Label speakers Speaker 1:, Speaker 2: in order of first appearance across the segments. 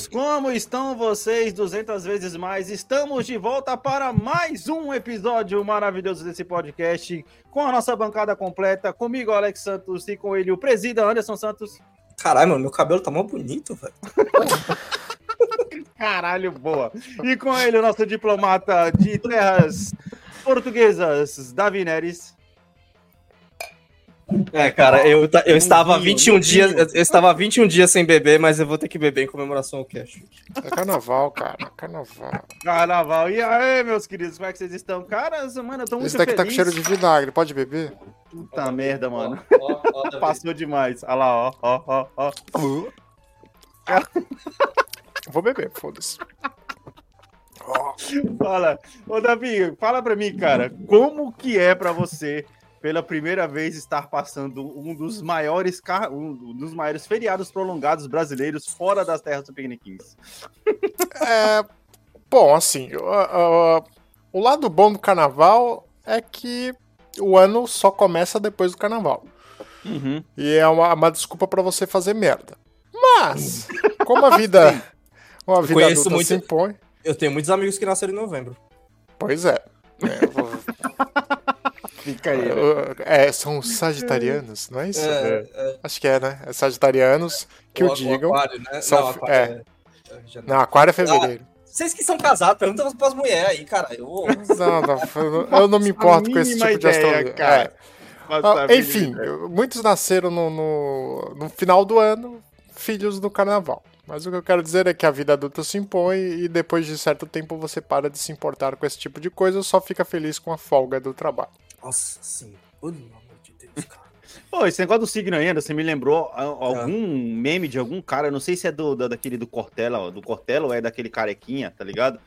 Speaker 1: Queridos, como estão vocês 200 vezes mais? Estamos de volta para mais um episódio maravilhoso desse podcast, com a nossa bancada completa, comigo, Alex Santos, e com ele, o presida Anderson Santos.
Speaker 2: Caralho, mano, meu cabelo tá mó bonito, velho.
Speaker 1: Caralho, boa. E com ele, o nosso diplomata de terras portuguesas, Davi Neres.
Speaker 2: É, cara, eu, eu estava
Speaker 1: vinho,
Speaker 2: 21
Speaker 1: um
Speaker 2: dias, eu, estava 21 dias sem beber, mas eu vou ter que beber em comemoração ao cash.
Speaker 3: É carnaval, cara. Carnaval.
Speaker 1: Carnaval. E aí, meus queridos, como é que vocês estão? Cara, mano, eu tô muito
Speaker 3: Esse daqui
Speaker 1: feliz.
Speaker 3: tá com cheiro de vinagre. Pode beber?
Speaker 1: Puta merda, mano.
Speaker 2: Ó, ó, Davi.
Speaker 1: Passou demais. Olha lá, ó, ó, ó, ó.
Speaker 3: Vou beber, foda-se. Ó,
Speaker 1: Fala. Ô, Davi, fala pra mim, cara, como que é pra você, pela primeira vez, estar passando um dos maiores, car... um dos maiores feriados prolongados brasileiros fora das terras do Piqueniquins?
Speaker 3: É. Bom, assim, o- o- o lado bom do carnaval é que o ano só começa depois do carnaval.
Speaker 1: Uhum.
Speaker 3: E é uma, uma desculpa pra você fazer merda. Mas, como a vida. Uma vida
Speaker 2: Conheço
Speaker 3: adulta
Speaker 2: muito-
Speaker 3: se impõe.
Speaker 2: Eu tenho muitos amigos que nasceram em novembro.
Speaker 3: Pois é. É, eu vou-
Speaker 1: Fica aí. né?
Speaker 3: é, são os sagitarianos, não é isso?
Speaker 2: É, é,
Speaker 3: Acho que é, né? É sagitarianos que o, digam.
Speaker 2: aquário, né?
Speaker 3: são-
Speaker 2: Não, aquário
Speaker 3: é.
Speaker 2: é- é.
Speaker 3: Não, aquário é fevereiro.
Speaker 2: Vocês que são casados, perguntam pras mulheres aí, cara. Eu...
Speaker 3: Não, não, eu não- me importo com esse tipo de
Speaker 1: ideia,
Speaker 3: astrologia.
Speaker 1: cara.
Speaker 3: É. Ah,
Speaker 1: a mínima
Speaker 3: enfim,
Speaker 1: ideia.
Speaker 3: muitos nasceram no, no, no final do ano, filhos do carnaval. Mas o que eu quero dizer é que a vida adulta se impõe e depois de certo tempo você para de se importar com esse tipo de coisa, só fica feliz com a folga do trabalho.
Speaker 2: Nossa, sim. Pelo amor de Deus, cara.
Speaker 1: Pô, esse negócio do signo ainda, você me lembrou a- algum meme de algum cara, eu não sei se é do, da- daquele do Cortella, ó, do Cortella ou é daquele carequinha, tá ligado?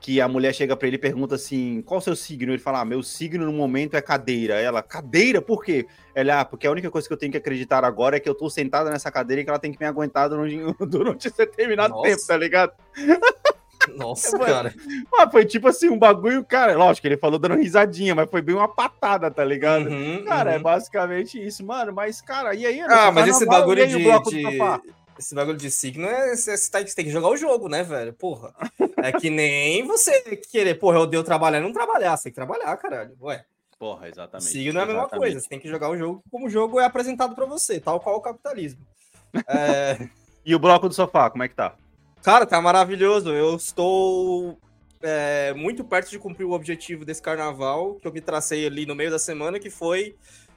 Speaker 1: Que a mulher chega pra ele e pergunta assim: qual o seu signo? Ele fala: ah, meu signo no momento é cadeira. Ela, cadeira? Por quê? Ela, ah, porque a única coisa que eu tenho que acreditar agora é que eu tô sentada nessa cadeira e que ela tem que me aguentar durante, durante esse determinado
Speaker 2: Nossa.
Speaker 1: tempo, tá ligado?
Speaker 2: Nossa,
Speaker 1: Mano.
Speaker 2: cara.
Speaker 1: Ah, foi tipo assim, um bagulho, cara. Lógico que ele falou dando risadinha, mas foi bem uma patada, tá ligado?
Speaker 2: Uhum,
Speaker 1: Cara, é
Speaker 2: uhum.
Speaker 1: basicamente isso, mano. Mas, cara, e aí?
Speaker 2: Ah, mas esse bagulho de. de-
Speaker 1: sofá?
Speaker 2: Esse bagulho de signo é. Você você tá- tem que jogar o jogo, né, velho? Porra. É que nem você querer, porra, eu odeio trabalhar e não trabalhar. Você tem que trabalhar, caralho. Ué,
Speaker 1: Porra, exatamente.
Speaker 2: signo é a mesma
Speaker 1: exatamente.
Speaker 2: coisa. Você tem que jogar o jogo como o jogo é apresentado pra você, tal qual o capitalismo. É,
Speaker 1: E o bloco do sofá, como é que tá?
Speaker 2: Cara, tá maravilhoso. Eu estou é, muito perto de cumprir o objetivo desse carnaval que eu me tracei ali no meio da semana, que foi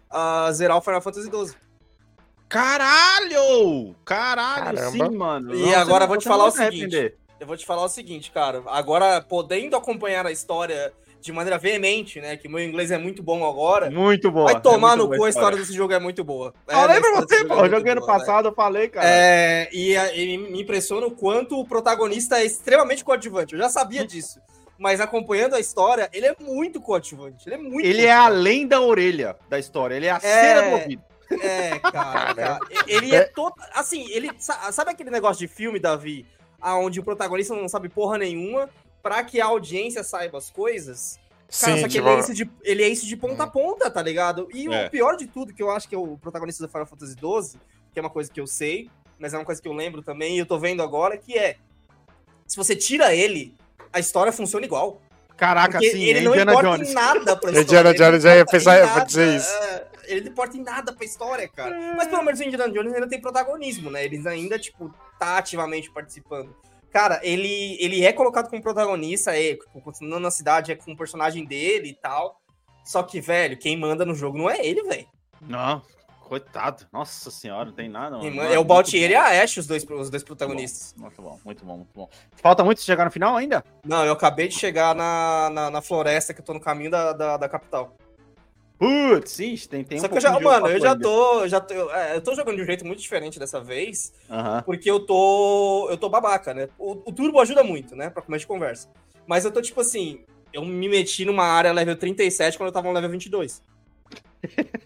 Speaker 2: ah, zerar o Final Fantasy XII.
Speaker 1: Caralho! Caralho,
Speaker 3: Caramba.
Speaker 1: sim, mano.
Speaker 2: E agora eu vou te falar o seguinte. Eu vou te falar o seguinte, cara. Agora, podendo acompanhar a história de maneira veemente, né? Que meu inglês é muito bom agora.
Speaker 1: Muito boa.
Speaker 2: vai tomar
Speaker 1: é
Speaker 2: no cu, a história desse jogo é muito boa. É,
Speaker 1: Falei
Speaker 2: a
Speaker 1: pra
Speaker 2: história
Speaker 1: você,
Speaker 2: jogo
Speaker 1: pô.
Speaker 2: é
Speaker 1: Eu joguei ano
Speaker 2: boa,
Speaker 1: passado, eu falei, cara.
Speaker 2: É, e, e me impressiona o quanto o protagonista é extremamente coadjuvante. Eu já sabia disso. Mas acompanhando a história, ele é muito coadjuvante. Ele é muito
Speaker 1: Ele é além da orelha da história, ele é a cera do ouvido.
Speaker 2: É, cara, cara. Ele é todo. Assim, ele. sa- Sabe aquele negócio de filme, Davi? Onde o protagonista não sabe porra nenhuma pra que a audiência saiba as coisas? Cara,
Speaker 3: Sim,
Speaker 2: só que
Speaker 3: tipo,
Speaker 2: ele, é isso de, ele é isso de ponta a ponta, tá ligado? E
Speaker 1: É.
Speaker 2: o pior de tudo, que eu acho que é o protagonista do Final Fantasy XII, que é uma coisa que eu sei, mas é uma coisa que eu lembro também, e eu tô vendo agora, que é. Se você tira ele, a história funciona igual.
Speaker 1: Caraca,
Speaker 2: Porque
Speaker 1: sim,
Speaker 2: ele
Speaker 1: é
Speaker 2: não
Speaker 1: Indiana
Speaker 2: importa
Speaker 1: Jones.
Speaker 2: em nada pra história.
Speaker 3: Indiana Jones,
Speaker 2: não
Speaker 3: eu ia pensar-
Speaker 2: nada,
Speaker 3: dizer isso.
Speaker 2: é. ele não importa em nada pra história, cara. Mas pelo menos o Indiana Jones ainda tem protagonismo, né? Eles ainda, tipo, tá ativamente participando. Cara, ele, ele é colocado como protagonista, é, tipo, continuando na cidade, é com o personagem dele e tal. Só que, velho, quem manda no jogo não é ele, velho.
Speaker 1: Não, coitado. Nossa senhora, não tem nada. Mano.
Speaker 2: é o
Speaker 1: muito
Speaker 2: Baltier e a Ash, os dois, os dois protagonistas.
Speaker 1: Muito bom, muito bom, muito bom. Falta muito chegar no final ainda?
Speaker 2: Não, eu acabei de chegar na, na, na floresta, que eu tô no caminho da, da, da capital.
Speaker 1: Putz, sim, tem, tem
Speaker 2: Só
Speaker 1: um
Speaker 2: que eu já, mano, eu já tô, eu já tô, eu, é, eu tô jogando de um jeito muito diferente dessa vez,
Speaker 1: Aham.
Speaker 2: porque eu tô, eu tô babaca, né? O, o turbo ajuda muito, né, pra começo de conversa. Mas eu tô tipo assim, eu me meti numa área level 37 quando eu tava no level 22.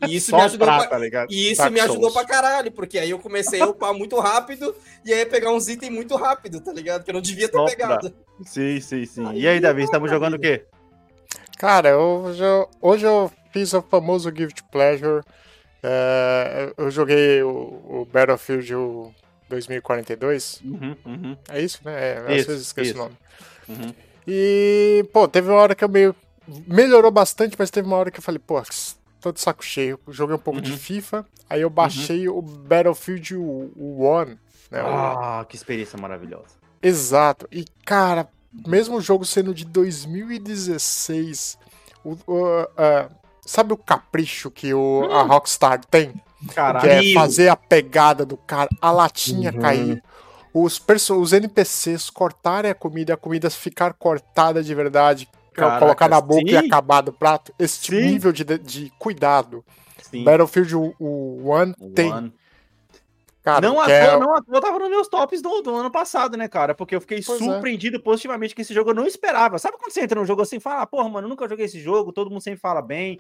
Speaker 2: E isso
Speaker 1: Só
Speaker 2: me ajudou
Speaker 1: pra,
Speaker 2: pra,
Speaker 1: tá ligado?
Speaker 2: e isso
Speaker 3: Dark
Speaker 2: me ajudou
Speaker 3: Souls.
Speaker 2: pra caralho, porque aí eu comecei a upar muito rápido e aí pegar uns itens muito rápido, tá ligado? Que eu não devia ter
Speaker 1: Só pra-
Speaker 2: pegado.
Speaker 1: Sim, sim, sim.
Speaker 2: Aí,
Speaker 1: E aí, Davi, estamos jogando o quê?
Speaker 3: Cara, hoje eu, hoje eu fiz o famoso Gift Pleasure. É, eu joguei o, o Battlefield o 2042.
Speaker 1: Uhum, uhum,
Speaker 3: É isso, né? É, às
Speaker 1: Isso,
Speaker 3: vezes esqueço
Speaker 1: isso.
Speaker 3: o nome.
Speaker 1: uhum.
Speaker 3: E, pô, teve uma hora que eu meio. Melhorou bastante, mas teve uma hora que eu falei, pô, tô de saco cheio. Joguei um pouco de
Speaker 1: Uhum.
Speaker 3: FIFA, aí eu baixei o Battlefield One. Né, o-
Speaker 1: Ah, que experiência maravilhosa.
Speaker 3: Exato. E, cara, mesmo o jogo sendo de 2016, o, o, ah, sabe o capricho que o, a Rockstar tem? Que é fazer a pegada do cara, a latinha
Speaker 2: Uhum.
Speaker 3: cair, os, os NPCs cortarem a comida, a comida ficar cortada de verdade,
Speaker 1: Caraca,
Speaker 3: colocar na boca e
Speaker 1: sim.
Speaker 3: acabar do prato. Esse tipo
Speaker 1: Sim.
Speaker 3: nível de, de cuidado.
Speaker 1: Sim.
Speaker 3: Battlefield o, o One
Speaker 1: O
Speaker 3: tem.
Speaker 1: One.
Speaker 3: Cara,
Speaker 1: não, à
Speaker 3: que é-
Speaker 1: toa, não à toa tava nos meus tops do, do ano passado, né, cara? Porque eu fiquei
Speaker 3: Pois é.
Speaker 1: surpreendido positivamente com esse jogo. Eu não esperava. Sabe quando você entra num jogo assim e fala, ah, porra, mano, eu nunca joguei esse jogo, todo mundo sempre fala bem.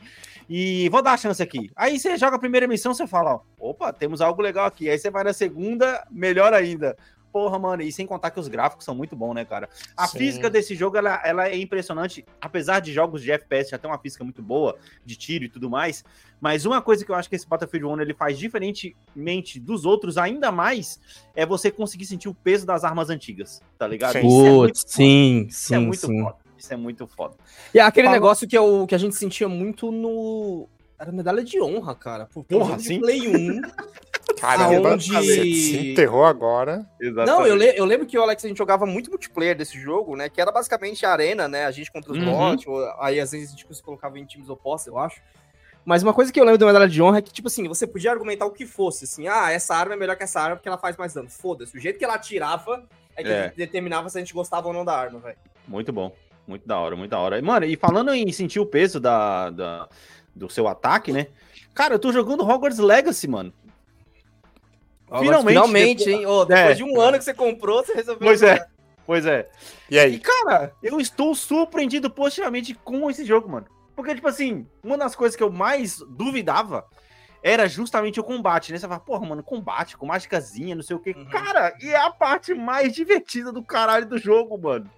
Speaker 1: E vou dar a chance aqui. Aí você joga a primeira missão, você fala, ó, opa, temos algo legal aqui. Aí você vai na segunda, melhor ainda. Porra, mano, e sem contar que os gráficos são muito bons, né, cara? A
Speaker 3: Sim.
Speaker 1: física desse jogo, ela, ela é impressionante. Apesar de jogos de FPS já ter uma física muito boa, de tiro e tudo mais. Mas uma coisa que eu acho que esse Battlefield 1 ele faz diferentemente dos outros, ainda mais, é você conseguir sentir o peso das armas antigas, tá ligado?
Speaker 3: Sim.
Speaker 1: Isso é foda.
Speaker 2: sim,
Speaker 1: Isso é
Speaker 2: sim,
Speaker 1: muito
Speaker 2: sim.
Speaker 1: foda. Isso é muito foda.
Speaker 2: E é aquele
Speaker 1: Fala-
Speaker 2: negócio que, eu, que a gente sentia muito no. Era medalha de honra, cara. Porque
Speaker 1: Porra, sim.
Speaker 2: Play 1.
Speaker 3: Caramba,
Speaker 2: aonde-
Speaker 3: você se enterrou agora.
Speaker 2: Não, eu, le- eu lembro que o Alex a gente jogava muito multiplayer desse jogo, né? Que era basicamente a arena, né? A gente contra os
Speaker 1: Uhum.
Speaker 2: bots, aí às vezes a gente se colocava em times opostos, eu acho. Mas uma coisa que eu lembro da medalha de honra é que, tipo assim, você podia argumentar o que fosse, assim, ah, essa arma é melhor que essa arma porque ela faz mais dano. Foda-se, o jeito que ela atirava é que
Speaker 1: É.
Speaker 2: determinava se a gente gostava ou não da arma, velho.
Speaker 1: Muito bom. Muito da hora, muito da hora. Mano, e falando em sentir o peso da, da- do seu ataque, né? Cara, eu tô jogando Hogwarts Legacy, mano. Finalmente,
Speaker 2: Finalmente,
Speaker 1: depois-
Speaker 2: hein? Ô, depois
Speaker 1: É.
Speaker 2: de um ano que você comprou, você resolveu.
Speaker 1: Pois é. Pois é.
Speaker 3: E
Speaker 1: E,
Speaker 3: aí?
Speaker 1: cara, eu estou surpreendido positivamente com esse jogo, mano. Porque, tipo assim, uma das coisas que eu mais duvidava era justamente o combate, né? Você fala, porra, mano, combate com mágicazinha, não sei o quê.
Speaker 2: Uhum.
Speaker 1: Cara, e é a parte mais divertida do caralho do jogo, mano.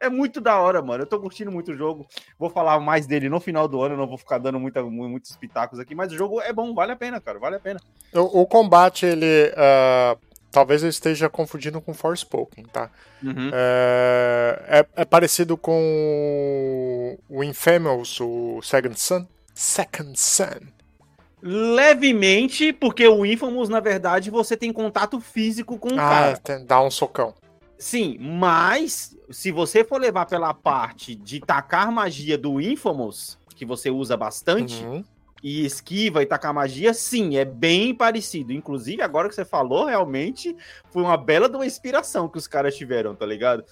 Speaker 1: É muito da hora, mano. Eu tô curtindo muito o jogo. Vou falar mais dele no final do ano, eu não vou ficar dando muita, mu- muitos pitacos aqui, mas o jogo é bom, vale a pena, cara, vale a pena.
Speaker 3: O, o combate, ele. ah, talvez eu esteja confundindo com Forspoken, tá?
Speaker 1: Uhum.
Speaker 3: É, é, é parecido com o Infamous, o Second Son. Second Son.
Speaker 1: Levemente, porque o Infamous, na verdade, você tem contato físico com o
Speaker 3: Ah,
Speaker 1: cara.
Speaker 3: tem- dá um socão.
Speaker 1: Sim, mas se você for levar pela parte de tacar magia do Infamous, que você usa bastante,
Speaker 3: Uhum.
Speaker 1: e esquiva e tacar magia, sim, é bem parecido. Inclusive, agora que você falou, realmente foi uma bela de uma inspiração que os caras tiveram, tá ligado?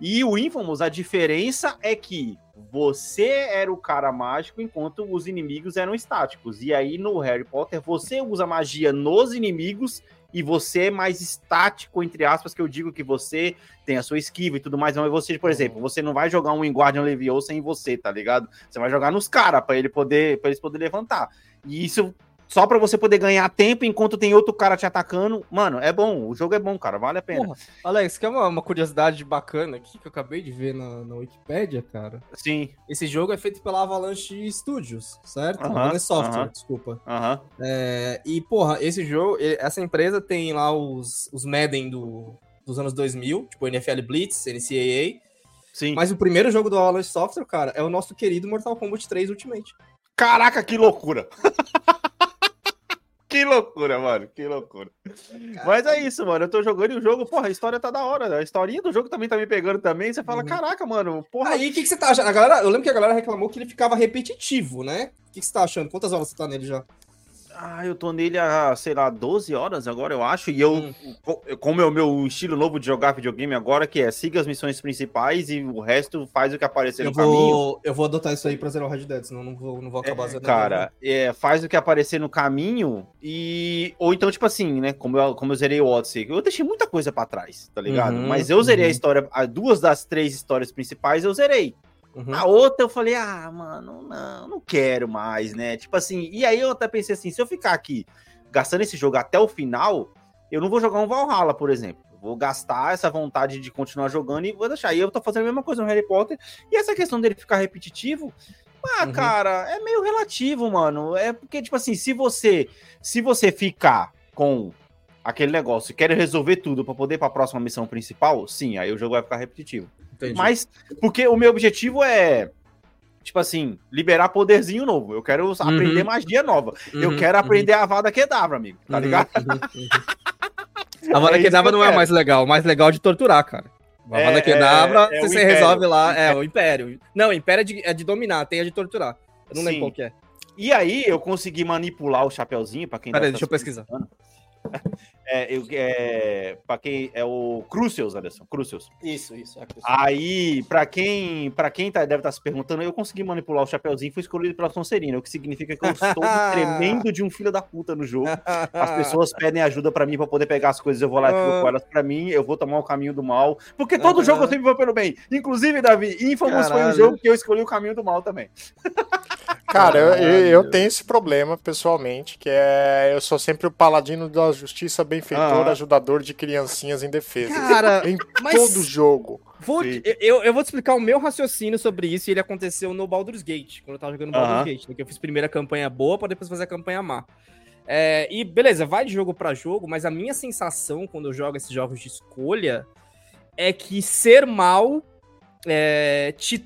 Speaker 1: E o Infamous, a diferença é que você era o cara mágico enquanto os inimigos eram estáticos. E aí no Harry Potter, você usa magia nos inimigos e você é mais estático, entre aspas, que eu digo que você tem a sua esquiva e tudo mais. Mas você, por exemplo, você não vai jogar um Wingardium Leviosa em você, tá ligado? Você vai jogar nos caras para ele poder, para eles poderem levantar. E isso só para você poder ganhar tempo enquanto tem outro cara te atacando. Mano, é bom. O jogo é bom, cara. Vale a pena.
Speaker 2: Porra, Alex, quer uma, uma curiosidade bacana aqui que eu acabei de ver na, na Wikipédia, cara?
Speaker 1: Sim.
Speaker 2: Esse jogo é feito pela Avalanche Studios, certo?
Speaker 1: Aham,
Speaker 2: Avalanche Software,
Speaker 1: aham.
Speaker 2: desculpa.
Speaker 1: Aham.
Speaker 2: É, e, porra, esse jogo, essa empresa tem lá os, os Madden do, dos anos 2000, tipo NFL Blitz, NCAA.
Speaker 1: Sim.
Speaker 2: Mas o primeiro jogo do Avalanche Software, cara, é o nosso querido Mortal Kombat 3 Ultimate.
Speaker 1: Caraca, que loucura. Que loucura, mano. Que loucura. Mas é isso, mano. Eu tô jogando e o jogo, porra, a história tá da hora. A historinha do jogo também tá me pegando também. Você fala, caraca, mano, porra.
Speaker 2: Aí, o que, que você tá achando? A galera, eu lembro que a galera reclamou que ele ficava repetitivo, né? O que, que você tá achando? Quantas horas você tá nele já?
Speaker 1: Ah, eu tô nele há, sei lá, 12 horas agora, eu acho. E eu,
Speaker 2: Hum.
Speaker 1: co- como é o meu estilo novo de jogar videogame agora, que é siga as missões principais e o resto faz o que aparecer
Speaker 2: Eu
Speaker 1: no caminho.
Speaker 2: vou, eu vou adotar isso aí pra zerar o Red Dead, senão não vou, não vou acabar zerando.
Speaker 1: Cara, é, faz o que aparecer no caminho e. Ou então, tipo assim, né? Como eu, como eu zerei o Odyssey, eu deixei muita coisa pra trás, tá ligado?
Speaker 2: Uhum,
Speaker 1: Mas eu zerei a
Speaker 2: uhum.
Speaker 1: história, as duas das três histórias principais eu zerei.
Speaker 2: Uhum.
Speaker 1: A outra eu falei, ah, mano, não, não quero mais, né? Tipo assim, e aí eu até pensei assim, se eu ficar aqui gastando esse jogo até o final, eu não vou jogar um Valhalla, por exemplo. Vou gastar essa vontade de continuar jogando e vou deixar. E eu tô fazendo a mesma coisa no Harry Potter. E essa questão dele ficar repetitivo, ah,
Speaker 2: Uhum.
Speaker 1: cara, é meio relativo, mano. É porque, tipo assim, se você se você ficar com aquele negócio, quer resolver tudo pra poder ir pra próxima missão principal, sim, aí o jogo vai ficar repetitivo.
Speaker 2: Entendi.
Speaker 1: Mas, porque o meu objetivo é, tipo assim, liberar poderzinho novo. Eu quero aprender magia nova. eu
Speaker 2: Uhum,
Speaker 1: quero
Speaker 2: uhum.
Speaker 1: aprender a Vada Kedavra, amigo. Tá
Speaker 2: Uhum,
Speaker 1: ligado?
Speaker 2: uhum, uhum. A Vada
Speaker 1: É
Speaker 2: Kedavra
Speaker 1: que eu
Speaker 2: não é
Speaker 1: quero.
Speaker 2: mais legal, o mais legal é de torturar, cara. A
Speaker 1: É,
Speaker 2: Vada Kedavra,
Speaker 1: é, é
Speaker 2: você, resolve lá, é o Império. Não, o Império é de, é de dominar, tem a de torturar. Eu não
Speaker 1: Sim.
Speaker 2: lembro qual que é.
Speaker 1: E aí eu consegui manipular o Chapeuzinho, pra quem
Speaker 2: Peraí,
Speaker 1: deve
Speaker 2: deixa eu
Speaker 1: tá
Speaker 2: pesquisar.
Speaker 1: É, eu, é, pra quem é o Crucius, Anderson, Crucius.
Speaker 2: Isso, isso. É
Speaker 1: Aí, pra quem, pra quem tá, deve estar se perguntando, eu consegui manipular o Chapeuzinho e fui escolhido pela Sonserina, o que significa que eu estou tremendo de um filho da puta no jogo. As pessoas pedem ajuda pra mim pra poder pegar as coisas, eu vou lá e fico com elas pra mim, eu vou tomar o caminho do mal. Porque todo
Speaker 2: Aham.
Speaker 1: jogo eu sempre vou pelo bem. Inclusive, Davi, Infamous foi um
Speaker 2: Caralho.
Speaker 1: jogo que eu escolhi o caminho do mal também.
Speaker 3: Cara, eu, eu- tenho esse problema pessoalmente, que é eu sou sempre o paladino da justiça benfeitor,
Speaker 1: Ah.
Speaker 3: ajudador de criancinhas em defesa.
Speaker 2: Cara,
Speaker 3: em
Speaker 2: mas-
Speaker 3: todo jogo.
Speaker 2: Vou,
Speaker 1: Sim.
Speaker 2: eu, eu vou te explicar o meu raciocínio sobre isso e ele aconteceu no Baldur's Gate, quando eu tava jogando Baldur's. Gate, né, que eu fiz primeiro a campanha boa pra depois fazer a campanha má. É, e beleza, vai de jogo pra jogo, mas a minha sensação quando eu jogo esses jogos de escolha é que ser mal é, te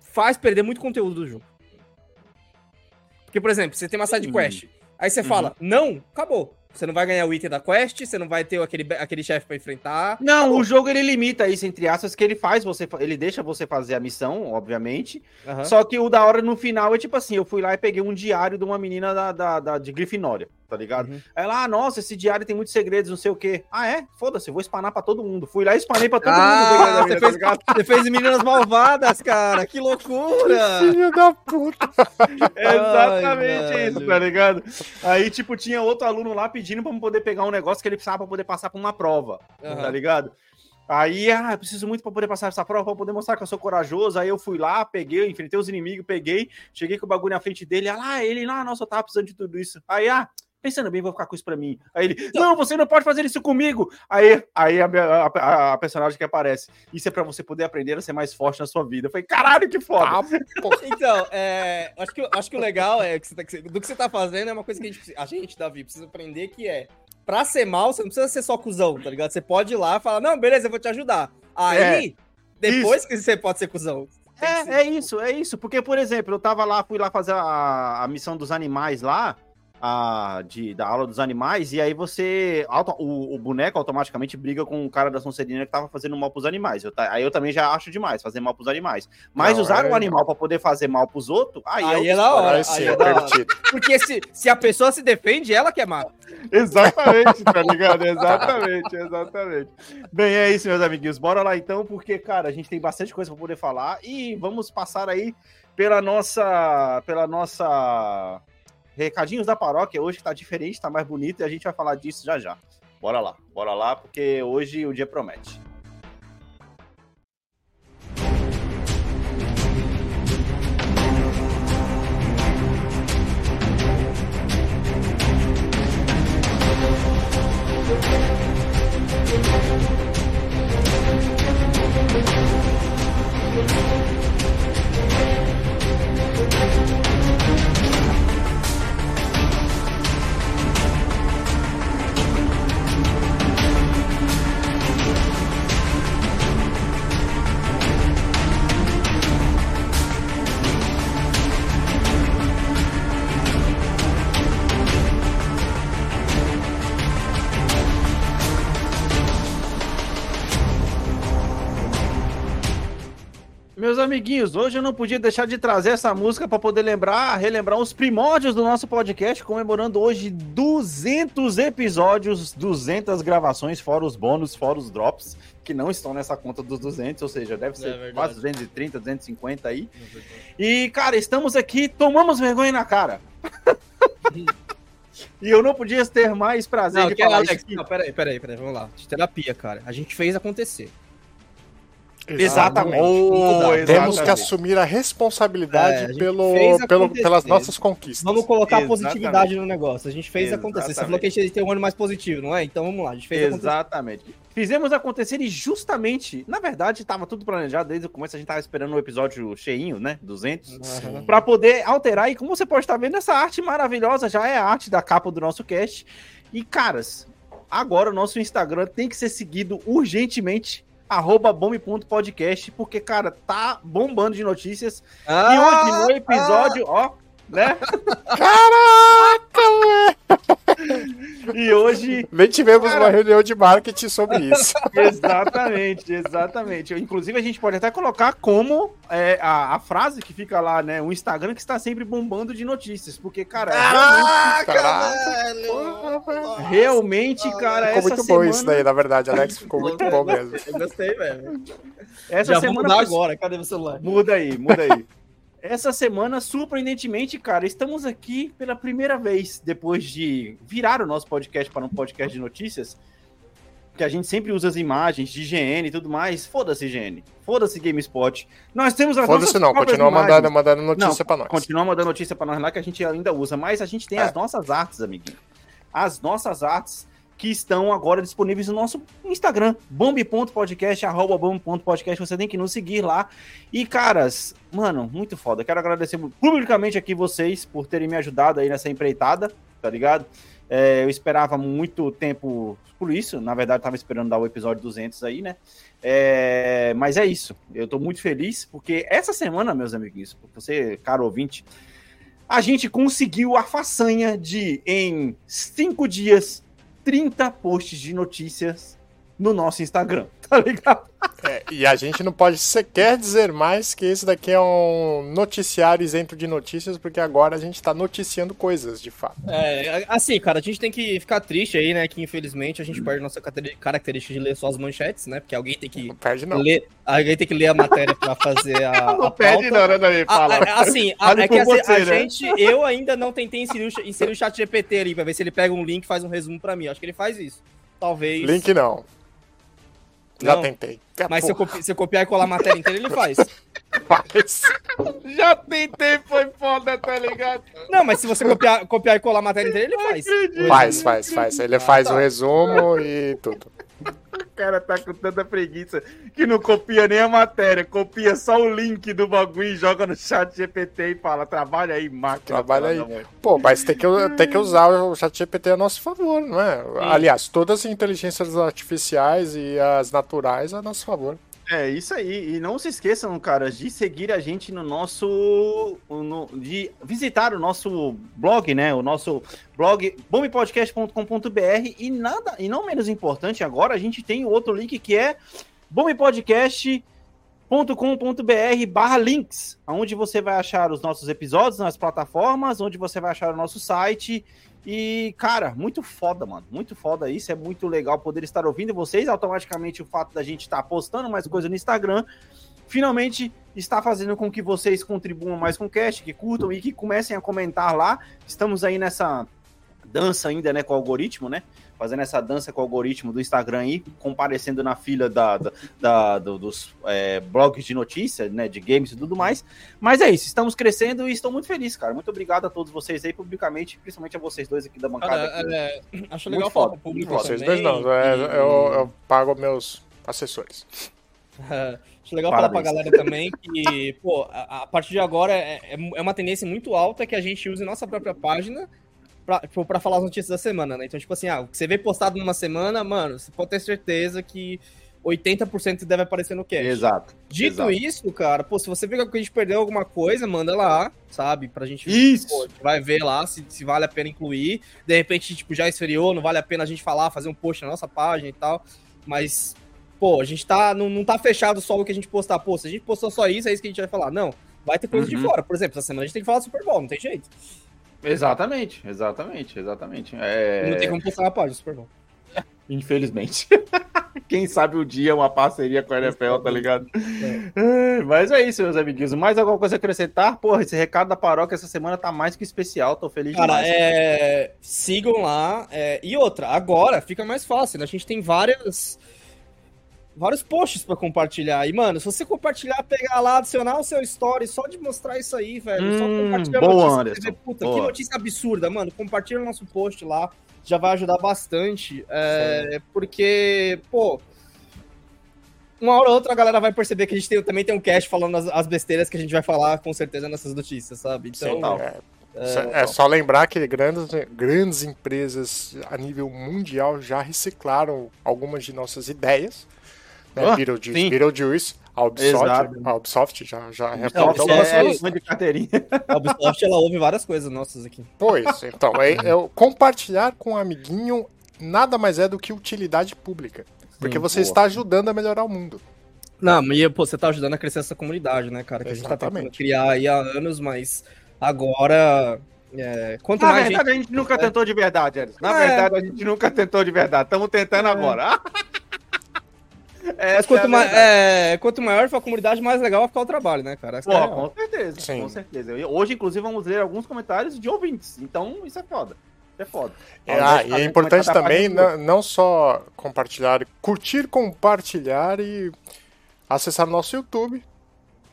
Speaker 2: faz perder muito conteúdo do jogo. Porque, por exemplo, você tem uma side
Speaker 1: Hum.
Speaker 2: quest, aí você
Speaker 1: Uhum.
Speaker 2: fala, não, acabou. Você não vai ganhar o item da quest, você não vai ter aquele, aquele chefe pra enfrentar.
Speaker 1: Não, o jogo ele limita isso, entre aspas, que ele faz você, ele deixa você fazer a missão, obviamente.
Speaker 2: Aham.
Speaker 1: Só que o da hora no final é tipo assim: eu fui lá e peguei um diário de uma menina da, da, da- de Grifinória, tá ligado?
Speaker 2: Uhum.
Speaker 1: Aí Ela, ah, nossa, esse diário tem muitos segredos, não sei o quê. Ah, é? Foda-se, eu vou espanar pra todo mundo. Fui lá e espanei pra todo
Speaker 2: Ah,
Speaker 1: mundo.
Speaker 2: você fez-
Speaker 1: tá ligado?
Speaker 2: Você fez meninas malvadas, cara. Que loucura.
Speaker 3: Filho da puta.
Speaker 1: É exatamente
Speaker 2: Ai,
Speaker 1: isso, tá ligado? Aí, tipo, tinha outro aluno lá pedindo pra me poder pegar um negócio que ele precisava pra poder passar por uma prova,
Speaker 2: Aham.
Speaker 1: tá ligado? Aí, ah, eu preciso muito pra poder passar essa prova, pra poder mostrar que eu sou corajoso. Aí eu fui lá, peguei, enfrentei os inimigos, peguei, cheguei com o bagulho na frente dele. Ah, ele, ah, nossa, eu tava precisando de tudo isso. Aí, ah, pensando bem, vou ficar com isso pra mim. Aí ele, não, você não pode fazer isso comigo. Aí, aí a, a, a- personagem que aparece, isso é pra você poder aprender a ser mais forte na sua vida. Eu falei, caralho, que foda.
Speaker 3: Ah.
Speaker 2: Então, é, acho, que, acho que o legal é que você tá- que você- do que você tá fazendo é uma coisa que a gente, a gente, Davi, precisa aprender que é pra ser mal, você não precisa ser só cuzão, tá ligado? Você pode ir lá e falar, não, beleza, eu vou te ajudar. Aí, depois que você pode ser cuzão. que ser-
Speaker 1: É, é isso, é isso. Porque, por exemplo, eu tava lá, fui lá fazer a, a missão dos animais lá, a, de, da aula dos animais, e aí você. auto- o, o boneco automaticamente briga com o cara da Sonserina que tava fazendo mal pros animais. Eu aí eu também já acho demais, fazer mal pros animais. Mas
Speaker 3: Não,
Speaker 1: usar
Speaker 3: é-
Speaker 1: o animal pra poder fazer mal pros outros, aí,
Speaker 2: Aí
Speaker 1: é
Speaker 2: é da hora.
Speaker 3: Aí é
Speaker 2: é da hora.
Speaker 3: permitido.
Speaker 2: Porque se, se a pessoa se defende, ela que é má.
Speaker 1: Exatamente, tá ligado? Exatamente, exatamente. Bem, é isso, meus amiguinhos. Bora lá então, porque, cara, a gente tem bastante coisa para poder falar e vamos passar aí pela nossa. pela nossa. Recadinhos da paróquia hoje que tá diferente, tá mais bonito e a gente vai falar disso já já. Bora lá, bora lá, porque hoje o dia promete. Thank amiguinhos, hoje eu não podia deixar de trazer essa música para poder lembrar, relembrar os primórdios do nosso podcast, comemorando hoje 200 episódios, 200 gravações, fora os bônus, fora os drops, que não estão nessa conta dos 200, ou seja, deve ser
Speaker 2: verdade.
Speaker 1: quase 230, 250 aí. E, cara, estamos aqui, tomamos vergonha na cara. e eu não podia ter mais prazer
Speaker 2: Não,
Speaker 1: de
Speaker 2: é,
Speaker 1: falar
Speaker 2: Alex,
Speaker 1: isso aqui.
Speaker 2: não, peraí, peraí, peraí, vamos lá. De terapia, cara. A gente fez acontecer.
Speaker 1: Exatamente.
Speaker 2: Muito dado.
Speaker 3: Temos que
Speaker 1: Exatamente.
Speaker 3: assumir a responsabilidade
Speaker 2: É, a
Speaker 3: pelo, pelo,
Speaker 2: acontecer.
Speaker 3: pelas nossas conquistas.
Speaker 2: Vamos colocar
Speaker 1: Exatamente.
Speaker 2: positividade no negócio. A gente fez acontecer. Você
Speaker 1: Exatamente.
Speaker 2: falou que a gente ia ter um ano mais positivo, não é? Então vamos lá, a gente fez acontecer.
Speaker 1: Exatamente. Fizemos acontecer e justamente, na verdade, estava tudo planejado desde o começo, a gente estava esperando o episódio cheinho, né? 200.
Speaker 2: Aham.
Speaker 1: Para poder alterar. E como você pode estar vendo, essa arte maravilhosa já é a arte da capa do nosso cast. E, caras, agora o nosso Instagram tem que ser seguido urgentemente. Arroba bombe.podcast, porque, cara, tá bombando de notícias.
Speaker 2: Ah,
Speaker 1: e hoje, no episódio, ó, né?
Speaker 3: Caraca, velho!
Speaker 1: E hoje,
Speaker 3: Nem tivemos
Speaker 1: Cara.
Speaker 3: uma reunião de marketing sobre isso.
Speaker 1: Exatamente, exatamente. Inclusive, a gente pode até colocar como é, a, a frase que fica lá, né? O Instagram que está sempre bombando de notícias. Porque, cara,
Speaker 3: Caraca,
Speaker 1: realmente, realmente, cara,
Speaker 3: Ficou
Speaker 1: essa
Speaker 3: muito
Speaker 1: semana.
Speaker 3: bom isso daí, na verdade, Alex. Ficou muito bom mesmo.
Speaker 2: Eu gostei, velho.
Speaker 1: Essa
Speaker 2: Já vou
Speaker 1: semana
Speaker 2: mudar
Speaker 1: foi-
Speaker 2: agora. Cadê meu celular?
Speaker 1: Muda aí, muda aí. Essa semana, surpreendentemente, cara, estamos aqui pela primeira vez, depois de virar o nosso podcast para um podcast de notícias, que a gente sempre usa as imagens de IGN e tudo mais. Foda-se, IGN. Foda-se, GameSpot. Nós temos as
Speaker 3: Foda-se não, continua mandando, mandando notícia pra nós.
Speaker 1: Continua mandando notícia pra nós lá que a gente ainda usa, mas a gente tem
Speaker 3: É.
Speaker 1: as nossas artes, amiguinho. As nossas artes que estão agora disponíveis no nosso Instagram, bombe.podcast, arroba bombe.podcast, você tem que nos seguir lá. E, caras, mano, muito foda. Quero agradecer publicamente aqui vocês por terem me ajudado aí nessa empreitada, tá ligado? É, eu esperava muito tempo por isso, na verdade, tava esperando dar o episódio 200 aí, né? É, mas é isso, eu tô muito feliz, porque essa semana, meus amiguinhos, você, caro ouvinte, a gente conseguiu a façanha de, em cinco dias, 30 posts de notícias no nosso Instagram, tá ligado?
Speaker 3: É, e a gente não pode sequer dizer mais que esse daqui é um noticiário isento de notícias, porque agora a gente tá noticiando coisas, de fato.
Speaker 2: É, assim, cara, a gente tem que ficar triste aí, né? Que infelizmente a gente perde nossa característica de ler só as manchetes, né? Porque alguém tem que
Speaker 3: Não perde, não.
Speaker 2: ler. Alguém tem que ler a matéria pra fazer a. a pauta.
Speaker 1: né, Davi?
Speaker 2: A- a- assim, a, é que assim, a
Speaker 1: você, né?
Speaker 2: gente, eu ainda não tentei inserir o, inserir o chat GPT ali, pra ver se ele pega um link e faz um resumo pra mim. Acho que ele faz isso. Talvez.
Speaker 3: Link não. Já
Speaker 2: Não.
Speaker 3: tentei.
Speaker 2: Mas se eu, copi- se eu copiar e colar a matéria inteira, ele faz.
Speaker 3: Faz.
Speaker 1: Já tentei, foi foda, tá ligado?
Speaker 2: Não, mas se você copiar, copiar e colar a matéria inteira, ele faz.
Speaker 3: Faz, faz, faz. Ele faz
Speaker 2: tá.
Speaker 3: o resumo e tudo.
Speaker 1: O cara tá com tanta preguiça que não copia nem a matéria, copia só o link do bagulho e joga no chat GPT e fala, trabalha aí, máquina.
Speaker 3: Trabalha aí.
Speaker 1: da mãe."
Speaker 3: Pô, mas tem que, tem que usar o chat GPT a nosso favor, não é? Aliás, todas as inteligências artificiais e as naturais a nosso favor.
Speaker 1: É isso aí. E não se esqueçam, caras, de seguir a gente no nosso. no- de visitar o nosso blog, né? O nosso blog bombepodcast.com.br. E nada, e não menos importante, agora a gente tem outro link que é bombepodcast.com.br barra links, onde você vai achar os nossos episódios nas plataformas, onde você vai achar o nosso site. E, cara, muito foda, mano. Muito foda isso. É muito legal poder estar ouvindo vocês. Automaticamente, o fato da gente estar postando mais coisa no Instagram, finalmente está fazendo com que vocês contribuam mais com o cast, que curtam e que comecem a comentar lá. Estamos aí nessa dança ainda, né, com o algoritmo, né? Fazendo essa dança com o algoritmo do Instagram aí, comparecendo na fila da, da- da- do- dos é, blogs de notícias, né, de games e tudo mais. Mas é isso, estamos crescendo e estou muito feliz, cara. Muito obrigado a todos vocês aí, publicamente, principalmente a vocês dois aqui da bancada.
Speaker 2: Cara,
Speaker 1: aqui.
Speaker 2: é, acho
Speaker 1: Muito
Speaker 2: legal falar
Speaker 1: foda,
Speaker 2: pro público
Speaker 3: Vocês
Speaker 2: também,
Speaker 3: dois não, é,
Speaker 2: e-
Speaker 3: eu, eu pago meus assessores.
Speaker 2: É, Acho legal falar pra
Speaker 1: Parabéns.
Speaker 2: galera também que, pô, a, a partir de agora é, é, é uma tendência muito alta que a gente use nossa própria página pra, tipo, pra falar as notícias da semana, né? Então, tipo assim, ah, o que você vê postado numa semana, mano, você pode ter certeza que 80% deve aparecer no cast.
Speaker 1: Exato.
Speaker 2: Dito
Speaker 1: exato.
Speaker 2: isso, cara, pô, se você vê que a gente perdeu alguma coisa, manda lá, sabe? Pra gente
Speaker 1: Isso.
Speaker 2: Pô, gente vai ver lá se, se vale a pena incluir. De repente, tipo, já esfriou, não vale a pena a gente falar, fazer um post na nossa página e tal. Mas pô, a gente tá, não, não tá fechado só o que a gente postar. Pô, se a gente postou só isso, é isso que a gente vai falar. Não, vai ter coisa de
Speaker 1: Uhum.
Speaker 2: fora. Por exemplo, essa semana a gente tem que falar do Super Bowl, não tem jeito.
Speaker 1: Exatamente, exatamente, exatamente. É...
Speaker 2: Não tem como postar na página do Super Bowl.
Speaker 1: Infelizmente. Quem sabe o dia uma parceria com a NFL, tá ligado? É, Mas é isso, meus amiguinhos. Mais alguma coisa a acrescentar? Porra, esse recado da paróquia essa semana tá mais que especial. Tô feliz
Speaker 2: Cara,
Speaker 1: demais.
Speaker 2: é, sigam lá. é, e outra, agora fica mais fácil, né? A gente tem várias. Vários posts pra compartilhar. E, mano, se você compartilhar, pegar lá, adicionar o seu story, só de mostrar isso aí, velho. só
Speaker 1: Hum,
Speaker 2: compartilhar a
Speaker 1: boa,
Speaker 2: notícia, você
Speaker 1: Anderson,
Speaker 2: vê, Puta,
Speaker 1: boa.
Speaker 2: que notícia absurda, mano. Compartilha o nosso post lá. Já vai ajudar bastante. é, porque, pô. Uma hora ou outra a galera vai perceber que a gente tem- também tem um cast falando as, as besteiras que a gente vai falar com certeza nessas notícias, sabe? Então,
Speaker 1: Total.
Speaker 3: É, é só lembrar que grandes, grandes empresas a nível mundial já reciclaram algumas de nossas ideias. Né?
Speaker 1: Ah,
Speaker 3: Beetlejuice,
Speaker 1: sim.
Speaker 3: Beetlejuice, a Ubisoft,
Speaker 1: Exato.
Speaker 3: a Ubisoft já, já
Speaker 2: isso
Speaker 3: algumas
Speaker 2: é-
Speaker 3: coisas.
Speaker 1: Uma de carteirinha.
Speaker 2: A Ubisoft, ela ouve várias coisas nossas aqui.
Speaker 3: Pois, então, é, é compartilhar com um amiguinho nada mais é do que utilidade pública. Porque
Speaker 1: Sim,
Speaker 3: você
Speaker 1: boa.
Speaker 3: está ajudando a melhorar o mundo.
Speaker 2: Não, mas pô, você tá ajudando a crescer essa comunidade, né, cara? Que a gente tá tentando
Speaker 3: Exatamente.
Speaker 2: criar aí há anos, mas agora. é, quanto
Speaker 1: Na
Speaker 2: mais
Speaker 1: verdade,
Speaker 2: gente.
Speaker 1: a gente nunca tentou de verdade, Elis. Na
Speaker 2: É.
Speaker 1: verdade, a gente nunca tentou de verdade. Estamos tentando agora. Essa
Speaker 2: Mas quanto,
Speaker 1: é a
Speaker 2: mais,
Speaker 1: verdade.
Speaker 2: é, quanto maior for a comunidade, mais legal vai ficar o trabalho, né, cara? É
Speaker 1: Pô,
Speaker 2: real.
Speaker 1: com certeza,
Speaker 3: Sim.
Speaker 1: com certeza. Hoje, inclusive, vamos ler alguns comentários de ouvintes. Então, isso é foda. Isso é foda. Invés
Speaker 3: Ah,
Speaker 1: de
Speaker 3: e é
Speaker 1: lendo
Speaker 3: importante
Speaker 1: da
Speaker 3: também não, não só compartilhar, curtir, compartilhar e acessar nosso YouTube.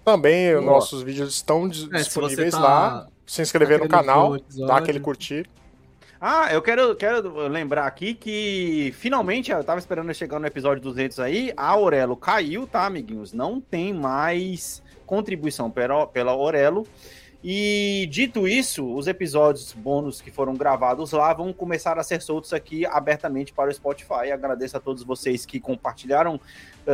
Speaker 3: Também
Speaker 1: Boa.
Speaker 3: nossos vídeos estão
Speaker 4: É, se
Speaker 3: disponíveis
Speaker 4: tá-
Speaker 3: lá. Se inscrever no
Speaker 4: querendo
Speaker 3: canal,
Speaker 4: o
Speaker 3: dar aquele curtir.
Speaker 1: Ah, eu quero, quero lembrar aqui que finalmente, eu tava esperando chegar no episódio 200 aí, a Aurelo caiu, tá, amiguinhos? Não tem mais contribuição pela, pela Aurelo. E dito isso, os episódios bônus que foram gravados lá vão começar a ser soltos aqui abertamente para o Spotify. Agradeço a todos vocês que compartilharam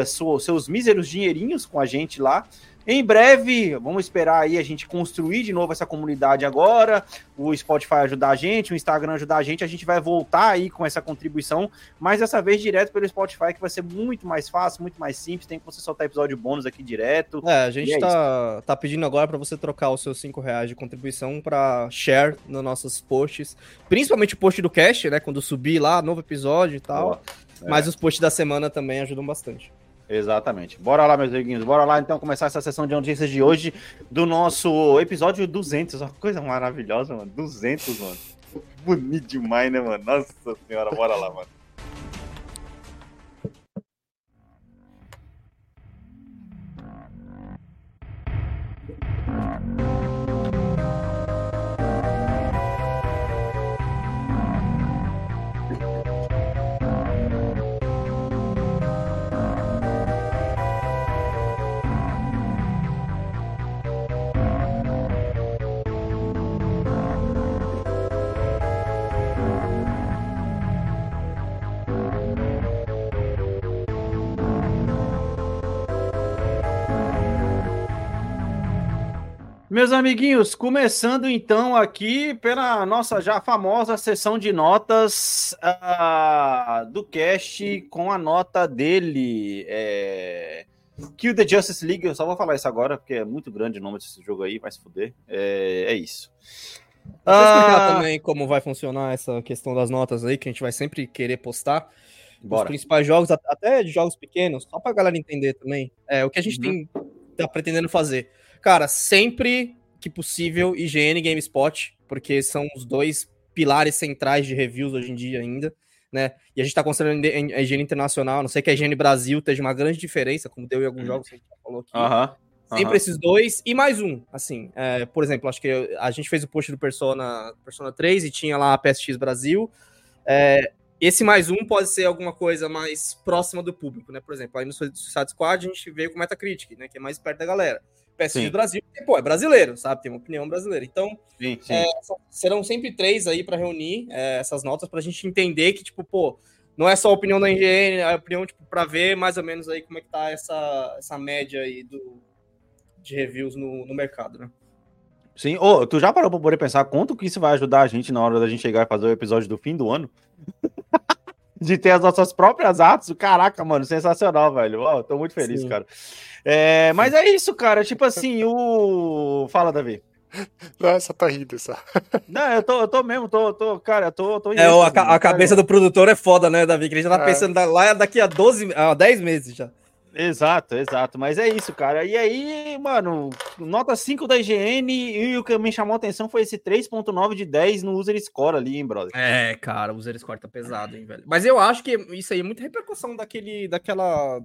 Speaker 1: su- seus míseros dinheirinhos com a gente lá. Em breve, vamos esperar aí a gente construir de novo essa comunidade agora, o Spotify ajudar a gente, o Instagram ajudar a gente, a gente vai voltar aí com essa contribuição, mas dessa vez direto pelo Spotify, que vai ser muito mais fácil, muito mais simples, tem que você soltar episódio bônus aqui direto.
Speaker 2: É, a gente
Speaker 1: é
Speaker 2: tá, tá pedindo agora pra você trocar os seus 5 reais de contribuição pra share nos nossos posts. Principalmente o post do cast, né? Quando subir lá, novo episódio e tal.
Speaker 1: Boa. É.
Speaker 2: Mas os posts da semana também ajudam bastante.
Speaker 1: Exatamente. Bora lá, meus amiguinhos. Bora lá, então, começar essa sessão de notícias de hoje do nosso episódio 200. Uma coisa maravilhosa, mano. 200, mano. Bonito demais, né, mano? Nossa senhora, bora lá, mano. Meus amiguinhos, começando então aqui pela nossa já famosa sessão de notas ah, do cast com a nota dele. É... Kill the Justice League, eu só vou falar isso agora, porque é muito grande o nome desse jogo aí, vai se fuder. É, é isso.
Speaker 2: Eu explicar
Speaker 1: Ah,
Speaker 2: também como vai funcionar essa questão das notas aí, que a gente vai sempre querer postar. Os
Speaker 1: bora.
Speaker 2: principais jogos, at- até de jogos pequenos, só pra galera entender também. É o que a gente
Speaker 1: Uhum.
Speaker 2: tem tá pretendendo fazer. Cara, sempre que possível, IGN e GameSpot, porque são os dois pilares centrais de reviews hoje em dia ainda, né? E a gente tá considerando a higiene internacional, a não sei que a higiene Brasil esteja uma grande diferença, como deu em alguns jogos que a gente já falou aqui.
Speaker 1: Uhum.
Speaker 2: Sempre
Speaker 1: aham.
Speaker 2: esses dois e mais um, assim, é, por exemplo, acho que a gente fez o post do Persona, Persona 3 e tinha lá a PSX Brasil. É, esse mais um pode ser alguma coisa mais próxima do público, né? Por exemplo, aí no Suicide Squad a gente veio com Metacritic, né? Que é mais perto da galera. PSX
Speaker 1: Sim.
Speaker 2: Brasil, porque, pô, é brasileiro, sabe? Tem uma opinião brasileira. Então,
Speaker 1: Sim, sim.
Speaker 2: é, serão sempre três aí para reunir é, essas notas pra gente entender que, tipo, pô, não é só a opinião da IGN, é a opinião, tipo, pra ver mais ou menos aí como é que tá essa, essa média aí do, de reviews no, no mercado, né?
Speaker 1: Sim. Ô, tu já parou pra poder pensar quanto que isso vai ajudar a gente na hora da gente chegar e fazer o episódio do fim do ano? De ter as nossas próprias artes. Caraca, mano, sensacional, velho. Ó, tô muito feliz,
Speaker 2: Sim.
Speaker 1: cara. É, mas é isso, cara. Tipo assim, o. Fala, Davi.
Speaker 3: Nossa, tá rindo só.
Speaker 1: Não, eu tô, eu tô mesmo, tô, tô, cara, eu tô, tô
Speaker 2: É, o- a, a cabeça do produtor é foda, né, Davi? Que ele já tá
Speaker 3: É.
Speaker 2: pensando da- lá daqui a 12, a 10 meses já.
Speaker 1: Exato, exato. Mas é isso, cara. E aí, mano, nota 5 da IGN e o que me chamou a atenção foi esse 3.9 de 10 no user score ali, hein, brother.
Speaker 2: É, cara, o user score tá pesado, hein, velho. Mas eu acho que isso aí é muita repercussão daquele, daquela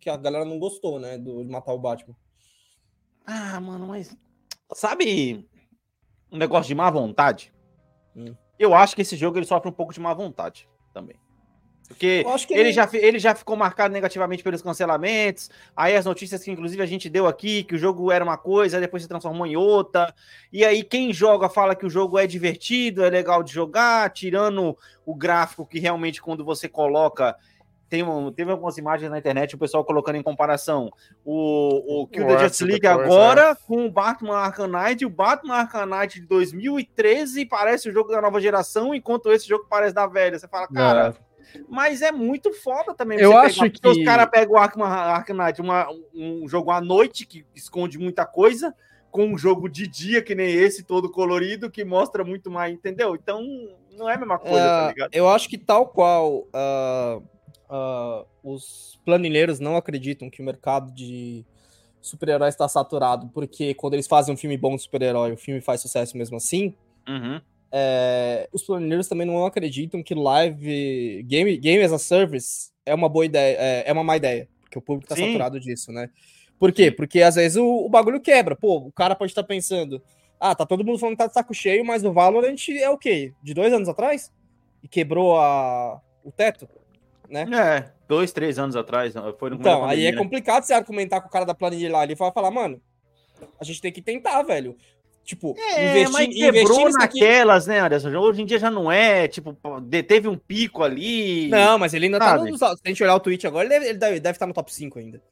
Speaker 2: que a galera não gostou, né, do de matar o Batman.
Speaker 1: Ah, mano, mas sabe um negócio de má vontade?
Speaker 2: Hum.
Speaker 1: Eu acho que esse jogo ele sofre um pouco de má vontade também. Porque ele,
Speaker 2: ele-
Speaker 1: já, ele já ficou marcado negativamente pelos cancelamentos. Aí as notícias que, inclusive, a gente deu aqui, que o jogo era uma coisa, depois se transformou em outra. E aí, quem joga fala que o jogo é divertido, é legal de jogar, tirando o gráfico que realmente, quando você coloca. Tem teve algumas imagens na internet, o pessoal colocando em comparação o, o Kill the Justice League agora com o Batman Arkham Knight. E o Batman Arkham Knight de 2013 parece o jogo da nova geração, enquanto esse jogo parece da velha. Você fala, cara, mas é muito foda também.
Speaker 2: Eu
Speaker 1: você
Speaker 2: acho
Speaker 1: pegar, porque Os
Speaker 2: que-
Speaker 1: caras pegam o Arkham, Arkham Knight, uma- um jogo à noite que esconde muita coisa, com um jogo de dia que nem esse, todo colorido, que mostra muito mais, entendeu? Então, não é a mesma coisa, tá
Speaker 2: É,
Speaker 1: ligado?
Speaker 2: eu acho que tal qual ah, ah, os planilheiros não acreditam que o mercado de super-herói está saturado, porque quando eles fazem um filme bom de super-herói, o filme faz sucesso mesmo assim.
Speaker 1: Uhum.
Speaker 2: É, os planilheiros também não acreditam que live game, game as a service é uma boa ideia, é, é uma má ideia, porque o público tá
Speaker 1: Sim.
Speaker 2: saturado disso, né? Por quê? Porque às vezes o, o bagulho quebra. Pô, o cara pode estar pensando, ah, tá todo mundo falando que tá de saco cheio, mas o Valorant é o quê? De dois anos atrás? E quebrou a, o teto? Né?
Speaker 1: É, dois, três anos atrás, não, foi no
Speaker 2: Então, aí é
Speaker 1: né?
Speaker 2: complicado você argumentar com o cara da planilha lá. Ele vai falar, mano, a gente tem que tentar, velho. Tipo,
Speaker 1: É, mas quebrou
Speaker 2: nisso aqui-
Speaker 1: naquelas, né, Anderson? Hoje em dia já não é, tipo, teve um pico ali.
Speaker 2: Não, mas ele ainda tá
Speaker 1: Sabe?
Speaker 2: nos. Se a gente olhar o tweet agora, ele deve, ele deve, deve estar no top 5 ainda.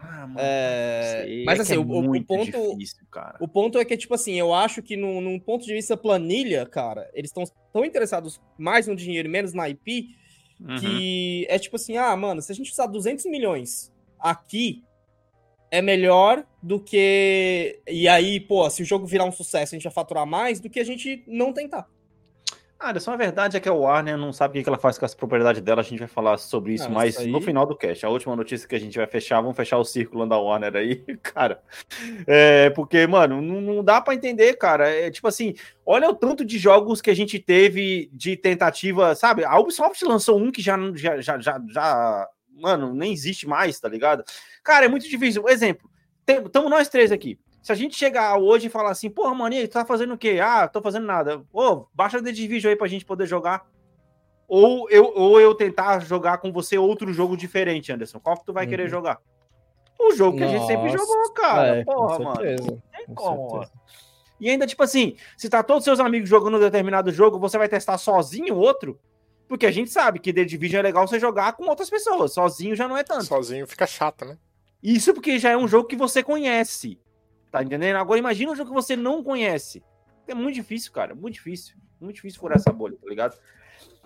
Speaker 1: Ah, mano,
Speaker 2: É,
Speaker 1: sei,
Speaker 2: mas
Speaker 1: é
Speaker 2: assim,
Speaker 1: é
Speaker 2: o- o- ponto-
Speaker 1: difícil.
Speaker 2: O ponto é que, tipo assim, eu acho que num, num ponto de vista planilha, cara, eles estão tão interessados mais no dinheiro e menos na IP,
Speaker 1: Uhum.
Speaker 2: que é tipo assim, ah, mano, se a gente precisar de 200 milhões aqui, é melhor do que. E aí, pô, se o jogo virar um sucesso, a gente vai faturar mais do que a gente não tentar.
Speaker 1: Ah, Anderson, a verdade é que a Warner não sabe o que ela faz com as propriedades dela. A gente vai falar sobre isso mais
Speaker 2: isso aí-
Speaker 1: no final do cast. A última notícia que a gente vai fechar, vamos fechar o círculo da Warner aí, cara. É, porque, mano, não, não dá pra entender, cara. É tipo assim, olha o tanto de jogos que a gente teve de tentativa, sabe? A Ubisoft lançou um que já, já, já, já, já mano, nem existe mais, tá ligado? Cara, é muito difícil. Exemplo, estamos nós três aqui. Se a gente chegar hoje e falar assim, porra, mano, aí, tu tá fazendo o quê? Ah, tô fazendo nada. Ô, baixa The Division aí pra gente poder jogar. Ou eu, ou eu tentar jogar com você outro jogo diferente, Anderson. Qual que tu vai querer
Speaker 2: Uhum.
Speaker 1: jogar? O jogo que a gente sempre
Speaker 2: Nossa,
Speaker 1: jogou, cara.
Speaker 2: É, com
Speaker 1: porra, mano.
Speaker 2: certeza,
Speaker 1: Tem
Speaker 2: com
Speaker 1: como. E ainda, tipo assim, se tá todos seus amigos jogando um determinado jogo, você vai testar sozinho outro? Porque a gente sabe que The Division é legal você jogar com outras pessoas. Sozinho já não é tanto.
Speaker 3: Sozinho fica chato, né?
Speaker 1: Isso porque já é um jogo que você conhece. Tá entendendo? Agora imagina um jogo que você não conhece. É muito difícil, cara. Muito difícil. Muito difícil furar essa bolha, tá ligado?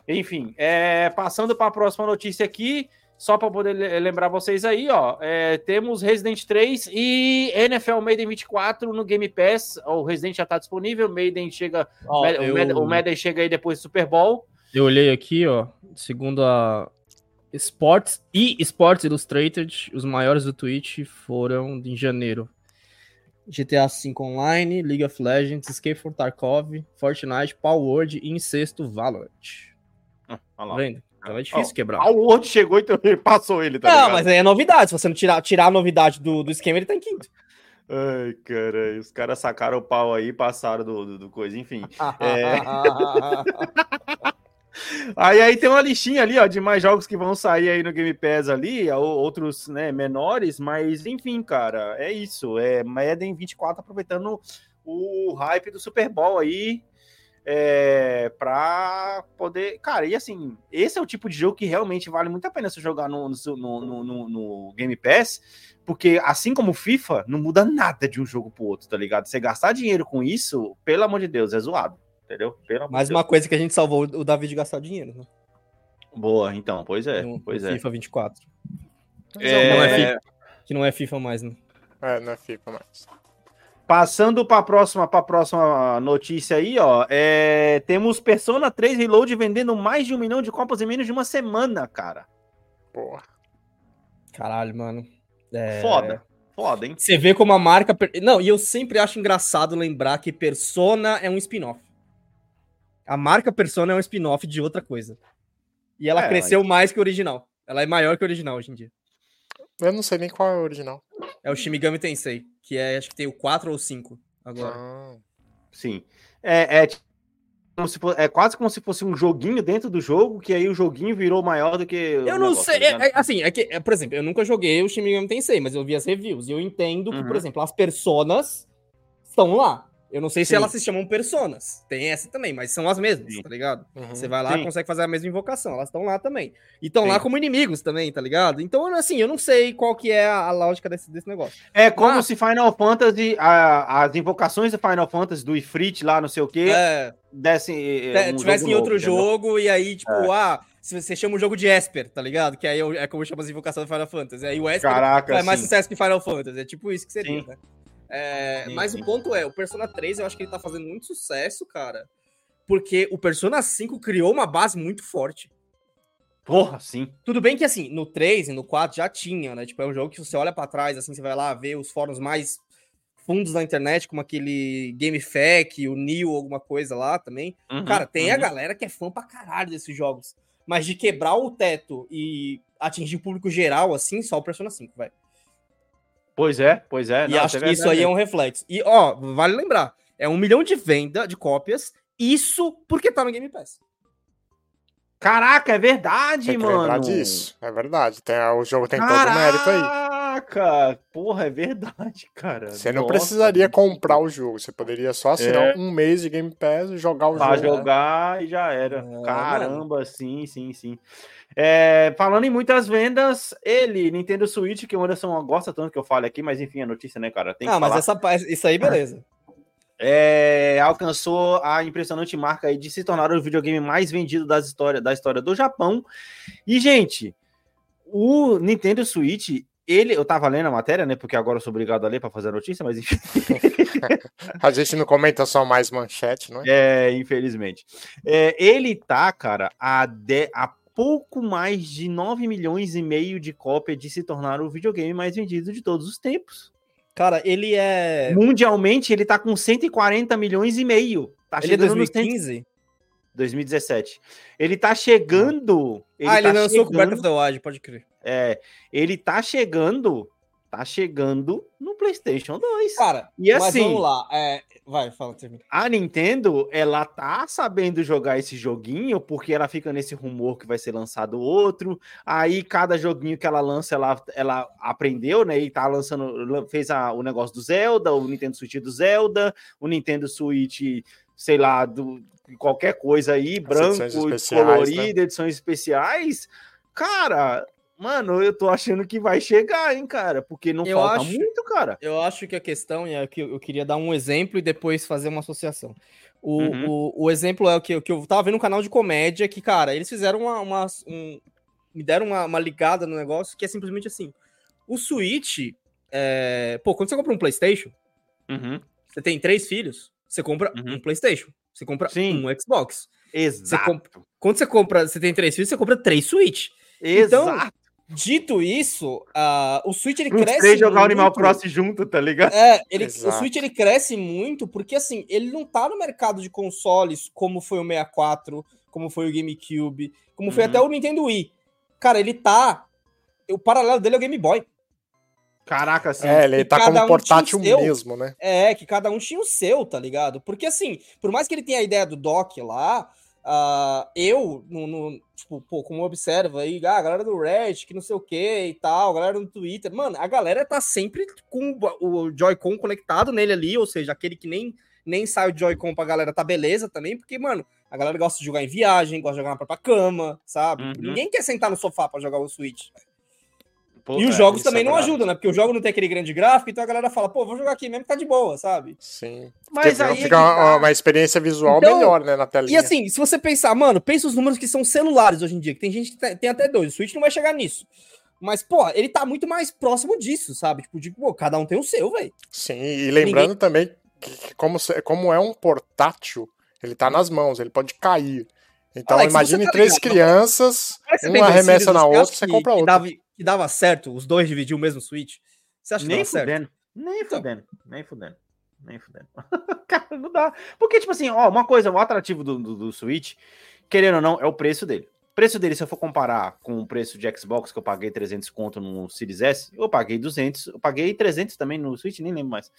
Speaker 1: Enfim, é, passando para a próxima notícia aqui, só para poder le- lembrar vocês aí, ó. é, temos Resident 3 e NFL Maiden 24 no Game Pass. O Resident já tá disponível, Maiden chega. Mad-
Speaker 2: eu-
Speaker 1: o, Mad- o Madden chega aí depois do Super Bowl.
Speaker 2: Eu olhei aqui, ó, segundo a Sports e Sports Illustrated, os maiores do Twitch foram em janeiro. GTA V Online, League of Legends, Escape from Tarkov, Fortnite, Power Word e em sexto Valorant.
Speaker 1: Ah, olha
Speaker 2: Tá
Speaker 1: lá.
Speaker 2: vendo? Então é difícil
Speaker 1: Ó,
Speaker 2: quebrar.
Speaker 1: A Word chegou e passou ele, tá
Speaker 2: Não,
Speaker 1: ligado?
Speaker 2: mas aí é novidade. Se você não tirar, tirar a novidade do, do esquema, ele tá em quinto.
Speaker 1: Ai, cara, os caras sacaram o pau aí e passaram do, do, do coisa, enfim. É. Aí, aí tem uma listinha ali, ó, de mais jogos que vão sair aí no Game Pass ali, outros, né, menores, mas enfim, cara, é isso. É Madden 24 aproveitando o hype do Super Bowl aí, é, pra poder. Cara, e assim, esse é o tipo de jogo que realmente vale muito a pena você jogar no, no, no, no- Game Pass, porque assim como FIFA, não muda nada de um jogo pro outro, tá ligado? Você gastar dinheiro com isso, pelo amor de Deus, é zoado, entendeu? Pelo
Speaker 2: Mais uma coisa que a gente salvou o Davi de gastar dinheiro, né?
Speaker 1: Boa, então, pois é,
Speaker 2: no,
Speaker 1: pois
Speaker 2: no
Speaker 1: é.
Speaker 2: FIFA 24.
Speaker 1: É,
Speaker 2: Não é FIFA. Que não é FIFA mais, né?
Speaker 3: É, não é FIFA mais.
Speaker 1: Passando para a próxima, pra próxima notícia aí, ó. é, temos Persona 3 Reload vendendo mais de um milhão de copas em menos de uma semana, cara.
Speaker 3: Porra.
Speaker 2: Caralho, mano. É...
Speaker 1: Foda. Foda, hein?
Speaker 2: Você vê como a marca. per- Não, e eu sempre acho engraçado lembrar que Persona é um spin-off. A marca Persona é um spin-off de outra coisa. E ela
Speaker 1: É,
Speaker 2: cresceu mais que o original. Ela é maior que o original hoje em dia.
Speaker 3: Eu não sei nem qual é o original.
Speaker 2: É o Shimigami Tensei, que é, acho que tem o 4 ou 5 agora.
Speaker 3: Ah,
Speaker 1: Sim. É, é, é quase como se fosse um joguinho dentro do jogo, que aí o joguinho virou maior do que. o
Speaker 2: Eu não
Speaker 1: negócio,
Speaker 2: sei,
Speaker 1: tá
Speaker 2: é- é, assim, é que, é, por exemplo, eu nunca joguei o Shimigami Tensei, mas eu vi as reviews e eu entendo que, por
Speaker 1: Uhum.
Speaker 2: exemplo, as personas estão lá. Eu não sei se
Speaker 1: Sim.
Speaker 2: elas se chamam personas. Tem essa também, mas são as mesmas,
Speaker 1: Sim.
Speaker 2: tá ligado?
Speaker 3: uhum.
Speaker 2: Você vai lá
Speaker 1: Sim.
Speaker 2: e consegue fazer a mesma invocação. Elas estão lá também. E estão lá como inimigos também, tá ligado? Então, assim, eu não sei qual que é a, lógica desse, desse negócio.
Speaker 1: É como
Speaker 2: Ah.
Speaker 1: se Final Fantasy, a- as invocações do Final Fantasy, do Ifrit lá, não sei o quê,
Speaker 2: É,
Speaker 1: dessem.
Speaker 2: é,
Speaker 1: um
Speaker 2: tivesse
Speaker 1: jogo
Speaker 2: em outro
Speaker 1: novo, entendeu?
Speaker 2: jogo e aí, tipo,
Speaker 1: É.
Speaker 2: ah, se você chama o jogo de Esper, tá ligado? Que aí é como chama as invocações do Final Fantasy. Aí o Esper
Speaker 1: Caraca,
Speaker 2: faz mais
Speaker 1: sim.
Speaker 2: sucesso que Final Fantasy. É tipo isso que seria,
Speaker 1: Sim.
Speaker 2: né? É,
Speaker 1: Sim,
Speaker 2: mas
Speaker 1: sim.
Speaker 2: o ponto é, o Persona 3 eu acho que ele tá fazendo muito sucesso, cara. Porque o Persona 5 criou uma base muito forte.
Speaker 1: Porra, sim.
Speaker 2: Tudo bem que, assim, no 3 e no 4 já tinha, né? Tipo, é um jogo que você olha pra trás, assim, você vai lá ver os fóruns mais fundos da internet, como aquele GameFAQ, o Neo, alguma coisa lá também.
Speaker 1: Uhum,
Speaker 2: Cara, tem a
Speaker 1: uhum.
Speaker 2: galera que é fã pra caralho desses jogos. Mas de quebrar o teto e atingir o público geral, assim, só o Persona 5, velho.
Speaker 1: Pois é, pois é.
Speaker 2: e
Speaker 1: não,
Speaker 2: acho
Speaker 1: é
Speaker 2: que isso aí é um reflexo. E, ó, vale lembrar, é um milhão de venda de cópias, isso porque tá no Game Pass.
Speaker 1: Caraca, é verdade,
Speaker 3: Tem que
Speaker 1: mano.
Speaker 3: lembrar disso. É verdade. Tem, o jogo tem todo o mérito aí.
Speaker 1: Caraca, porra, é verdade, cara.
Speaker 3: Você não
Speaker 1: Nossa,
Speaker 3: precisaria comprar o jogo. Você poderia só assinar
Speaker 1: É.
Speaker 3: um mês de Game Pass e jogar o
Speaker 1: Pra
Speaker 3: jogo.
Speaker 1: jogar e já era.
Speaker 2: É,
Speaker 1: Caramba, sim, sim, sim. É, falando em muitas vendas, ele, Nintendo Switch, que o Anderson gosta tanto que eu fale aqui, mas enfim, é notícia, né, cara? Tem que
Speaker 2: ah, mas essa, isso aí, beleza.
Speaker 1: É, alcançou a impressionante marca aí de se tornar o videogame mais vendido das história, da história do Japão. E, gente, o Nintendo Switch, ele, eu tava lendo a matéria, né? Porque agora eu sou obrigado a ler para fazer a notícia, mas enfim.
Speaker 3: A gente não comenta só mais manchete, não é?
Speaker 1: É, infelizmente. É, ele tá, cara, a, de- a pouco mais de 9 milhões e meio de cópia de se tornar o videogame mais vendido de todos os tempos.
Speaker 2: Cara, ele é.
Speaker 1: Mundialmente, ele tá com 140 milhões e meio. Tá
Speaker 2: Ele é
Speaker 1: chegando 100
Speaker 2: 2015?
Speaker 1: 2017. Ele tá chegando.
Speaker 2: ah, ele
Speaker 1: tá
Speaker 2: lançou com Breath
Speaker 1: chegando,
Speaker 2: of the Wild, pode crer.
Speaker 1: é, ele tá chegando. Tá chegando no PlayStation 2.
Speaker 2: Cara,
Speaker 1: E
Speaker 2: mas
Speaker 1: assim-
Speaker 2: vamos lá. é, Vai, fala, termina.
Speaker 1: A Nintendo, ela tá sabendo jogar esse joguinho, porque ela fica nesse rumor que vai ser lançado outro. Aí, cada joguinho que ela lança, ela, ela aprendeu, né? E tá lançando, fez a- o negócio do Zelda, o Nintendo Switch do Zelda, o Nintendo Switch, sei lá, do qualquer coisa aí, branco,
Speaker 3: edições especiais,
Speaker 1: colorido, edições especiais. Cara, mano, eu tô achando que vai chegar, hein, cara, porque não
Speaker 2: Eu
Speaker 1: falta
Speaker 2: acho-
Speaker 1: muito, cara.
Speaker 2: Eu acho que a questão, e é que eu queria dar um exemplo e depois fazer uma associação. O,
Speaker 1: Uhum.
Speaker 2: o, o exemplo é o que, o que eu tava vendo no canal de comédia, que, cara, eles fizeram uma. uma- um- me deram uma, uma ligada no negócio que é simplesmente assim. O Switch. é, pô, quando você compra um PlayStation,
Speaker 1: Uhum.
Speaker 2: você tem três filhos, você compra
Speaker 1: Uhum.
Speaker 2: um PlayStation. Você compra
Speaker 1: Sim.
Speaker 2: um Xbox.
Speaker 1: Exato.
Speaker 2: compra- Quando você compra, você tem três filhos, você compra três Switch. Então,
Speaker 1: Exato.
Speaker 2: Dito isso, ah, o Switch ele
Speaker 1: Os
Speaker 2: cresce.
Speaker 1: três jogar o Animal
Speaker 2: muito.
Speaker 1: Crossing junto, tá ligado?
Speaker 2: É, ele, o. Switch ele cresce muito porque assim, ele não tá no mercado de consoles como foi o 64, como foi o GameCube, como foi
Speaker 1: Uhum.
Speaker 2: até o Nintendo Wii. Cara, ele tá. O paralelo dele é o Game Boy.
Speaker 1: Caraca, assim.
Speaker 3: É, ele tá como
Speaker 2: um
Speaker 3: portátil mesmo, né?
Speaker 2: É, que cada um tinha o seu, tá ligado? Porque assim, por mais que ele tenha a ideia do dock lá, ah, eu, no, no- tipo, pô, como observa aí, ah, a galera do Reddit, que não sei o que e tal, a galera no Twitter, mano, a galera tá sempre com o Joy-Con conectado nele ali, ou seja, aquele que nem, nem sai o Joy-Con pra galera tá beleza também, porque, mano, a galera gosta de jogar em viagem, gosta de jogar na própria cama, sabe?
Speaker 1: Uhum.
Speaker 2: Ninguém quer sentar no sofá pra jogar o Switch. E os
Speaker 3: é,
Speaker 2: jogos
Speaker 3: é
Speaker 2: também não
Speaker 3: verdade.
Speaker 2: ajudam, né? Porque o jogo não tem aquele grande gráfico, então a galera fala, pô, vou jogar aqui mesmo que tá de boa, sabe?
Speaker 3: Sim.
Speaker 1: Mas
Speaker 3: Fica-
Speaker 1: aí é
Speaker 3: fica
Speaker 1: tá.
Speaker 3: uma experiência visual
Speaker 2: Então,
Speaker 3: melhor, né, na telinha.
Speaker 2: E assim, se você pensar, mano, pensa os números que são celulares hoje em dia, que tem gente que tem- até dois, o Switch não vai chegar nisso. Mas, pô, ele tá muito mais próximo disso, sabe? Tipo, de, pô, cada um tem o seu, velho.
Speaker 3: Sim, e lembrando também que, como, como é um portátil, ele tá nas mãos, ele pode cair. Então
Speaker 2: Alex,
Speaker 3: imagine
Speaker 2: tá
Speaker 3: três
Speaker 2: ligado?
Speaker 3: crianças, uma arremessa na outra, você compra outra.
Speaker 2: dava, que dava certo os dois dividir o mesmo Switch? Você acha que
Speaker 1: Nem
Speaker 2: dava certo?
Speaker 1: fudendo. Nem
Speaker 2: Então.
Speaker 1: fudendo. Nem fudendo. Nem fudendo. Cara, não dá. Porque, tipo assim, ó, uma coisa, o atrativo do, do, do Switch, querendo ou não, é o preço dele. O preço dele, se eu for comparar com o preço de Xbox, que eu paguei 300 conto no Series S, eu paguei 200, eu paguei 300 também no Switch, nem lembro mais.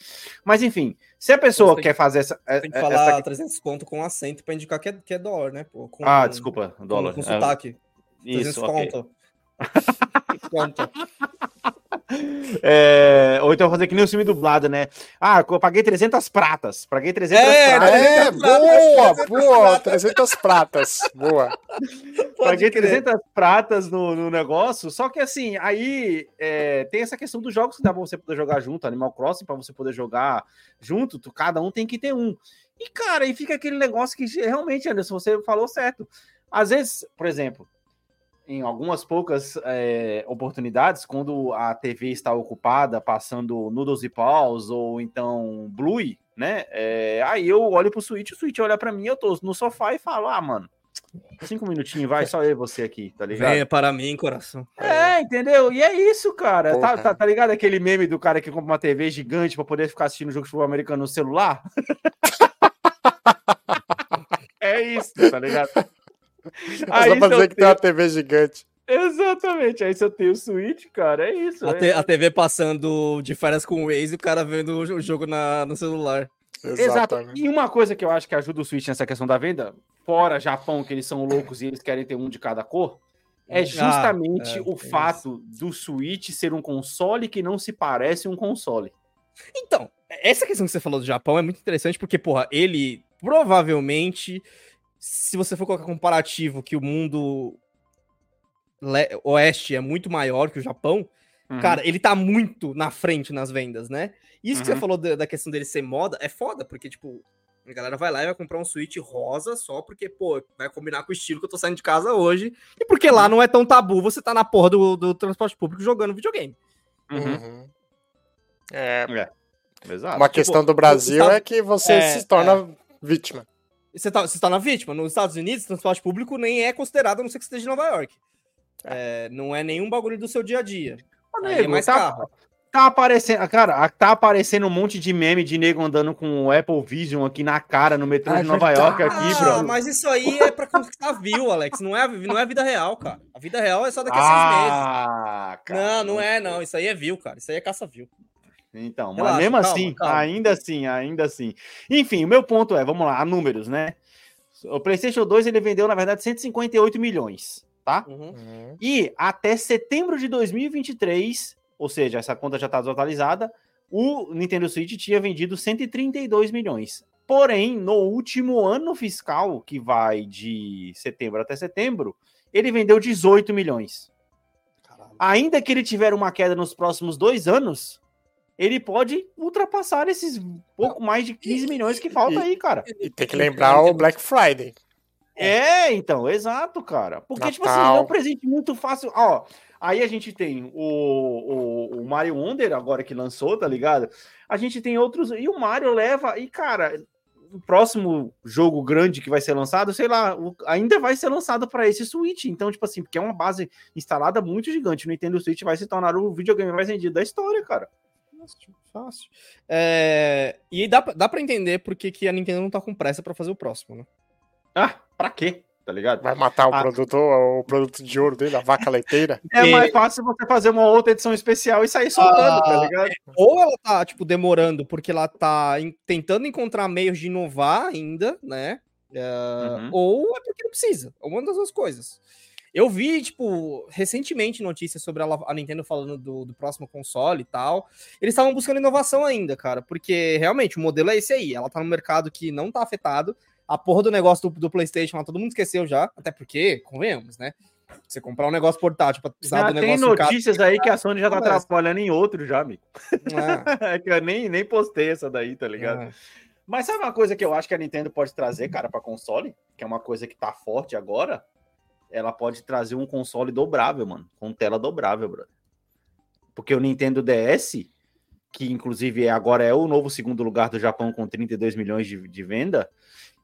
Speaker 1: Mas, enfim, se a pessoa
Speaker 2: Você tem
Speaker 1: quer fazer essa...
Speaker 2: Tem que
Speaker 1: essa-
Speaker 2: falar 300 conto com acento pra indicar que é, que é dólar, né? Pô, com,
Speaker 1: Ah, desculpa,
Speaker 2: com-
Speaker 1: dólar.
Speaker 2: Com,
Speaker 1: É,
Speaker 2: sotaque. 300
Speaker 1: Isso, ok.
Speaker 2: conto. conto.
Speaker 1: É, ou então eu vou fazer que nem o filme dublado, né? Ah, eu paguei 300 pratas. Paguei 300
Speaker 2: É,
Speaker 1: pratas.
Speaker 3: É,
Speaker 2: 300
Speaker 3: boa,
Speaker 2: pratas,
Speaker 3: boa, 300 pratas, boa.
Speaker 1: Paguei
Speaker 2: crer.
Speaker 1: 300 pratas no, no negócio, só que assim, aí é, tem essa questão dos jogos que dá pra você poder jogar junto, Animal Crossing, pra você poder jogar junto, tu, cada um tem que ter um. E cara, aí fica aquele negócio que realmente, Anderson, você falou certo. Às vezes, por exemplo, em algumas poucas é, oportunidades, quando a TV está ocupada, passando Noodles e Paws, ou então Bluey, né? é, aí eu olho pro Switch, o Switch olha pra mim, eu tô no sofá e falo, ah, mano, cinco minutinhos, vai, só eu e você aqui, tá ligado?
Speaker 2: Venha para mim, coração.
Speaker 1: É, entendeu? E é isso, cara. Tá, tá, tá ligado aquele meme do cara que compra uma TV gigante pra poder ficar assistindo o jogo de futebol americano no celular? é isso, tá ligado?
Speaker 3: Mas dá pra dizer que tem uma TV gigante.
Speaker 1: Exatamente. Aí se eu tenho o Switch, cara, é isso.
Speaker 2: A,
Speaker 1: é-
Speaker 2: te- a TV passando de férias com o Waze e o cara vendo o jo- jogo na, no celular.
Speaker 1: Exato.
Speaker 3: Exatamente.
Speaker 1: E uma coisa que eu acho que ajuda o Switch nessa questão da venda, fora Japão, que eles são loucos e eles querem ter um de cada cor, é
Speaker 2: Ah,
Speaker 1: justamente
Speaker 2: é,
Speaker 1: o
Speaker 2: tem
Speaker 1: fato do Switch ser um console que não se parece um console.
Speaker 2: Então, essa questão que você falou do Japão é muito interessante porque, porra, ele provavelmente, se você for colocar comparativo que o mundo le- oeste é muito maior que o Japão,
Speaker 1: Uhum.
Speaker 2: cara, ele tá muito na frente nas vendas, né? Isso que
Speaker 1: Uhum.
Speaker 2: você falou da, da questão dele ser moda é foda, porque, tipo, a galera vai lá e vai comprar um Switch rosa só porque, pô, vai combinar com o estilo que eu tô saindo de casa hoje. E porque lá não é tão tabu você tá na porra do, do transporte público jogando videogame.
Speaker 1: Uhum.
Speaker 3: Uhum. É,
Speaker 1: Exato.
Speaker 3: uma questão do Brasil
Speaker 2: Estados-
Speaker 3: é que você
Speaker 2: É,
Speaker 3: se torna vítima.
Speaker 2: Você tá, você tá na vítima. Nos Estados Unidos, transporte público nem é considerado, a não ser que você esteja em Nova York. É, não é nenhum bagulho do seu dia a dia.
Speaker 1: Ô,
Speaker 2: Aí é
Speaker 1: nego,
Speaker 2: mais
Speaker 1: tá,
Speaker 2: carro.
Speaker 1: tá aparecendo, cara, tá aparecendo um monte de meme de nego andando com o Apple Vision aqui na cara no metrô
Speaker 3: Ah,
Speaker 1: de Nova York aqui,
Speaker 2: Ah,
Speaker 1: bro.
Speaker 2: mas isso aí é pra conquistar view, Alex. Não é, não é a vida real, cara. A vida real é só daqui a seis meses.
Speaker 1: Ah, cara.
Speaker 2: Não, não é, não. Isso aí é view, cara. Isso aí é caça-view.
Speaker 1: Então,
Speaker 2: Relaxa,
Speaker 1: mas mesmo
Speaker 2: calma,
Speaker 1: assim,
Speaker 2: calma.
Speaker 1: ainda assim, ainda assim. Enfim, o meu ponto é, vamos lá, números, né? O PlayStation 2 ele vendeu, na verdade, 158 milhões, tá?
Speaker 2: Uhum.
Speaker 3: Uhum.
Speaker 1: E até setembro de 2023, ou seja, essa conta já está desatualizada, o Nintendo Switch tinha vendido 132 milhões. Porém, no último ano fiscal, que vai de setembro até setembro, ele vendeu 18 milhões. Ainda que ele tiver uma queda nos próximos dois anos, ele pode ultrapassar esses pouco mais de 15 milhões que falta aí, cara.
Speaker 3: E tem que lembrar o Black Friday.
Speaker 1: É, então, exato, cara. Porque, tipo assim,
Speaker 3: Natal.
Speaker 1: é um presente muito fácil. Ó, aí a gente tem o, o, o Mario Wonder, agora que lançou, tá ligado? A gente tem outros. E o Mario leva. E, cara, o próximo jogo grande que vai ser lançado, sei lá, o- ainda vai ser lançado para esse Switch. Então, tipo assim, porque é uma base instalada muito gigante. O Nintendo Switch vai se tornar o videogame mais vendido da história, cara.
Speaker 2: Fácil, fácil. É, E dá, pra- dá pra entender por que que a Nintendo não tá com pressa pra fazer o próximo, né?
Speaker 1: Ah, pra quê? Tá ligado?
Speaker 3: Vai matar o
Speaker 1: Ah.
Speaker 3: produto, o produto de ouro dele, a vaca leiteira.
Speaker 1: É
Speaker 2: E-
Speaker 1: mais fácil você fazer uma outra edição especial e sair soltando, tá
Speaker 2: Ah,
Speaker 1: ligado?
Speaker 2: Ou ela tá, tipo, demorando porque ela tá em- tentando encontrar meios de inovar ainda, né? É,
Speaker 1: Uhum.
Speaker 2: Ou é porque não precisa. Uma das duas coisas. Eu vi, tipo, recentemente notícias sobre a Nintendo falando do, do próximo console e tal. Eles estavam buscando inovação ainda, cara, porque realmente o modelo é esse aí. Ela tá no mercado que não tá afetado. A porra do negócio do, do PlayStation, lá, todo mundo esqueceu já. Até porque, convenhamos, né? Você comprar um negócio portátil pra precisar
Speaker 1: Já
Speaker 2: do
Speaker 1: tem
Speaker 2: negócio caro.
Speaker 1: notícias aí que a Sony já tá
Speaker 2: Começa.
Speaker 1: trabalhando em outro já, amigo.
Speaker 2: É,
Speaker 1: É que eu nem, nem postei essa daí, tá ligado?
Speaker 2: é.
Speaker 1: Mas sabe uma coisa que eu acho que a Nintendo pode trazer, cara, pra console? Que é uma coisa que tá forte agora? Ela pode trazer um console dobrável, mano. Com tela dobrável, brother. Porque o Nintendo DS, que inclusive é- agora é o novo segundo lugar do Japão com 32 milhões de, de venda,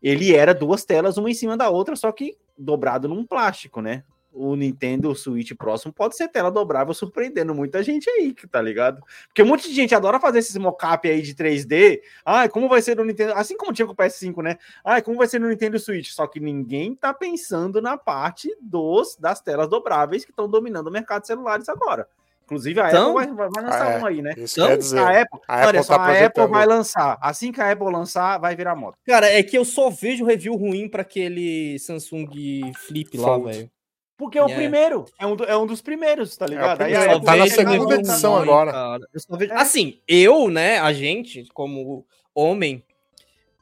Speaker 1: ele era duas telas, uma em cima da outra, só que dobrado num plástico, né? O Nintendo Switch próximo pode ser tela dobrável, surpreendendo muita gente aí, que tá ligado? Porque um monte de gente adora fazer esses mocap aí de 3D. Ai, como vai ser no Nintendo? Assim como tinha com o PS5, né? Ai, como vai ser no Nintendo Switch? Só que ninguém tá pensando na parte dos das telas dobráveis que estão dominando o mercado de celulares agora. Inclusive a
Speaker 2: Então-
Speaker 1: Apple vai, vai lançar
Speaker 3: Ah, é.
Speaker 1: um aí, né?
Speaker 2: Então.
Speaker 1: A Apple,
Speaker 3: A Apple
Speaker 1: olha só,
Speaker 3: tá
Speaker 1: a Apple vai lançar. Assim que a Apple lançar, vai virar moto.
Speaker 2: Cara, é que eu só vejo review ruim pra aquele Samsung Flip lá, velho.
Speaker 1: Porque é o
Speaker 2: É.
Speaker 1: primeiro. É um, do- é um dos primeiros, tá ligado? Aí
Speaker 3: primeiro,
Speaker 1: a
Speaker 2: Eu
Speaker 1: Apple
Speaker 3: tá na segunda edição agora.
Speaker 2: cara. Eu só vejo- Assim, eu, né, a gente, como homem,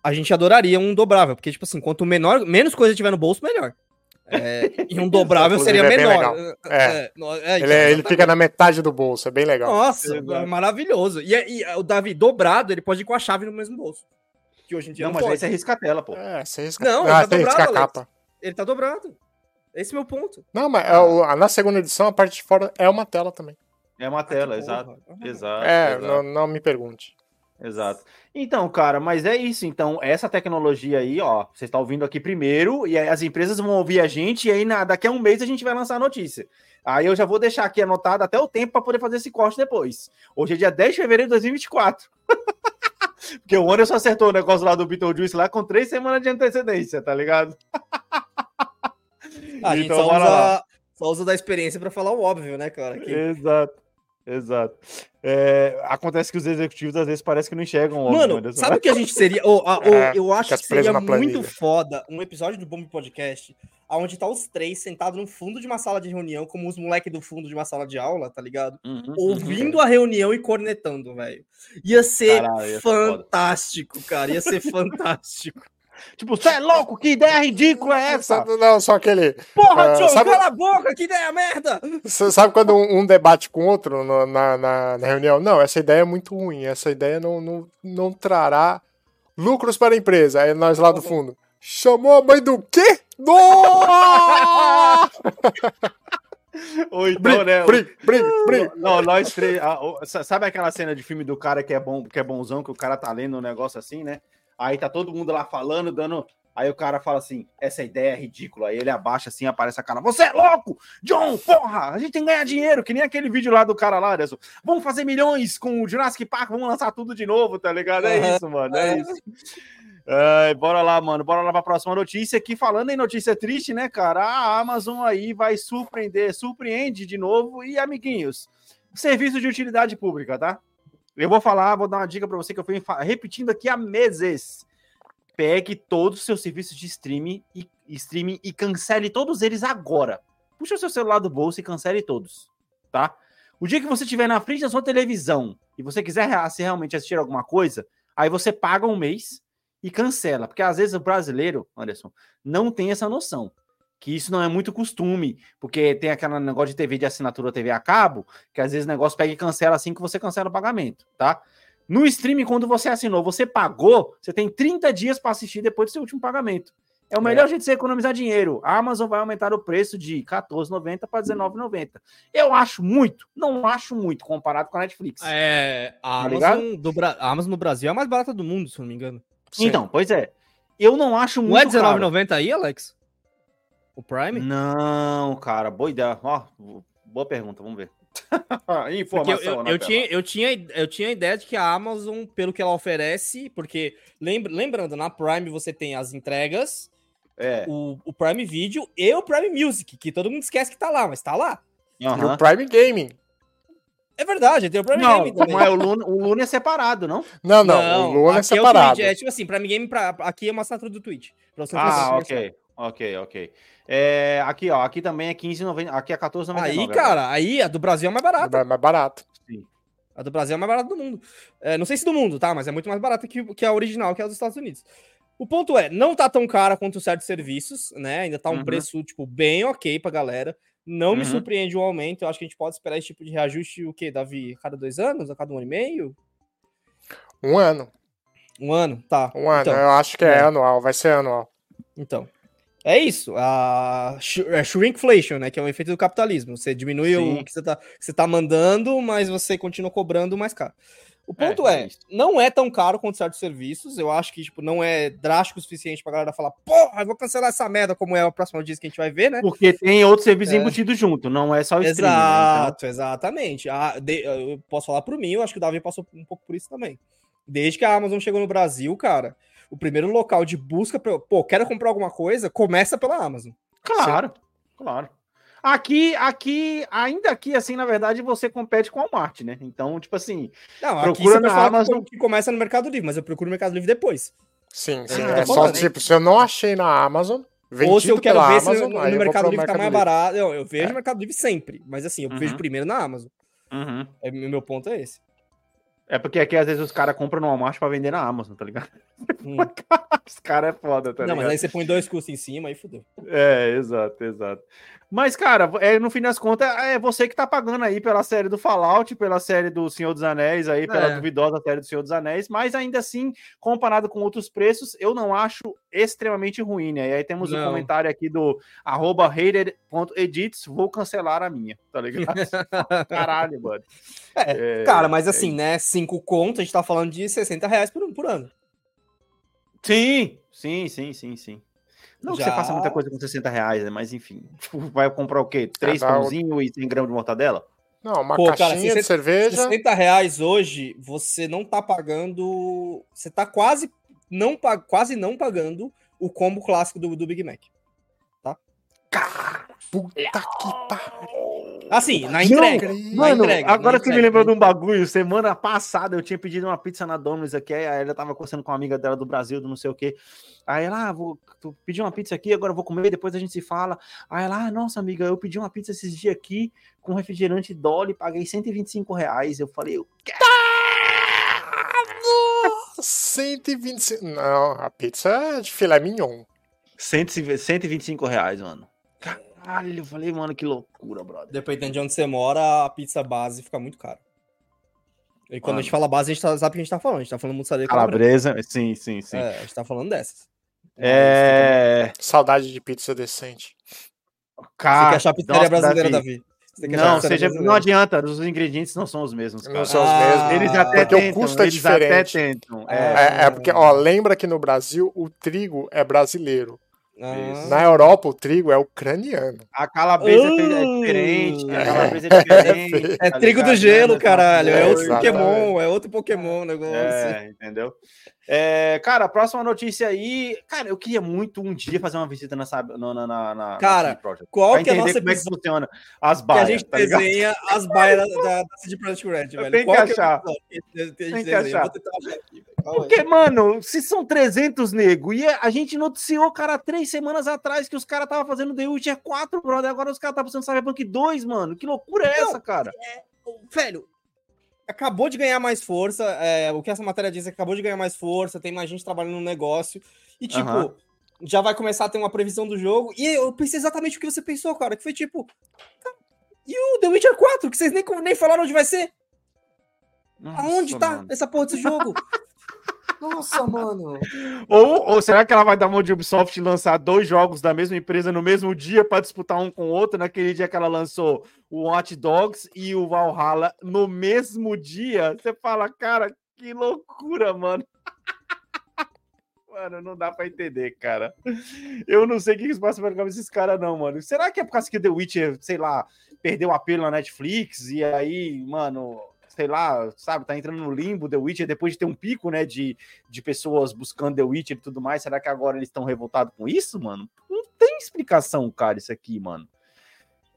Speaker 2: a gente adoraria um dobrável, porque, tipo assim, quanto menor, menos coisa tiver no bolso, melhor. É, e um dobrável seria
Speaker 3: é
Speaker 2: menor.
Speaker 3: legal.
Speaker 2: É, é,
Speaker 3: Ele, é- ele fica na metade do bolso, é bem legal.
Speaker 2: Nossa, maravilhoso. E, e o Davi, dobrado, ele pode ir com a chave no mesmo bolso. Que hoje em dia
Speaker 1: Não,
Speaker 2: não,
Speaker 1: mas aí
Speaker 2: pode.
Speaker 1: você risca a tela, pô.
Speaker 3: É, você risca,
Speaker 2: Não,
Speaker 3: ah,
Speaker 2: tá
Speaker 3: você
Speaker 2: dobrado,
Speaker 3: a capa.
Speaker 2: Ele tá dobrado. Esse é o meu ponto.
Speaker 3: Não, mas é o- na segunda edição, a parte de fora é uma tela também.
Speaker 1: É uma tela,
Speaker 2: Ah,
Speaker 1: exato.
Speaker 2: porra.
Speaker 1: Exato.
Speaker 3: é,
Speaker 1: exato.
Speaker 3: não, não me pergunte.
Speaker 1: Exato. Então, cara, mas é isso. Então, essa tecnologia aí, ó, você está ouvindo aqui primeiro, e aí as empresas vão ouvir a gente, e aí na, daqui a um mês a gente vai lançar a notícia. Aí eu já vou deixar aqui anotado até o tempo para poder fazer esse corte depois. Hoje é dia 10 de fevereiro de 2024. Porque o Anderson acertou o negócio lá do Beetlejuice lá com três semanas de antecedência, tá ligado?
Speaker 2: A gente
Speaker 1: Então,
Speaker 2: só, usa, só usa da experiência pra falar o óbvio, né, cara? Que-
Speaker 1: Exato. Exato. É, acontece que os executivos às vezes parece que não enxergam o óbvio,
Speaker 2: Mano,
Speaker 1: Anderson.
Speaker 2: sabe o que a gente seria? A- ô,
Speaker 3: É,
Speaker 2: eu acho que seria muito foda um episódio do Bomb Podcast onde tá os três sentados no fundo de uma sala de reunião, como os moleques do fundo de uma sala de aula, tá ligado?
Speaker 1: Uhum,
Speaker 2: Ouvindo a reunião e cornetando, velho. Ia ser
Speaker 1: Caralho, ia ser
Speaker 2: fantástico, cara. Ia ser fantástico.
Speaker 1: Tipo, você é louco? Que ideia ridícula é essa?
Speaker 3: Não, só aquele.
Speaker 2: Porra,
Speaker 3: Ah,
Speaker 2: Joe,
Speaker 3: sabe-
Speaker 2: cala a boca, que ideia merda!
Speaker 3: Você sabe quando um, um debate com outro no- na, na, na reunião? Não, essa ideia é muito ruim. Essa ideia não, não, não trará lucros para a empresa. Aí nós lá do fundo. Chamou a mãe do quê? Nossa!
Speaker 1: Ou então, né?
Speaker 3: Brim, brim, brim.
Speaker 1: Não, nós três. Sabe aquela cena de filme do cara que é bom, que é bonzão, que o cara tá lendo um negócio assim, né? Aí tá todo mundo lá falando, dando. Aí o cara fala assim: essa ideia é ridícula. Aí ele abaixa assim, aparece a cara: Você é louco! John, porra! A gente tem que ganhar dinheiro, que nem aquele vídeo lá do cara lá, Anderson. Vamos fazer milhões com o Jurassic Park, vamos lançar tudo de novo, tá ligado? É isso, mano. É isso. Ai, bora lá, mano. Bora lá pra próxima notícia. Aqui falando em notícia triste, né, cara? A Amazon aí vai surpreender, surpreende de novo. E, amiguinhos, serviço de utilidade pública, tá? Eu vou falar, vou dar uma dica pra você que eu fui repetindo aqui há meses. Pegue todos os seus serviços de streaming e, streaming e cancele todos eles agora. Puxa o seu celular do bolso e cancele todos, tá? O dia que você estiver na frente da sua televisão e você quiser se realmente assistir alguma coisa, aí você paga um mês e cancela. Porque às vezes o brasileiro, Anderson, não tem essa noção. Que isso não é muito costume, porque tem aquele negócio de TV de assinatura, TV a cabo, que às vezes o negócio pega e cancela assim que você cancela o pagamento, tá? No streaming, quando você assinou, você pagou, você tem 30 dias para assistir depois do seu último pagamento. É o melhor jeito de você economizar dinheiro. A Amazon vai aumentar o preço de R$14,90 para R$19,90. Eu acho muito, não acho muito comparado com a Netflix.
Speaker 2: É, a
Speaker 1: Tá?
Speaker 2: Amazon, do a Amazon no Brasil é a mais barata do mundo, se não me engano.
Speaker 1: Então, pois é. Eu não acho muito
Speaker 2: Não é
Speaker 1: caro.
Speaker 2: R$19,90 aí, Alex? O Prime?
Speaker 1: Não, cara, boa ideia. Ó, boa pergunta, vamos ver.
Speaker 2: Porque
Speaker 1: Informação,
Speaker 2: eu, eu, eu tinha, eu, tinha, eu tinha a ideia de que a Amazon, pelo que ela oferece, porque lembra, lembrando, na Prime você tem as entregas,
Speaker 1: É.
Speaker 2: o, o Prime Video e o Prime Music, que todo mundo esquece que tá lá, mas tá lá.
Speaker 3: E
Speaker 1: aham.
Speaker 3: o Prime Gaming.
Speaker 2: É verdade, tem o Prime
Speaker 1: Não,
Speaker 2: Game também.
Speaker 1: mas o Luna, o Luna é separado, não?
Speaker 3: Não, não, o Luna é separado.
Speaker 2: o Twitch, é tipo assim, Prime Game pra, aqui é uma assinatura do Twitch. Pra você não
Speaker 1: Ah, ok. Ok, ok. É, aqui, ó, aqui também é 15,90, aqui é 14,99.
Speaker 2: Aí, cara, aí a do Brasil é mais barata.
Speaker 3: É mais barato.
Speaker 2: A do Brasil é a mais barata do mundo. É, não sei se do mundo, tá? Mas é muito mais barata que, que a original, que é a dos Estados Unidos. O ponto é, não tá tão cara quanto certos serviços, né? Ainda tá um
Speaker 1: Uhum.
Speaker 2: preço, tipo, bem ok pra galera. Não me
Speaker 1: Uhum.
Speaker 2: surpreende o aumento. Eu acho que a gente pode esperar esse tipo de reajuste, o quê, Davi? A cada dois anos? A cada um ano e meio?
Speaker 3: Um ano.
Speaker 2: Um ano? Tá.
Speaker 3: Um ano.
Speaker 2: Então,
Speaker 3: eu acho que é,
Speaker 2: é.
Speaker 3: anual, vai ser anual.
Speaker 2: então. É isso. A é shrinkflation, né? Que é o efeito do capitalismo. Você diminui
Speaker 1: Sim.
Speaker 2: o que você, tá, que você tá mandando, mas você continua cobrando mais caro. O ponto
Speaker 1: É,
Speaker 2: é,
Speaker 1: isso.
Speaker 2: não é tão caro quanto certos serviços. Eu acho que tipo, não é drástico o suficiente pra galera falar, porra, eu vou cancelar essa merda, como é o próximo dia que a gente vai ver, né?
Speaker 1: Porque tem outro serviço
Speaker 2: É.
Speaker 1: embutido junto, não é só o né?
Speaker 2: Exato, exatamente. Ah, de- eu posso falar por mim, eu acho que o Davi passou um pouco por isso também. Desde que a Amazon chegou no Brasil, cara, o primeiro local de busca, pra, pô, quero comprar alguma coisa, começa pela Amazon.
Speaker 1: Claro, claro. Aqui, aqui, ainda aqui, assim, na verdade, você compete com a Walmart, né? Então, tipo assim,
Speaker 2: Não,
Speaker 1: Procura
Speaker 2: aqui você
Speaker 1: na Amazon.
Speaker 2: que começa no Mercado Livre, mas eu procuro no Mercado Livre depois.
Speaker 3: Sim, sim.
Speaker 1: Ah,
Speaker 3: é só
Speaker 2: falando,
Speaker 3: tipo, se eu não achei na Amazon, vendido
Speaker 2: Ou se eu quero
Speaker 3: pela
Speaker 2: ver
Speaker 3: Amazon,
Speaker 2: se no, no Mercado Livre tá mais
Speaker 3: Livre.
Speaker 2: barato. Eu, eu vejo
Speaker 3: É.
Speaker 2: no Mercado Livre sempre, mas assim, eu
Speaker 1: Uhum.
Speaker 2: vejo primeiro na Amazon.
Speaker 1: uhum.
Speaker 2: É, o meu ponto é esse.
Speaker 1: é porque aqui às vezes os caras compram no Walmart pra vender na Amazon, tá ligado?
Speaker 2: Hum.
Speaker 1: Os caras é foda, tá
Speaker 2: Não,
Speaker 1: ligado?
Speaker 2: mas aí você põe dois custos em cima, aí fudeu.
Speaker 1: É, exato, exato. Mas, cara, é, no fim das contas, é você que tá pagando aí pela série do Fallout, pela série do Senhor dos Anéis, aí, pela
Speaker 2: É.
Speaker 1: duvidosa série do Senhor dos Anéis, mas ainda assim, comparado com outros preços, eu não acho extremamente ruim, né? E aí temos um
Speaker 2: Não.
Speaker 1: comentário aqui do arroba hated.edits, vou cancelar a minha, tá ligado? Caralho, mano.
Speaker 2: É,
Speaker 1: É,
Speaker 2: cara, mas
Speaker 1: é
Speaker 2: assim, né? Cinco contos, a gente tá falando de 60 reais por, por ano.
Speaker 1: Sim, sim, sim, sim, sim. Não que
Speaker 2: Já-
Speaker 1: você faça muita coisa com 60 reais, né? Mas enfim. Tipo, vai comprar o quê? Três
Speaker 3: o-
Speaker 1: pãozinhos e 100 gramas de mortadela?
Speaker 3: Não, uma
Speaker 2: Pô, cara,
Speaker 3: caixinha de
Speaker 2: 60
Speaker 3: cerveja.
Speaker 2: 60 reais hoje, você não tá pagando. Você tá quase não, quase não pagando o combo clássico do, do Big Mac.
Speaker 3: Puta que pariu.
Speaker 2: Assim, na entrega.
Speaker 3: Não,
Speaker 2: na
Speaker 1: Mano,
Speaker 2: entrega,
Speaker 1: agora você me lembrou de um bagulho. Semana passada eu tinha pedido uma pizza na Domino's aqui, aí ela tava conversando com uma amiga dela do Brasil, do não sei o quê. Aí ela, ah, vou tu pedi uma pizza aqui, agora eu vou comer, depois a gente se fala. Aí ela, ah, nossa amiga, eu pedi uma pizza esses dias aqui com refrigerante Dolly, paguei 125 reais. Eu falei, o quê?
Speaker 3: 125. Não, a pizza é de filé mignon.
Speaker 1: 100 125 reais, mano. Caralho, eu falei, mano, que loucura, brother.
Speaker 2: Dependendo de onde você mora, a pizza base fica muito cara. E quando a gente fala base, a gente tá, sabe o que a gente tá falando. A gente tá falando mussarela e calabresa.
Speaker 1: Calabresa, sim, sim, sim.
Speaker 2: É, a gente tá falando dessas.
Speaker 1: É.
Speaker 3: Saudade de pizza decente.
Speaker 2: Você
Speaker 1: Cara,
Speaker 2: quer achar a pizzaria
Speaker 1: nossa,
Speaker 2: brasileira,
Speaker 1: Davi.
Speaker 2: Davi? Você
Speaker 1: Não, seja,
Speaker 2: brasileira?
Speaker 1: não adianta, os ingredientes não são os mesmos, cara.
Speaker 3: Não são os
Speaker 2: Ah,
Speaker 3: mesmos.
Speaker 1: Eles até
Speaker 3: porque o
Speaker 1: tentam,
Speaker 3: custo é diferente.
Speaker 1: É.
Speaker 3: É, é porque, ó, lembra que no Brasil o trigo é brasileiro.
Speaker 2: Ah.
Speaker 3: Na Europa o trigo é ucraniano.
Speaker 1: A calabresa é
Speaker 2: Uh,
Speaker 1: diferente, a
Speaker 2: é.
Speaker 1: calabresa é diferente.
Speaker 2: É
Speaker 1: tá
Speaker 2: trigo do
Speaker 1: ligado?
Speaker 2: gelo,
Speaker 1: Não é
Speaker 2: caralho. É outro
Speaker 3: Exatamente.
Speaker 2: Pokémon, é outro Pokémon o negócio.
Speaker 1: É, entendeu? É, cara, a próxima notícia aí. Cara, eu queria muito um dia fazer uma visita nessa, na, na, na, na
Speaker 2: Cara. Qual que é a nossa
Speaker 1: como é que funciona as
Speaker 2: que a
Speaker 1: baias,
Speaker 2: gente
Speaker 1: tá ligado?
Speaker 2: desenha as baias da, da, CD Projekt Red, velho? Qual
Speaker 1: que
Speaker 2: é
Speaker 1: achar. Tem que achar.
Speaker 2: Vou tentar achar aqui, velho.
Speaker 1: Porque, mano, se são 300 nego, e a gente noticiou, cara, três semanas atrás que os caras estavam fazendo The Witcher 4, brother, agora os caras estão fazendo Cyberpunk 2, mano. Que loucura é
Speaker 2: Não,
Speaker 1: essa, cara?
Speaker 2: velho, acabou de ganhar mais força. é, o que essa matéria diz é que acabou de ganhar mais força, tem mais gente trabalhando no negócio. E, tipo, já vai começar a ter uma previsão do jogo. E eu pensei exatamente o que você pensou, cara. Que foi tipo. "Tá, E o The Witcher 4, que vocês nem, nem falaram onde vai ser? Aonde
Speaker 1: Nossa,
Speaker 2: tá
Speaker 1: mano.
Speaker 2: essa porra desse jogo? Nossa, mano.
Speaker 1: Ou, ou será que ela vai dar mão de Ubisoft lançar dois jogos da mesma empresa no mesmo dia para disputar um com o outro? Naquele dia que ela lançou o Watch Dogs e o Valhalla no mesmo dia? Você fala, cara, que loucura, mano. Mano, não dá pra entender, cara. Eu não sei o que que se passa pela cabeça desses caras, não, mano. Será que é por causa que The Witcher, sei lá, perdeu o apelo na Netflix e aí, mano, sei lá, sabe, tá entrando no limbo The Witcher depois de ter um pico, né, de, de pessoas buscando The Witcher e tudo mais. Será que agora eles estão revoltados com isso, mano? Não tem explicação, cara, isso aqui, mano.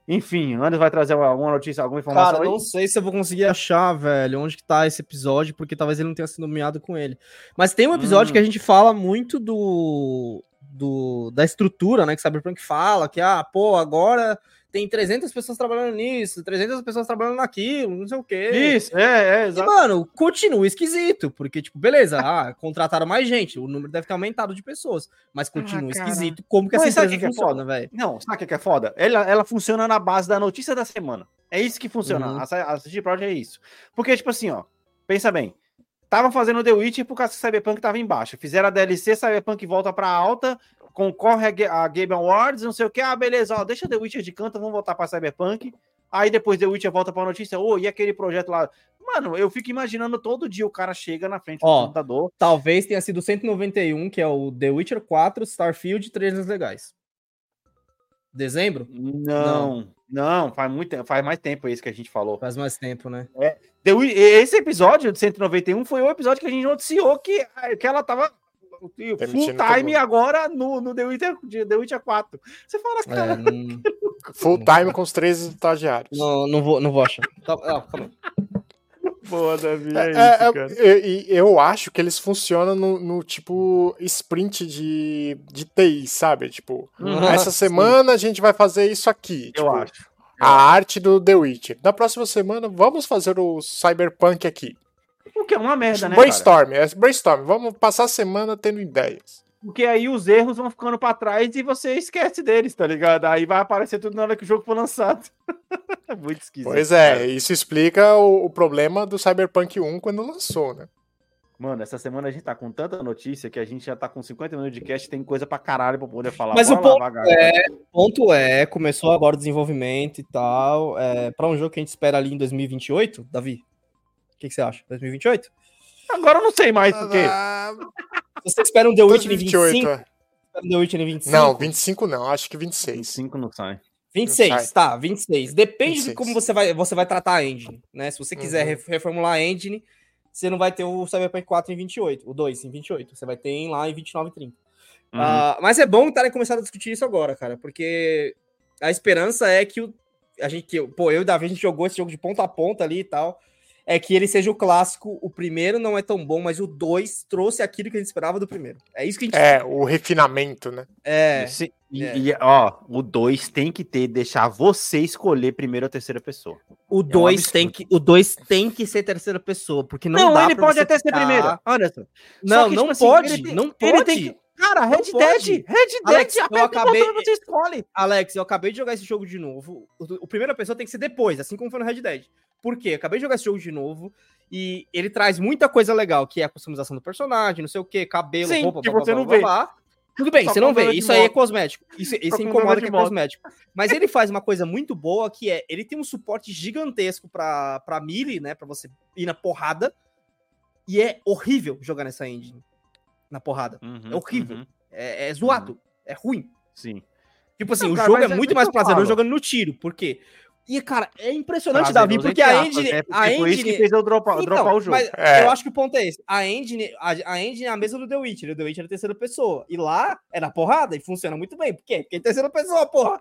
Speaker 1: Enfim, Anderson vai trazer alguma notícia, alguma informação
Speaker 2: Cara,
Speaker 1: aí?
Speaker 2: não sei se eu vou conseguir achar, velho, onde que tá esse episódio, porque talvez ele não tenha sido nomeado com ele. Mas tem um episódio
Speaker 1: Hum.
Speaker 2: que a gente fala muito do, do da estrutura, né, que Cyberpunk fala, que, ah, pô, agora tem 300 pessoas trabalhando nisso, 300 pessoas trabalhando naquilo, não sei o quê.
Speaker 1: Isso, é, é,
Speaker 2: E,
Speaker 1: exato.
Speaker 2: mano, continua esquisito, porque, tipo, beleza, ah, contrataram mais gente, o número deve ter aumentado de pessoas, mas continua
Speaker 1: Ah,
Speaker 2: esquisito como que essa
Speaker 1: Mas sabe
Speaker 2: empresa
Speaker 1: que é
Speaker 2: funciona, velho.
Speaker 1: Não, sabe o que que é foda? Ela, ela funciona na base da notícia da semana. É isso que funciona.
Speaker 2: Uhum.
Speaker 1: A, a CD Projekt é isso. Porque, tipo assim, ó, pensa bem. Tava fazendo The Witcher por causa que Cyberpunk tava embaixo. Fizeram a DLC, Cyberpunk volta pra alta, concorre a, Ga- a Game Awards, não sei o que. Ah, beleza, ó, deixa The Witcher de canto, vamos voltar pra Cyberpunk. Aí depois The Witcher volta pra notícia. Ô, e aquele projeto lá? Mano, eu fico imaginando todo dia o cara chega na frente do
Speaker 2: Ó,
Speaker 1: computador.
Speaker 2: Talvez tenha sido 191, que é o The Witcher 4, Starfield e trailers legais. Dezembro?
Speaker 1: Não, não, faz muito tempo, faz mais tempo isso que a gente falou.
Speaker 2: Faz mais tempo, né?
Speaker 1: The Wi- Esse episódio de 191 foi o episódio que a gente noticiou que, que ela tava full time agora no, no The, Witcher, de The Witcher 4. Você fala, cara,
Speaker 2: É, não,
Speaker 3: Full time com os três estagiários.
Speaker 2: não, não vou, não vou achar. Calma, ah, calma
Speaker 1: pô, Davi,
Speaker 3: É, é, é, e- e eu acho que eles funcionam no, no tipo sprint de, de TI, sabe? Tipo,
Speaker 2: Uhum.
Speaker 3: essa
Speaker 2: Sim.
Speaker 3: semana a gente vai fazer isso aqui.
Speaker 1: eu
Speaker 3: tipo,
Speaker 1: acho.
Speaker 3: A arte do The Witcher. Na próxima semana, vamos fazer o Cyberpunk aqui.
Speaker 1: Porque é uma merda, né, cara?
Speaker 3: brainstorm, é brainstorm. Vamos passar a semana tendo ideias.
Speaker 1: Porque aí os erros vão ficando pra trás e você esquece deles, tá ligado? Aí vai aparecer tudo na hora que o jogo for lançado. é muito esquisito.
Speaker 3: Pois é,
Speaker 1: cara.
Speaker 3: isso explica o, o problema do Cyberpunk 1 quando lançou, né?
Speaker 1: Mano, essa semana a gente tá com tanta notícia que a gente já tá com 50 minutos de cast, tem coisa pra caralho pra poder falar.
Speaker 2: Mas
Speaker 1: Bora
Speaker 2: o ponto
Speaker 1: lá.
Speaker 2: O ponto é, começou agora o desenvolvimento e tal. É, para um jogo que a gente espera ali em 2028, Davi, o que, que você acha? 2028?
Speaker 1: Agora eu não sei mais por quê.
Speaker 3: Ah,
Speaker 2: Você espera um The Witcher em 25?
Speaker 3: 28, é.
Speaker 2: Espera um The Witcher em 25?
Speaker 3: Não, 25 não, acho que 26.
Speaker 1: 5 não sai.
Speaker 2: 26,
Speaker 3: Sai.
Speaker 2: tá, 26. Depende
Speaker 3: 26.
Speaker 2: de como você vai, você vai tratar a engine, né? Se você quiser
Speaker 3: Uhum.
Speaker 2: ref- reformular a engine, você não vai ter o Cyberpunk 4 em 28, o 2 em 28. Você vai ter lá em 29 e 30.
Speaker 1: Uhum.
Speaker 2: Ah, mas é bom estarem começando a discutir isso agora, cara, porque a esperança é que o, a gente, que, pô, eu e o Davi, a gente jogou esse jogo de ponta a ponta ali e tal, é que ele seja o clássico, o primeiro não é tão bom, mas o 2 trouxe aquilo que a gente esperava do primeiro. É isso que a gente...
Speaker 3: É, o refinamento, né?
Speaker 2: É,
Speaker 1: Sim, e,
Speaker 2: é.
Speaker 1: e, ó, o 2 tem que ter, deixar você escolher primeira ou terceira pessoa.
Speaker 2: o 2
Speaker 1: absurdo.
Speaker 2: tem que, o 2 tem que ser terceira pessoa, porque não,
Speaker 1: Não,
Speaker 2: dá
Speaker 1: ele
Speaker 2: pra
Speaker 1: pode
Speaker 2: você
Speaker 1: até ser
Speaker 2: ficar-
Speaker 1: primeira. Anderson.
Speaker 2: Não,
Speaker 1: Só que,
Speaker 2: não
Speaker 1: tipo assim,
Speaker 2: pode,
Speaker 1: ele
Speaker 2: não
Speaker 1: ele
Speaker 2: pode.
Speaker 1: tem que- Cara, Red
Speaker 2: Não
Speaker 1: Dead. Red Dead,
Speaker 2: Alex, eu
Speaker 1: aperta o
Speaker 2: acabei-
Speaker 1: botão você escolhe.
Speaker 2: Alex, eu acabei de jogar esse jogo de novo. O, o primeira pessoa tem que ser depois, assim como foi no Red Dead. Por quê? Eu acabei de jogar esse jogo de novo e ele traz muita coisa legal, que é a customização do personagem, não sei o quê, cabelo,
Speaker 1: Sim,
Speaker 2: roupa,
Speaker 1: que
Speaker 2: blá,
Speaker 1: você
Speaker 2: blá,
Speaker 1: não
Speaker 2: blá,
Speaker 1: vê.
Speaker 2: blá. Tudo bem,
Speaker 1: Só
Speaker 2: você não vê. Isso aí é cosmético. Isso, isso incomoda que é cosmético. Mas ele faz uma coisa muito boa, que é, ele tem um suporte gigantesco pra, pra melee, né, pra você ir na porrada, e é horrível jogar nessa engine, na porrada.
Speaker 1: Uhum,
Speaker 2: É horrível.
Speaker 1: uhum,
Speaker 2: É, é zoado, é ruim.
Speaker 1: Sim.
Speaker 2: Tipo assim,
Speaker 1: Não,
Speaker 2: o
Speaker 1: cara,
Speaker 2: jogo é
Speaker 1: é
Speaker 2: muito mais
Speaker 1: que eu
Speaker 2: prazeroso jogando no tiro. Por quê? E, cara, é impressionante, Davi, porque a engine.
Speaker 1: Porque
Speaker 2: a
Speaker 1: isso
Speaker 2: engine
Speaker 1: que fez eu dropar,
Speaker 2: Então,
Speaker 1: dropar o jogo.
Speaker 2: Mas
Speaker 3: É.
Speaker 2: eu acho que o ponto é esse. A engine, a, a engine é a mesma do The Witcher. O The Witcher é a terceira pessoa. E lá é na porrada e funciona muito bem. Por quê? Porque é terceira pessoa, porra.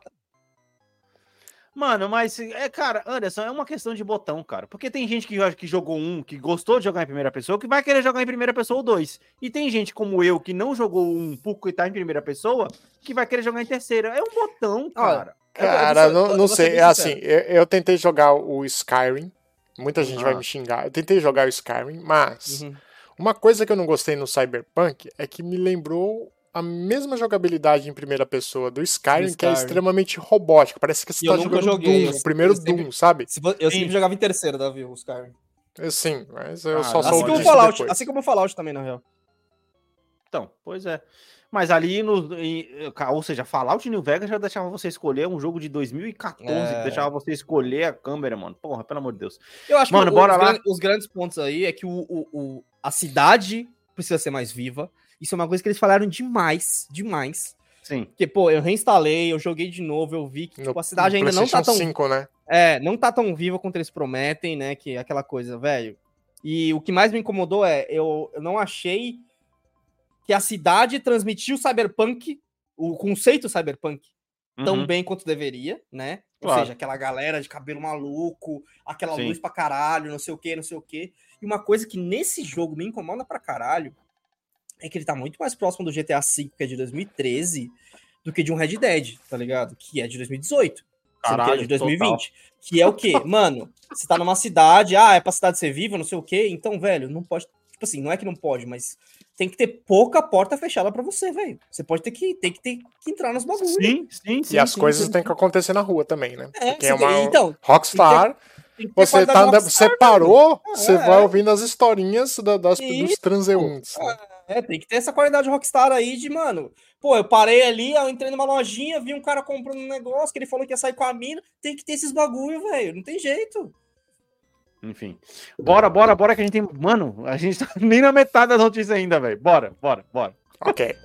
Speaker 1: Mano, mas, é, cara, Anderson, é uma questão de botão, cara. Porque tem gente que, que jogou um, que gostou de jogar em primeira pessoa, que vai querer jogar em primeira pessoa ou dois. E tem gente como eu, que não jogou um pouco e tá em primeira pessoa, que vai querer jogar em terceira. É um botão, cara.
Speaker 3: Cara,
Speaker 2: eu vou-
Speaker 3: não,
Speaker 2: eu
Speaker 3: não
Speaker 2: ser
Speaker 3: sei. É assim, eu, eu tentei jogar o Skyrim. Muita gente vai
Speaker 1: Ah.
Speaker 3: me xingar. Eu tentei jogar o Skyrim, mas
Speaker 2: Uhum.
Speaker 3: uma coisa que eu não gostei no Cyberpunk é que me lembrou a mesma jogabilidade em primeira pessoa do Skyrim, que é
Speaker 2: Skyrim.
Speaker 3: extremamente robótica. Parece que você
Speaker 2: E
Speaker 3: tá jogando
Speaker 2: joguei,
Speaker 3: Doom, o primeiro
Speaker 2: sempre-
Speaker 3: Doom, sabe?
Speaker 2: Eu sempre jogava em terceira, Davi, o Skyrim.
Speaker 3: Eu, Sim, mas eu
Speaker 1: Ah,
Speaker 3: só
Speaker 1: assim
Speaker 2: Assim
Speaker 3: sou
Speaker 2: como, Fallout,
Speaker 3: depois.
Speaker 2: assim como o Fallout também, na real.
Speaker 1: Então, pois é. Mas ali no. em- ou seja, Fallout New Vegas já deixava você escolher um jogo de 2014,
Speaker 2: É.
Speaker 1: que deixava você escolher a câmera, mano. Porra, pelo amor de Deus.
Speaker 2: Eu acho
Speaker 1: Mano,
Speaker 2: que o-
Speaker 1: bora
Speaker 2: os,
Speaker 1: lá.
Speaker 2: gran- os grandes pontos aí é que o, o- o- a cidade precisa ser mais viva. Isso é uma coisa que eles falaram demais, demais.
Speaker 1: Sim.
Speaker 2: Porque, pô, eu reinstalei, eu joguei de novo, eu vi que
Speaker 3: No-
Speaker 2: tipo, a cidade
Speaker 3: no
Speaker 2: ainda não tá tão.
Speaker 3: 5, né?
Speaker 2: É, não tá tão viva quanto eles prometem, né? Que é aquela coisa, velho. E o que mais me incomodou é, eu, eu não achei que a cidade transmitiu o cyberpunk, o conceito cyberpunk, tão
Speaker 1: Uhum.
Speaker 2: bem quanto deveria, né? Ou
Speaker 1: Claro.
Speaker 2: seja, aquela galera de cabelo maluco, aquela
Speaker 1: Sim.
Speaker 2: luz pra caralho, não sei o que, não sei o que. E uma coisa que nesse jogo me incomoda pra caralho é que ele tá muito mais próximo do GTA V, que é de 2013, do que de um Red Dead, tá ligado? Que é de 2018. sendo que ele é de
Speaker 1: Caralho,
Speaker 2: 2020. Que é o quê? Mano, você tá numa cidade, ah, é pra cidade ser viva, não sei o quê. Então, velho, não pode. Tipo assim, não é que não pode, mas tem que ter pouca porta fechada pra você, velho. Você pode ter que, tem que ter que entrar nos bagulhos.
Speaker 1: Sim, sim, sim.
Speaker 3: E as
Speaker 1: sim,
Speaker 3: coisas têm que acontecer na rua também, né?
Speaker 2: É,
Speaker 3: Porque é uma
Speaker 2: então,
Speaker 3: Rockstar.
Speaker 2: tem que
Speaker 3: Você, tá,
Speaker 2: Rockstar,
Speaker 3: você parou, você
Speaker 2: É.
Speaker 3: vai ouvindo as historinhas da- das, dos
Speaker 2: Isso.
Speaker 3: transeuntes. né?
Speaker 2: É, tem que ter essa qualidade Rockstar aí de, mano. Pô, eu parei ali, eu entrei numa lojinha, vi um cara comprando um negócio que ele falou que ia sair com a mina. Tem que ter esses bagulho, velho. Não tem jeito.
Speaker 1: Enfim. Bora, bora, bora que a gente tem. Mano, a gente tá nem na metade das notícias ainda, velho. Bora, bora, bora.
Speaker 3: Ok.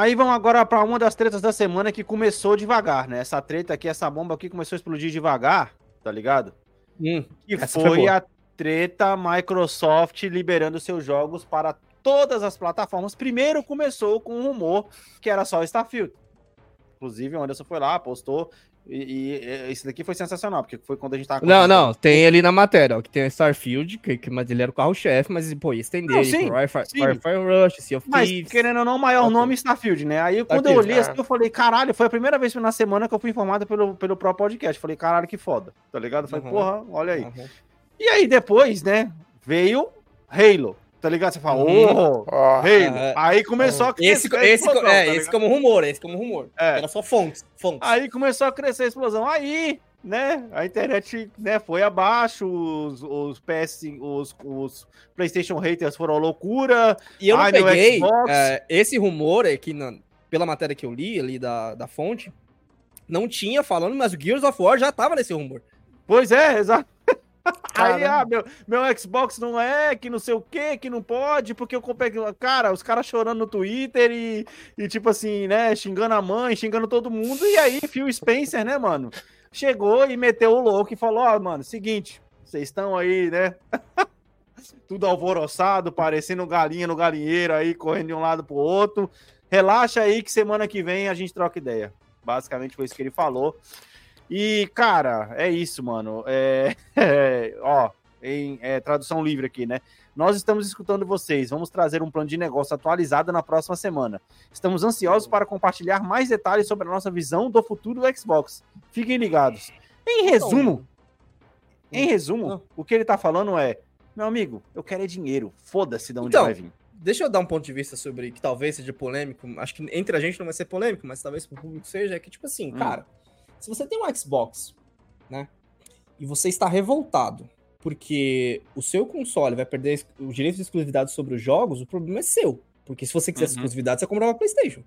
Speaker 1: Aí vamos agora pra uma das tretas da semana que começou devagar, né? Essa treta aqui, essa bomba aqui começou a explodir devagar, tá ligado? Que
Speaker 2: Essa foi
Speaker 1: foi a treta Microsoft liberando seus jogos para todas as plataformas. Primeiro começou com um rumor que era só Starfield. Inclusive, o Anderson foi lá, postou. E, e, esse daqui foi sensacional, porque foi quando a gente tava.
Speaker 4: Não, não, tem ali na matéria, ó, que tem o Starfield, que, que mas ele era o carro-chefe, mas, pô, ia estender
Speaker 1: Não, sim,
Speaker 4: Firefire,
Speaker 1: sim.
Speaker 4: Firefire Rush, Sea of
Speaker 1: Mas,
Speaker 4: Thieves.
Speaker 1: querendo ou não, o maior
Speaker 4: Ok.
Speaker 1: nome é Starfield, né? Aí, quando eu
Speaker 4: Starfield,
Speaker 1: olhei
Speaker 3: é.
Speaker 1: assim, eu falei, caralho, foi a primeira vez na semana que eu fui informado pelo, pelo próprio podcast. Falei, caralho, que foda, tá ligado? Eu falei,
Speaker 2: Uhum.
Speaker 1: porra, olha aí.
Speaker 2: Uhum.
Speaker 1: E aí, depois, né, veio Halo, tá ligado? Você fala,
Speaker 2: Uhum.
Speaker 1: ô,
Speaker 3: Ó,
Speaker 1: Halo.
Speaker 2: É.
Speaker 1: Aí começou a
Speaker 2: Esse,
Speaker 1: crescer a
Speaker 2: esse,
Speaker 1: explosão,
Speaker 2: é,
Speaker 1: tá
Speaker 2: esse como rumor, esse como rumor.
Speaker 1: É.
Speaker 2: Era só fontes. fontes.
Speaker 1: Aí começou a crescer a explosão. Aí, né, a internet né, foi abaixo, os, os PS, os, os PlayStation haters foram loucura.
Speaker 2: E eu não peguei é, esse rumor aqui, na, pela matéria que eu li ali da, da fonte, não tinha falando, mas o Gears of War já tava nesse rumor.
Speaker 1: Pois é, exato. Aí, ah, meu, meu Xbox não é, que não sei o que, que não pode, porque eu comprei. Cara, os caras chorando no Twitter e, e, tipo assim, né, xingando a mãe, xingando todo mundo. E aí, Phil Spencer, né, mano, chegou e meteu o louco e falou: Ó, mano, seguinte, vocês estão aí, né, tudo alvoroçado, parecendo galinha no galinheiro aí, correndo de um lado pro outro. Relaxa aí que semana que vem a gente troca ideia. Basicamente foi isso que ele falou. E, cara, é isso, mano. É, é, ó, em é, tradução livre aqui, né? Nós estamos escutando vocês. Vamos trazer um plano de negócio atualizado na próxima semana. Estamos ansiosos para compartilhar mais detalhes sobre a nossa visão do futuro do Xbox. Fiquem ligados. Em resumo, em resumo,
Speaker 2: Não.
Speaker 1: o que ele tá falando é: meu amigo, eu quero é dinheiro. Foda-se de onde
Speaker 2: Então,
Speaker 1: vai vir.
Speaker 2: Deixa eu dar um ponto de vista sobre que talvez seja polêmico. Acho que entre a gente não vai ser polêmico, mas talvez pro público seja. É que, tipo assim,
Speaker 1: Hum.
Speaker 2: cara, se você tem um Xbox, né? E você está revoltado porque o seu console vai perder os direitos de exclusividade sobre os jogos, o problema é seu. Porque se você quisesse
Speaker 1: Uhum.
Speaker 2: exclusividade, você comprava PlayStation.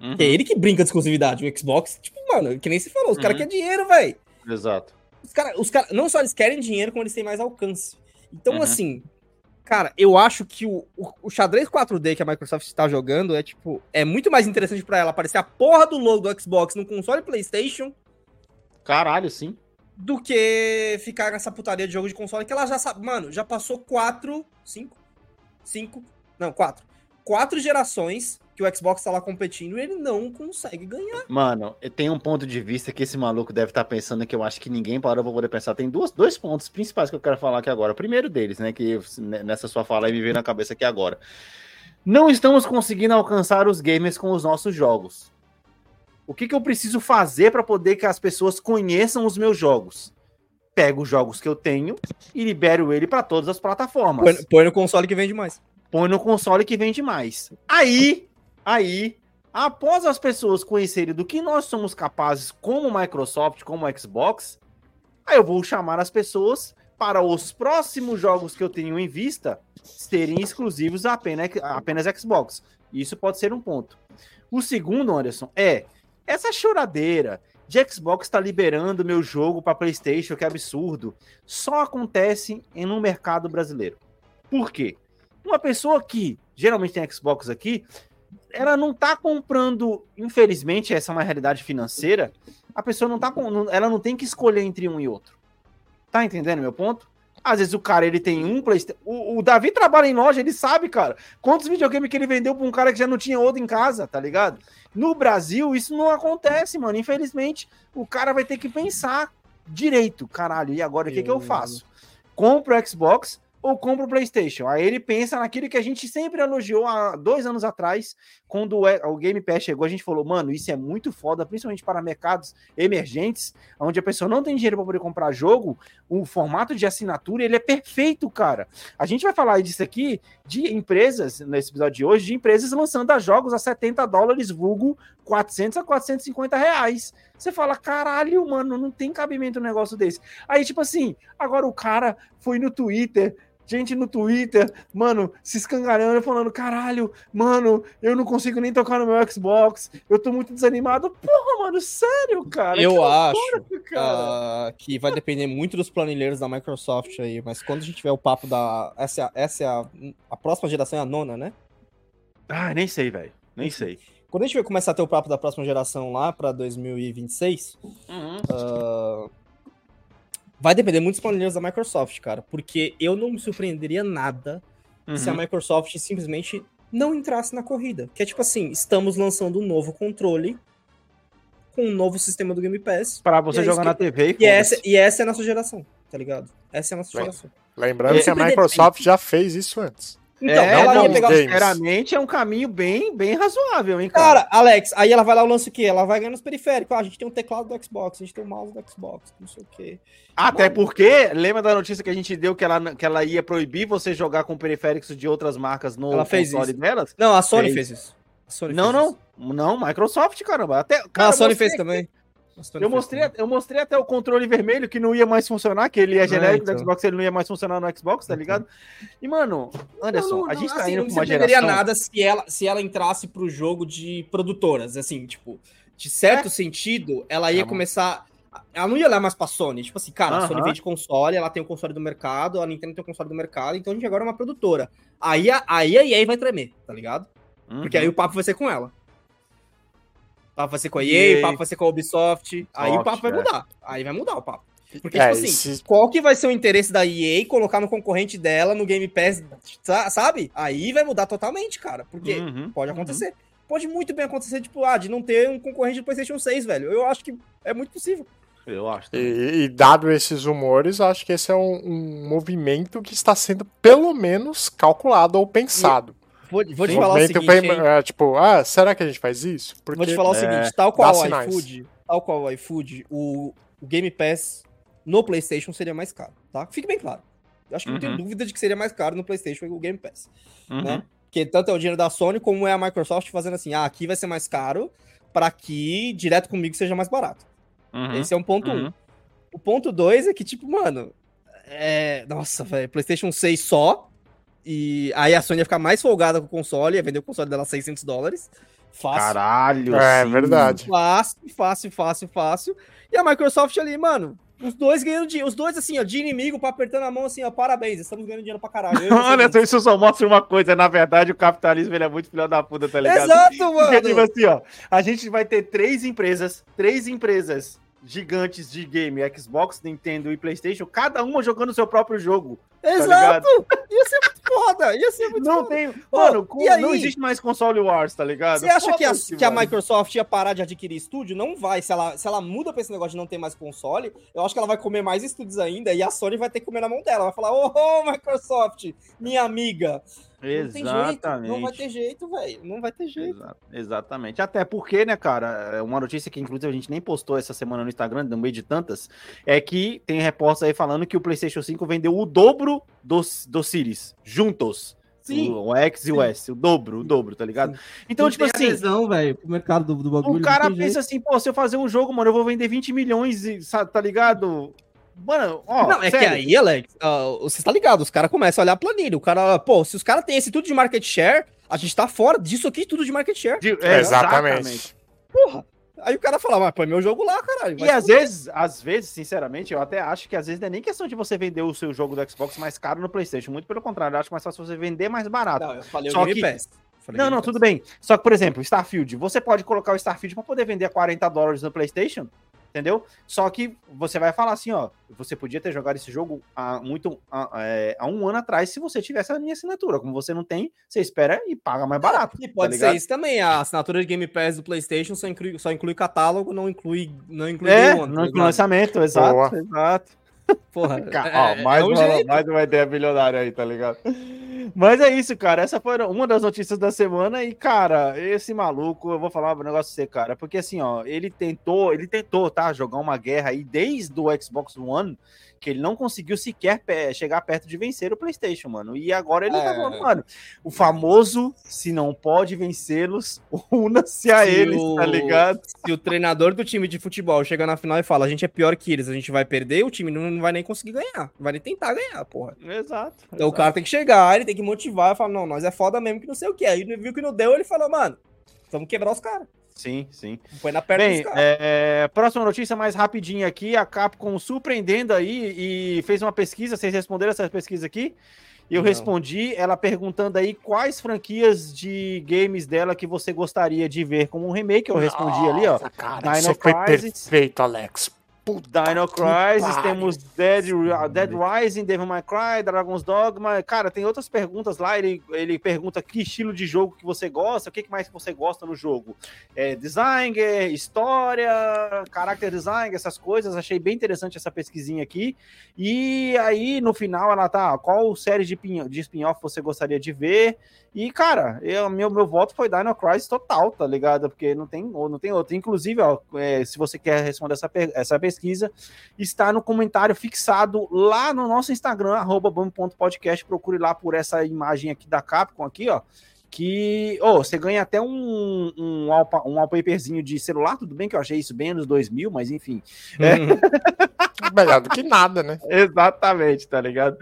Speaker 1: Uhum,
Speaker 2: É ele que brinca de exclusividade. O Xbox, tipo, mano, que nem se falou, os caras
Speaker 1: Uhum.
Speaker 2: querem dinheiro, velho.
Speaker 1: Exato.
Speaker 2: Os caras, os cara, não só eles querem dinheiro, como eles têm mais alcance. Então,
Speaker 1: Uhum.
Speaker 2: assim, cara, eu acho que o, o, o xadrez 4D que a Microsoft está jogando é, tipo, é muito mais interessante pra ela aparecer a porra do logo do Xbox no console PlayStation
Speaker 1: Caralho, sim.
Speaker 2: do que ficar nessa putaria de jogo de console que ela já sabe. Mano, já passou quatro, cinco, cinco, não, quatro. Quatro gerações que o Xbox tá lá competindo e ele não consegue ganhar.
Speaker 1: Mano, tem um ponto de vista que esse maluco deve estar pensando que eu acho que ninguém parou pra poder pensar. Tem duas, dois pontos principais que eu quero falar aqui agora. O primeiro deles, né, que nessa sua fala aí me veio na cabeça aqui agora. Não estamos conseguindo alcançar os gamers com os nossos jogos. O que, que eu preciso fazer para poder que as pessoas conheçam os meus jogos? Pego os jogos que eu tenho e libero ele para todas as plataformas
Speaker 2: Põe, põe no console que vende mais.
Speaker 1: põe no console que vende mais. Aí, aí, após as pessoas conhecerem do que nós somos capazes como Microsoft, como Xbox, aí eu vou chamar as pessoas para os próximos jogos que eu tenho em vista serem exclusivos apenas, apenas Xbox. Isso pode ser um ponto. O segundo, Anderson, é essa choradeira de Xbox está liberando meu jogo para PlayStation, que absurdo, só acontece em um mercado brasileiro. Por quê? Uma pessoa que geralmente tem Xbox aqui, ela não tá comprando, infelizmente, essa é uma realidade financeira. A pessoa não tá com, ela não tem que escolher entre um e outro. Tá entendendo meu ponto? Às vezes o cara ele tem um PlayStation. O, o Davi trabalha em loja, ele sabe, cara, quantos videogames que ele vendeu pra um cara que já não tinha outro em casa, tá ligado? No Brasil, isso não acontece, mano. Infelizmente, o cara vai ter que pensar direito, caralho. E agora o que, que eu faço? Compro o Xbox ou compro o PlayStation? Aí ele pensa naquilo que a gente sempre elogiou há dois anos atrás, quando o, Game Pass chegou. A gente falou, mano, isso é muito foda, principalmente para mercados emergentes, onde a pessoa não tem dinheiro para poder comprar jogo. O formato de assinatura ele é perfeito, cara. A gente vai falar disso aqui de empresas, nesse episódio de hoje, de empresas lançando jogos a 70 dólares, vulgo 400 a 450 reais. Você fala, caralho, mano, não tem cabimento um negócio desse. Aí, tipo assim, agora o cara foi no Twitter, gente no Twitter, mano, se escangalhando, falando, caralho, mano, eu não consigo nem tocar no meu Xbox, eu tô muito desanimado. Porra, mano, sério, cara?
Speaker 4: Eu
Speaker 1: Que loucura,
Speaker 4: acho
Speaker 1: cara.
Speaker 4: ah, que vai depender muito dos planilheiros da Microsoft aí, mas quando a gente tiver o papo da. Essa, é a- essa é a, a próxima geração, é a nona, né?
Speaker 1: Ah, nem sei, velho. Nem sei.
Speaker 4: Quando a gente vai começar a ter o papo da próxima geração lá pra 2026, ah, vai depender muito dos planilheiros da Microsoft, cara. Porque eu não me surpreenderia nada se a
Speaker 1: Uhum.
Speaker 4: Microsoft simplesmente não entrasse na corrida. Que é tipo assim, estamos lançando um novo controle com um novo sistema do Game Pass.
Speaker 1: Pra você
Speaker 4: é
Speaker 1: jogar
Speaker 4: isso
Speaker 1: na
Speaker 4: que-
Speaker 1: TV e
Speaker 4: E essa,
Speaker 1: foda-se.
Speaker 4: e essa é a nossa geração, tá ligado? Essa é a nossa
Speaker 3: Bem,
Speaker 4: geração.
Speaker 3: Lembrando
Speaker 1: É,
Speaker 3: que a Microsoft já fez isso antes.
Speaker 4: Então,
Speaker 1: é,
Speaker 4: ela
Speaker 3: não,
Speaker 4: ia pegar
Speaker 1: sinceramente, é um caminho bem, bem razoável, hein, cara.
Speaker 4: Cara, Alex, aí ela vai lá o lance o quê? Ela vai ganhando os periféricos. Ah, a gente tem um teclado do Xbox, a gente tem um mouse do Xbox, não sei o quê.
Speaker 1: Até porque, lembra da notícia que a gente deu que ela, que ela ia proibir você jogar com periféricos de outras marcas no
Speaker 4: Ela fez
Speaker 1: console
Speaker 4: isso.
Speaker 1: delas?
Speaker 4: Não, a Sony
Speaker 1: Fez.
Speaker 4: fez, isso. Sony
Speaker 1: Não,
Speaker 4: fez
Speaker 1: não.
Speaker 4: isso.
Speaker 1: Não, Microsoft, caramba. Até,
Speaker 4: Não,
Speaker 1: cara,
Speaker 4: a Sony fez também. Sony
Speaker 1: Eu mostrei, eu mostrei até o controle vermelho que não ia mais funcionar, que ele é genérico
Speaker 4: então.
Speaker 1: do Xbox, ele não ia mais funcionar no Xbox, tá ligado? E, mano, Anderson,
Speaker 2: Não, não,
Speaker 1: a gente
Speaker 2: não,
Speaker 1: tá
Speaker 2: assim,
Speaker 1: indo
Speaker 2: não
Speaker 1: pra uma geração...
Speaker 2: nada se ela, se ela entrasse pro jogo de produtoras, assim, tipo, de certo sentido, ela ia
Speaker 1: bom.
Speaker 2: começar. Ela não ia olhar mais pra Sony. Tipo assim, cara, a Sony vende console, ela tem o console do mercado, a Nintendo tem o console do mercado, então a gente agora é uma produtora. Aí a, aí a EA vai tremer, tá ligado? Porque
Speaker 1: Uhum.
Speaker 2: aí o papo vai ser com ela. Papo vai ser com a EA,
Speaker 1: EA.
Speaker 2: papo vai ser com a Ubisoft. aí o papo vai
Speaker 1: é.
Speaker 2: mudar. Aí vai mudar o papo. Porque,
Speaker 3: É,
Speaker 2: tipo assim,
Speaker 3: esse-
Speaker 2: qual que vai ser o interesse da EA colocar no concorrente dela no Game Pass, sa- sabe? Aí vai mudar totalmente, cara. Porque
Speaker 1: Uhum,
Speaker 2: pode
Speaker 1: uhum.
Speaker 2: acontecer. Pode muito bem acontecer, tipo, ah, de não ter um concorrente do PlayStation 6, velho. Eu acho que é muito possível.
Speaker 1: Eu acho.
Speaker 3: E, e dado esses rumores, acho que esse é um, um movimento que está sendo pelo menos calculado ou pensado.
Speaker 2: Vou, vou te falar o seguinte,
Speaker 3: bem- é, tipo, ah, será que a gente faz isso? Porque
Speaker 2: Vou te falar o
Speaker 1: É,
Speaker 2: seguinte, tal qual o iFood, tal qual o iFood, o, o Game Pass no PlayStation seria mais caro, tá? Fique bem claro. Eu acho que não tenho
Speaker 1: Uhum.
Speaker 2: dúvida de que seria mais caro no PlayStation o Game Pass,
Speaker 1: Uhum.
Speaker 2: né? Porque tanto é o dinheiro da Sony como é a Microsoft fazendo assim, ah, aqui vai ser mais caro para que direto comigo seja mais barato.
Speaker 1: Uhum.
Speaker 2: Esse é um ponto
Speaker 1: Uhum.
Speaker 2: um. O ponto dois é que, tipo, mano, é... Nossa, velho, PlayStation 6 só, e aí a Sony ia ficar mais folgada com o console, ia vender o console dela a 600 dólares. Fácil.
Speaker 1: Caralho,
Speaker 3: É
Speaker 1: sim.
Speaker 3: verdade.
Speaker 2: Fácil, fácil, fácil, fácil. E a Microsoft ali, mano, os dois ganhando dinheiro. Os dois, assim, ó, de inimigo, pra apertando a mão, assim, ó, parabéns, estamos ganhando dinheiro pra caralho.
Speaker 1: Olha,
Speaker 2: juntos.
Speaker 1: isso só mostra uma coisa. Na verdade, o capitalismo ele é muito filho da puta, tá ligado?
Speaker 2: Exato,
Speaker 1: Porque, tipo
Speaker 2: mano.
Speaker 1: assim, ó, a gente vai ter três empresas, três empresas gigantes de game, Xbox, Nintendo e PlayStation, cada uma jogando o seu próprio jogo. tá
Speaker 2: Exato. ia ser muito foda. Ia ser muito
Speaker 1: Não
Speaker 2: foda.
Speaker 1: tem. Mano, com-
Speaker 2: e aí?
Speaker 1: não existe mais console wars, tá ligado?
Speaker 2: Você acha que a, que a. Microsoft ia parar de adquirir estúdio? Não vai. Se ela, se ela muda pra esse negócio de não ter mais console, eu acho que ela vai comer mais estúdios ainda e a Sony vai ter que comer na mão dela. Vai falar, ô, ô, Microsoft, minha amiga. Não tem jeito.
Speaker 1: Exatamente.
Speaker 2: Não vai ter jeito, velho. Não vai ter jeito.
Speaker 1: Exa- exatamente. Até porque, né, cara, é uma notícia que inclusive a gente nem postou essa semana no Instagram, no meio de tantas, é que tem repórter aí falando que o PlayStation 5 vendeu o dobro dos, dos Series, juntos.
Speaker 2: Sim.
Speaker 1: O, o X e o S, o dobro, o dobro, tá ligado? Então,
Speaker 5: Não
Speaker 1: tipo assim,
Speaker 5: adesão, velho, pro mercado do, do bagulho.
Speaker 1: o
Speaker 5: não
Speaker 1: cara
Speaker 5: tem jeito.
Speaker 1: pensa assim, pô, se eu fazer um jogo, mano, eu vou vender 20 milhões, e, tá ligado? Mano, ó,
Speaker 2: não, é que
Speaker 1: sério.
Speaker 2: aí, Alex, ah, você tá ligado, os caras começam a olhar a planilha. O cara, pô, se os caras têm esse tudo de market share, a gente tá fora disso aqui, tudo de market share.
Speaker 1: De- é,
Speaker 3: Exatamente.
Speaker 2: Porra. Aí o cara fala, mas põe meu jogo lá, caralho.
Speaker 1: E às vezes, às vezes, sinceramente, eu até acho que às vezes não é nem questão de você vender o seu jogo do Xbox mais caro no PlayStation. Muito pelo contrário, eu acho mais fácil você vender mais barato.
Speaker 2: Não, eu falei
Speaker 1: Só
Speaker 2: o Game
Speaker 1: que-
Speaker 2: Pass. Falei
Speaker 1: Não,
Speaker 2: Game
Speaker 1: não,
Speaker 2: Pass.
Speaker 1: tudo bem. Só que, por exemplo, Starfield, você pode colocar o Starfield para poder vender a 40 dólares no PlayStation? Entendeu? Só que você vai falar assim, ó, você podia ter jogado esse jogo há muito há, é, há um ano atrás se você tivesse a minha assinatura. Como você não tem, você espera e paga mais barato.
Speaker 2: E pode
Speaker 1: tá
Speaker 2: ser isso também. A assinatura de Game Pass do PlayStation só inclui, só inclui catálogo, não inclui, não inclui
Speaker 1: É,
Speaker 2: Day One, tá
Speaker 1: não inclui lançamento, exato,
Speaker 3: Boa.
Speaker 1: exato.
Speaker 2: Porra, é-
Speaker 1: ó, mais,
Speaker 2: é um
Speaker 1: uma, mais uma ideia bilionária aí, tá ligado? Mas é isso, cara. Essa foi uma das notícias da semana. E, cara, esse maluco, eu vou falar um negócio pra você, cara. Porque assim, ó, ele tentou, ele tentou, tá? Jogar uma guerra aí desde o Xbox One, que ele não conseguiu sequer chegar perto de vencer o PlayStation, mano. E agora ele tá
Speaker 2: É.
Speaker 1: falando, mano, o famoso, se não pode vencê-los, una-se a
Speaker 2: Se
Speaker 1: eles,
Speaker 2: o-
Speaker 1: tá ligado?
Speaker 2: Se o treinador do time de futebol chega na final e fala, a gente é pior que eles, a gente vai perder, o time não vai nem conseguir ganhar. Não vai nem tentar ganhar, porra.
Speaker 1: Exato.
Speaker 2: Então o cara tem que chegar, ele tem que motivar e falar, não, nós é foda mesmo que não sei o que. Aí viu que não deu, ele falou, mano, vamos quebrar os caras.
Speaker 1: Sim, sim.
Speaker 2: Põe na perna
Speaker 1: Bem, é, próxima notícia mais rapidinha aqui, a Capcom surpreendendo aí e fez uma pesquisa, vocês responderam essa pesquisa aqui? Eu
Speaker 2: Não.
Speaker 1: respondi, ela perguntando aí quais franquias de games dela que você gostaria de ver como um remake, eu respondi ali, ó,
Speaker 3: Nossa, cara,
Speaker 1: Dino
Speaker 3: foi
Speaker 1: Crisis.
Speaker 3: perfeito, Alex.
Speaker 1: Dino Crisis, temos Dead, Dead Rising, Devil May Cry, Dragon's Dogma. Cara, tem outras perguntas lá. Ele, ele pergunta que estilo de jogo que você gosta, o que mais que você gosta no jogo. É, design, história, character design, essas coisas. Achei bem interessante essa pesquisinha aqui. E aí, no final, ela tá, qual série de spin-off você gostaria de ver? E, cara, eu, meu, meu voto foi Dino Crisis total, tá ligado? Porque não tem, não tem outro. Inclusive, ó, é, se você quer responder essa, essa pesquisa, está no comentário fixado lá no nosso Instagram, arroba bambo.podcast. Procure lá por essa imagem aqui da Capcom, aqui, ó. Que, oh, você ganha até um, um, wallpa- um de celular, tudo bem que eu achei isso bem anos 2000, mas enfim.
Speaker 3: Melhor do que nada, né?
Speaker 1: Exatamente, tá ligado?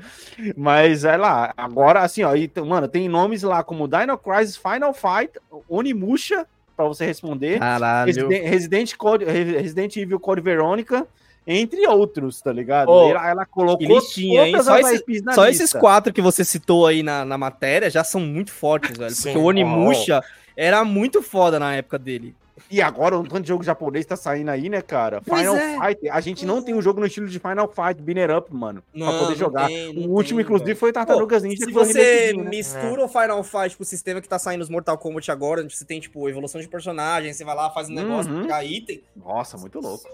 Speaker 1: Mas é lá, agora assim, ó, e, mano, tem nomes lá como Dino Crisis, Final Fight, Onimusha, pra você responder,
Speaker 2: Caralho.
Speaker 1: Resident, Resident, Code, Resident Evil Code Verônica, entre outros, tá ligado?
Speaker 2: Ô,
Speaker 1: ela, ela colocou
Speaker 2: listinha, hein? Só esse- Só esses quatro que você citou aí na, na matéria já são muito fortes, velho.
Speaker 3: Sim,
Speaker 2: Porque o Onimusha era muito foda na época dele.
Speaker 1: E agora o tanto de jogo japonês tá saindo aí, né, cara?
Speaker 2: Pois
Speaker 1: Final
Speaker 2: é.
Speaker 1: Fight, a gente não tem um jogo no estilo de Final Fight, Binner Up, mano, pra
Speaker 2: Não,
Speaker 1: poder
Speaker 2: não
Speaker 1: jogar.
Speaker 2: tem, não
Speaker 1: o último,
Speaker 2: tem,
Speaker 1: inclusive, foi Tartarugas Ninja.
Speaker 2: Se você
Speaker 1: né?
Speaker 2: mistura o Final Fight com o sistema que tá saindo nos Mortal Kombat agora, onde você tem, tipo, evolução de personagem, você vai lá, faz um negócio,
Speaker 1: Uhum.
Speaker 2: pegar item.
Speaker 1: Nossa, muito louco.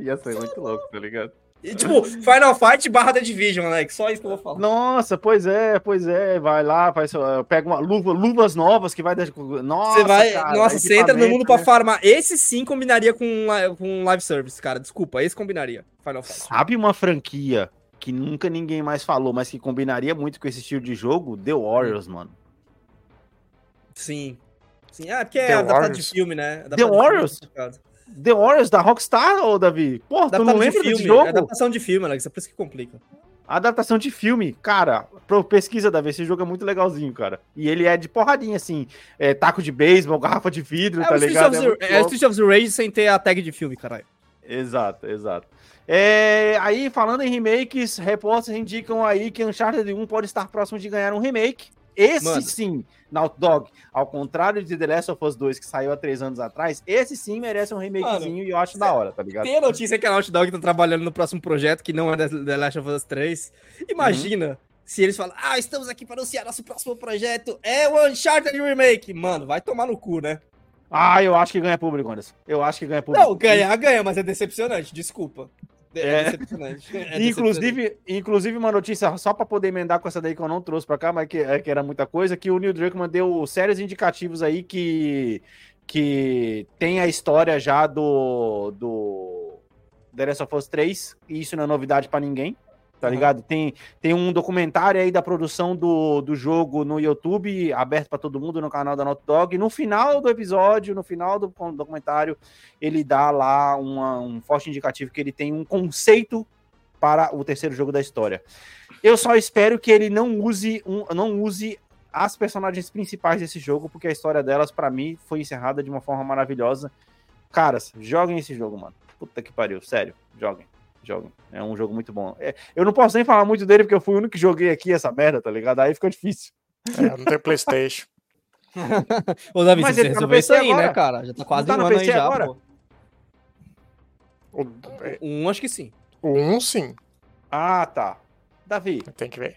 Speaker 1: Ia ser muito louco, tá ligado?
Speaker 2: E, tipo, Final Fight barra The Division, né? Só isso que eu vou falar.
Speaker 1: Nossa, pois é, pois é. Vai lá, faz, pega uma luva, luvas novas que vai. Nossa,
Speaker 2: Você vai.
Speaker 1: cara,
Speaker 2: nossa, você entra no mundo pra
Speaker 1: né?
Speaker 2: farmar. Esse sim combinaria com, com live service, cara. Desculpa, esse combinaria. Final Fight.
Speaker 1: Sabe uma franquia que nunca ninguém mais falou, mas que combinaria muito com esse estilo de jogo? The Warriors, mano.
Speaker 2: Sim. Sim, ah, porque é
Speaker 3: The
Speaker 2: adaptado
Speaker 3: Warriors.
Speaker 2: de filme, né? Adaptado
Speaker 1: The
Speaker 2: filme,
Speaker 1: Warriors? The Warriors da Rockstar, ô Davi? Porra, tu não
Speaker 2: de
Speaker 1: lembra
Speaker 2: filme.
Speaker 1: desse jogo?
Speaker 2: Adaptação de filme, Alex. É por isso que complica.
Speaker 1: Adaptação de filme, cara. Pro, pesquisa, Davi. Esse jogo é muito legalzinho, cara. E ele é de porradinha, assim. É, taco de beisebol, garrafa de vidro,
Speaker 2: É
Speaker 1: tá
Speaker 2: Street
Speaker 1: ligado? É
Speaker 2: é. Street of the Rage sem ter a tag de filme, caralho.
Speaker 1: Exato, exato. É, aí, falando em remakes, repórteres indicam aí que Uncharted 1 pode estar próximo de ganhar um remake. Esse
Speaker 2: Mano.
Speaker 1: sim, Naughty Dog, ao contrário de The Last of Us 2, que saiu há três anos atrás, esse sim merece um remakezinho e eu acho da hora, tá ligado?
Speaker 2: Tem a notícia que a Naughty Dog tá trabalhando no próximo projeto, que não é The- Last of Us 3. Imagina se eles falam, ah, estamos aqui para anunciar nosso próximo projeto, é o Uncharted Remake. Mano, vai tomar no cu, né?
Speaker 1: Ah, eu acho que ganha público, Anderson. Eu acho que ganha público.
Speaker 2: Não, ganhar, ganha, mas é decepcionante, desculpa. É,
Speaker 1: É.
Speaker 2: decepcionante. É decepcionante.
Speaker 1: Inclusive, inclusive, uma notícia só para poder emendar com essa daí que eu não trouxe para cá, mas que, é, que era muita coisa, que o Neil Druckmann deu sérios indicativos aí que, que tem a história já do, do The Last of Us 3, e isso não é novidade para ninguém, tá ligado? Tem, tem um documentário aí da produção do, do jogo no YouTube, aberto para todo mundo no canal da Naughty Dog, no final do episódio, no final do documentário, ele dá lá uma- um forte indicativo que ele tem um conceito para o terceiro jogo da história. Eu só espero que ele não use um, não use as personagens principais desse jogo, porque a história delas, pra mim, foi encerrada de uma forma maravilhosa. Caras, joguem esse jogo, mano. Puta que pariu, sério, joguem. Joguem. É um jogo muito bom. É, eu não posso nem falar muito dele, porque eu fui o único que joguei aqui essa merda, tá ligado? Aí fica difícil.
Speaker 3: É, não tem Playstation.
Speaker 2: Ô, Davi,
Speaker 1: Mas
Speaker 2: você
Speaker 1: ele tá no
Speaker 2: resolveu isso
Speaker 1: PC
Speaker 2: aí, né,
Speaker 1: agora?
Speaker 2: cara? Já tá quase
Speaker 1: tá
Speaker 2: um
Speaker 1: no
Speaker 2: ano aí
Speaker 1: PC
Speaker 2: já,
Speaker 1: agora?
Speaker 2: pô.
Speaker 3: O, é,
Speaker 2: Um, acho que sim.
Speaker 3: o 1, sim.
Speaker 1: Ah, tá. Davi,
Speaker 3: Tem que ver.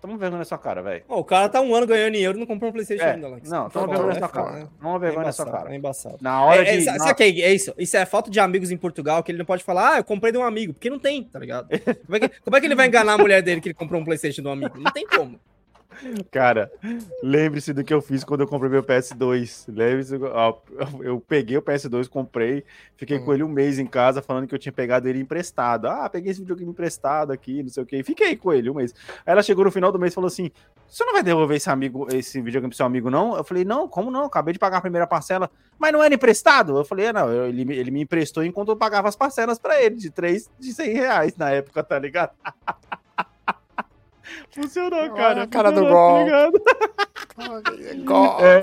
Speaker 1: Toma vergonha na sua cara, velho.
Speaker 2: O cara tá um ano ganhando euro e não comprou um Playstation
Speaker 1: É,
Speaker 2: ainda, Alex.
Speaker 1: não, toma
Speaker 2: favor,
Speaker 1: vergonha na
Speaker 2: é
Speaker 1: sua cara.
Speaker 2: né?
Speaker 1: Toma
Speaker 2: É
Speaker 1: vergonha na sua cara.
Speaker 2: é embaçado.
Speaker 1: Na hora
Speaker 2: É, é,
Speaker 1: de.
Speaker 2: sabe
Speaker 1: na-
Speaker 2: sabe que é, é isso? Isso é falta de amigos em Portugal, que ele não pode falar, ah, eu comprei de um amigo, porque não tem, tá ligado? Como é que, como é que ele vai enganar a mulher dele que ele comprou um Playstation de um amigo? Não tem como.
Speaker 1: Cara, lembre-se do que eu fiz quando eu comprei meu PS2. Lembre-se, eu peguei o PS2, comprei, fiquei com ele um mês em casa falando que eu tinha pegado ele emprestado. Ah, peguei esse videogame emprestado aqui, não sei o que. Fiquei com ele um mês. Aí ela chegou no final do mês e falou assim: Você não vai devolver esse amigo, esse videogame pro seu amigo, não? Eu falei, não, como não? Acabei de pagar a primeira parcela, mas não era emprestado? Eu falei, ah, não, ele, me- ele me emprestou enquanto eu pagava as parcelas pra ele, de 3 de 100 reais na época, tá ligado? Funcionou,
Speaker 3: Olha
Speaker 1: cara.
Speaker 3: a cara do
Speaker 1: funcionou, tá?
Speaker 3: Golpe,
Speaker 1: É.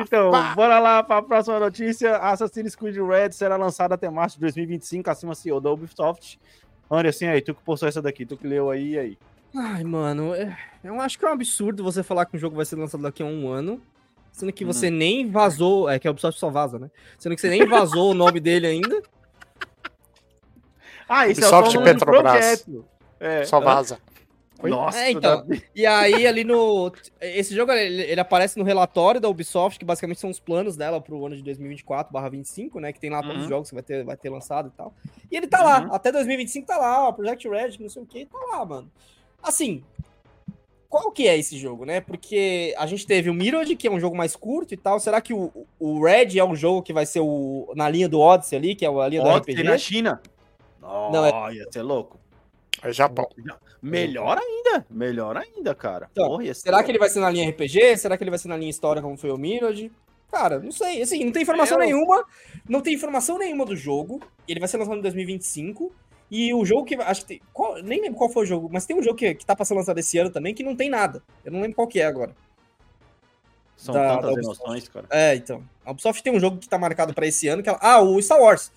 Speaker 1: Então, bora lá para a próxima notícia. Assassin's Creed Red será lançado até março de 2025, acima CEO da Ubisoft. Anderson, aí, tu que postou essa daqui, tu que leu aí, e aí.
Speaker 2: Ai, mano, é- eu acho que é um absurdo você falar que um jogo vai ser lançado daqui a um ano, sendo que você nem vazou, é que a Ubisoft só vaza, né? Sendo que você nem vazou o nome dele ainda.
Speaker 1: Ah, isso
Speaker 3: Ubisoft
Speaker 1: é o nome do
Speaker 3: Petrobras.
Speaker 1: projeto. É.
Speaker 3: Só vaza. Oi?
Speaker 1: Nossa,
Speaker 2: É, então.
Speaker 1: Davi.
Speaker 2: E aí, ali no. Esse jogo ele, ele aparece no relatório da Ubisoft, que basicamente são os planos dela pro ano de 2024/25, né? Que tem lá todos os
Speaker 1: Uhum.
Speaker 2: jogos que vai ter, vai ter lançado e tal. E ele tá lá,
Speaker 1: Uhum.
Speaker 2: até 2025 tá lá, ó, Project Red, não sei o que, tá lá, mano. Assim, qual que é esse jogo, né? Porque a gente teve o Mirrored, que é um jogo mais curto e tal. Será que o, o Red é um jogo que vai ser o, na linha do Odyssey ali, que é a linha do
Speaker 1: Odyssey
Speaker 2: RPG?
Speaker 1: na China. Não,
Speaker 2: Não, é-
Speaker 1: ia ser louco.
Speaker 3: É Japão.
Speaker 1: Melhor ainda, melhor ainda, cara.
Speaker 2: Então,
Speaker 1: Porra,
Speaker 2: Será que ele vai ser na linha RPG? Será que ele vai ser na linha história, como foi o Mirrored? Cara, não sei. Assim, não tem informação
Speaker 1: Eu-
Speaker 2: nenhuma. Não tem informação nenhuma do jogo. Ele vai ser lançado em 2025. E o jogo que. Acho que tem. qual- nem lembro qual foi o jogo, mas tem um jogo que, que tá pra ser lançado esse ano também que não tem nada. Eu não lembro qual que é agora.
Speaker 1: São
Speaker 2: da-
Speaker 1: tantas
Speaker 2: da
Speaker 1: emoções, cara.
Speaker 2: É, então. A Ubisoft tem um jogo que tá marcado pra esse ano. Que ela... Ah, o Star Wars.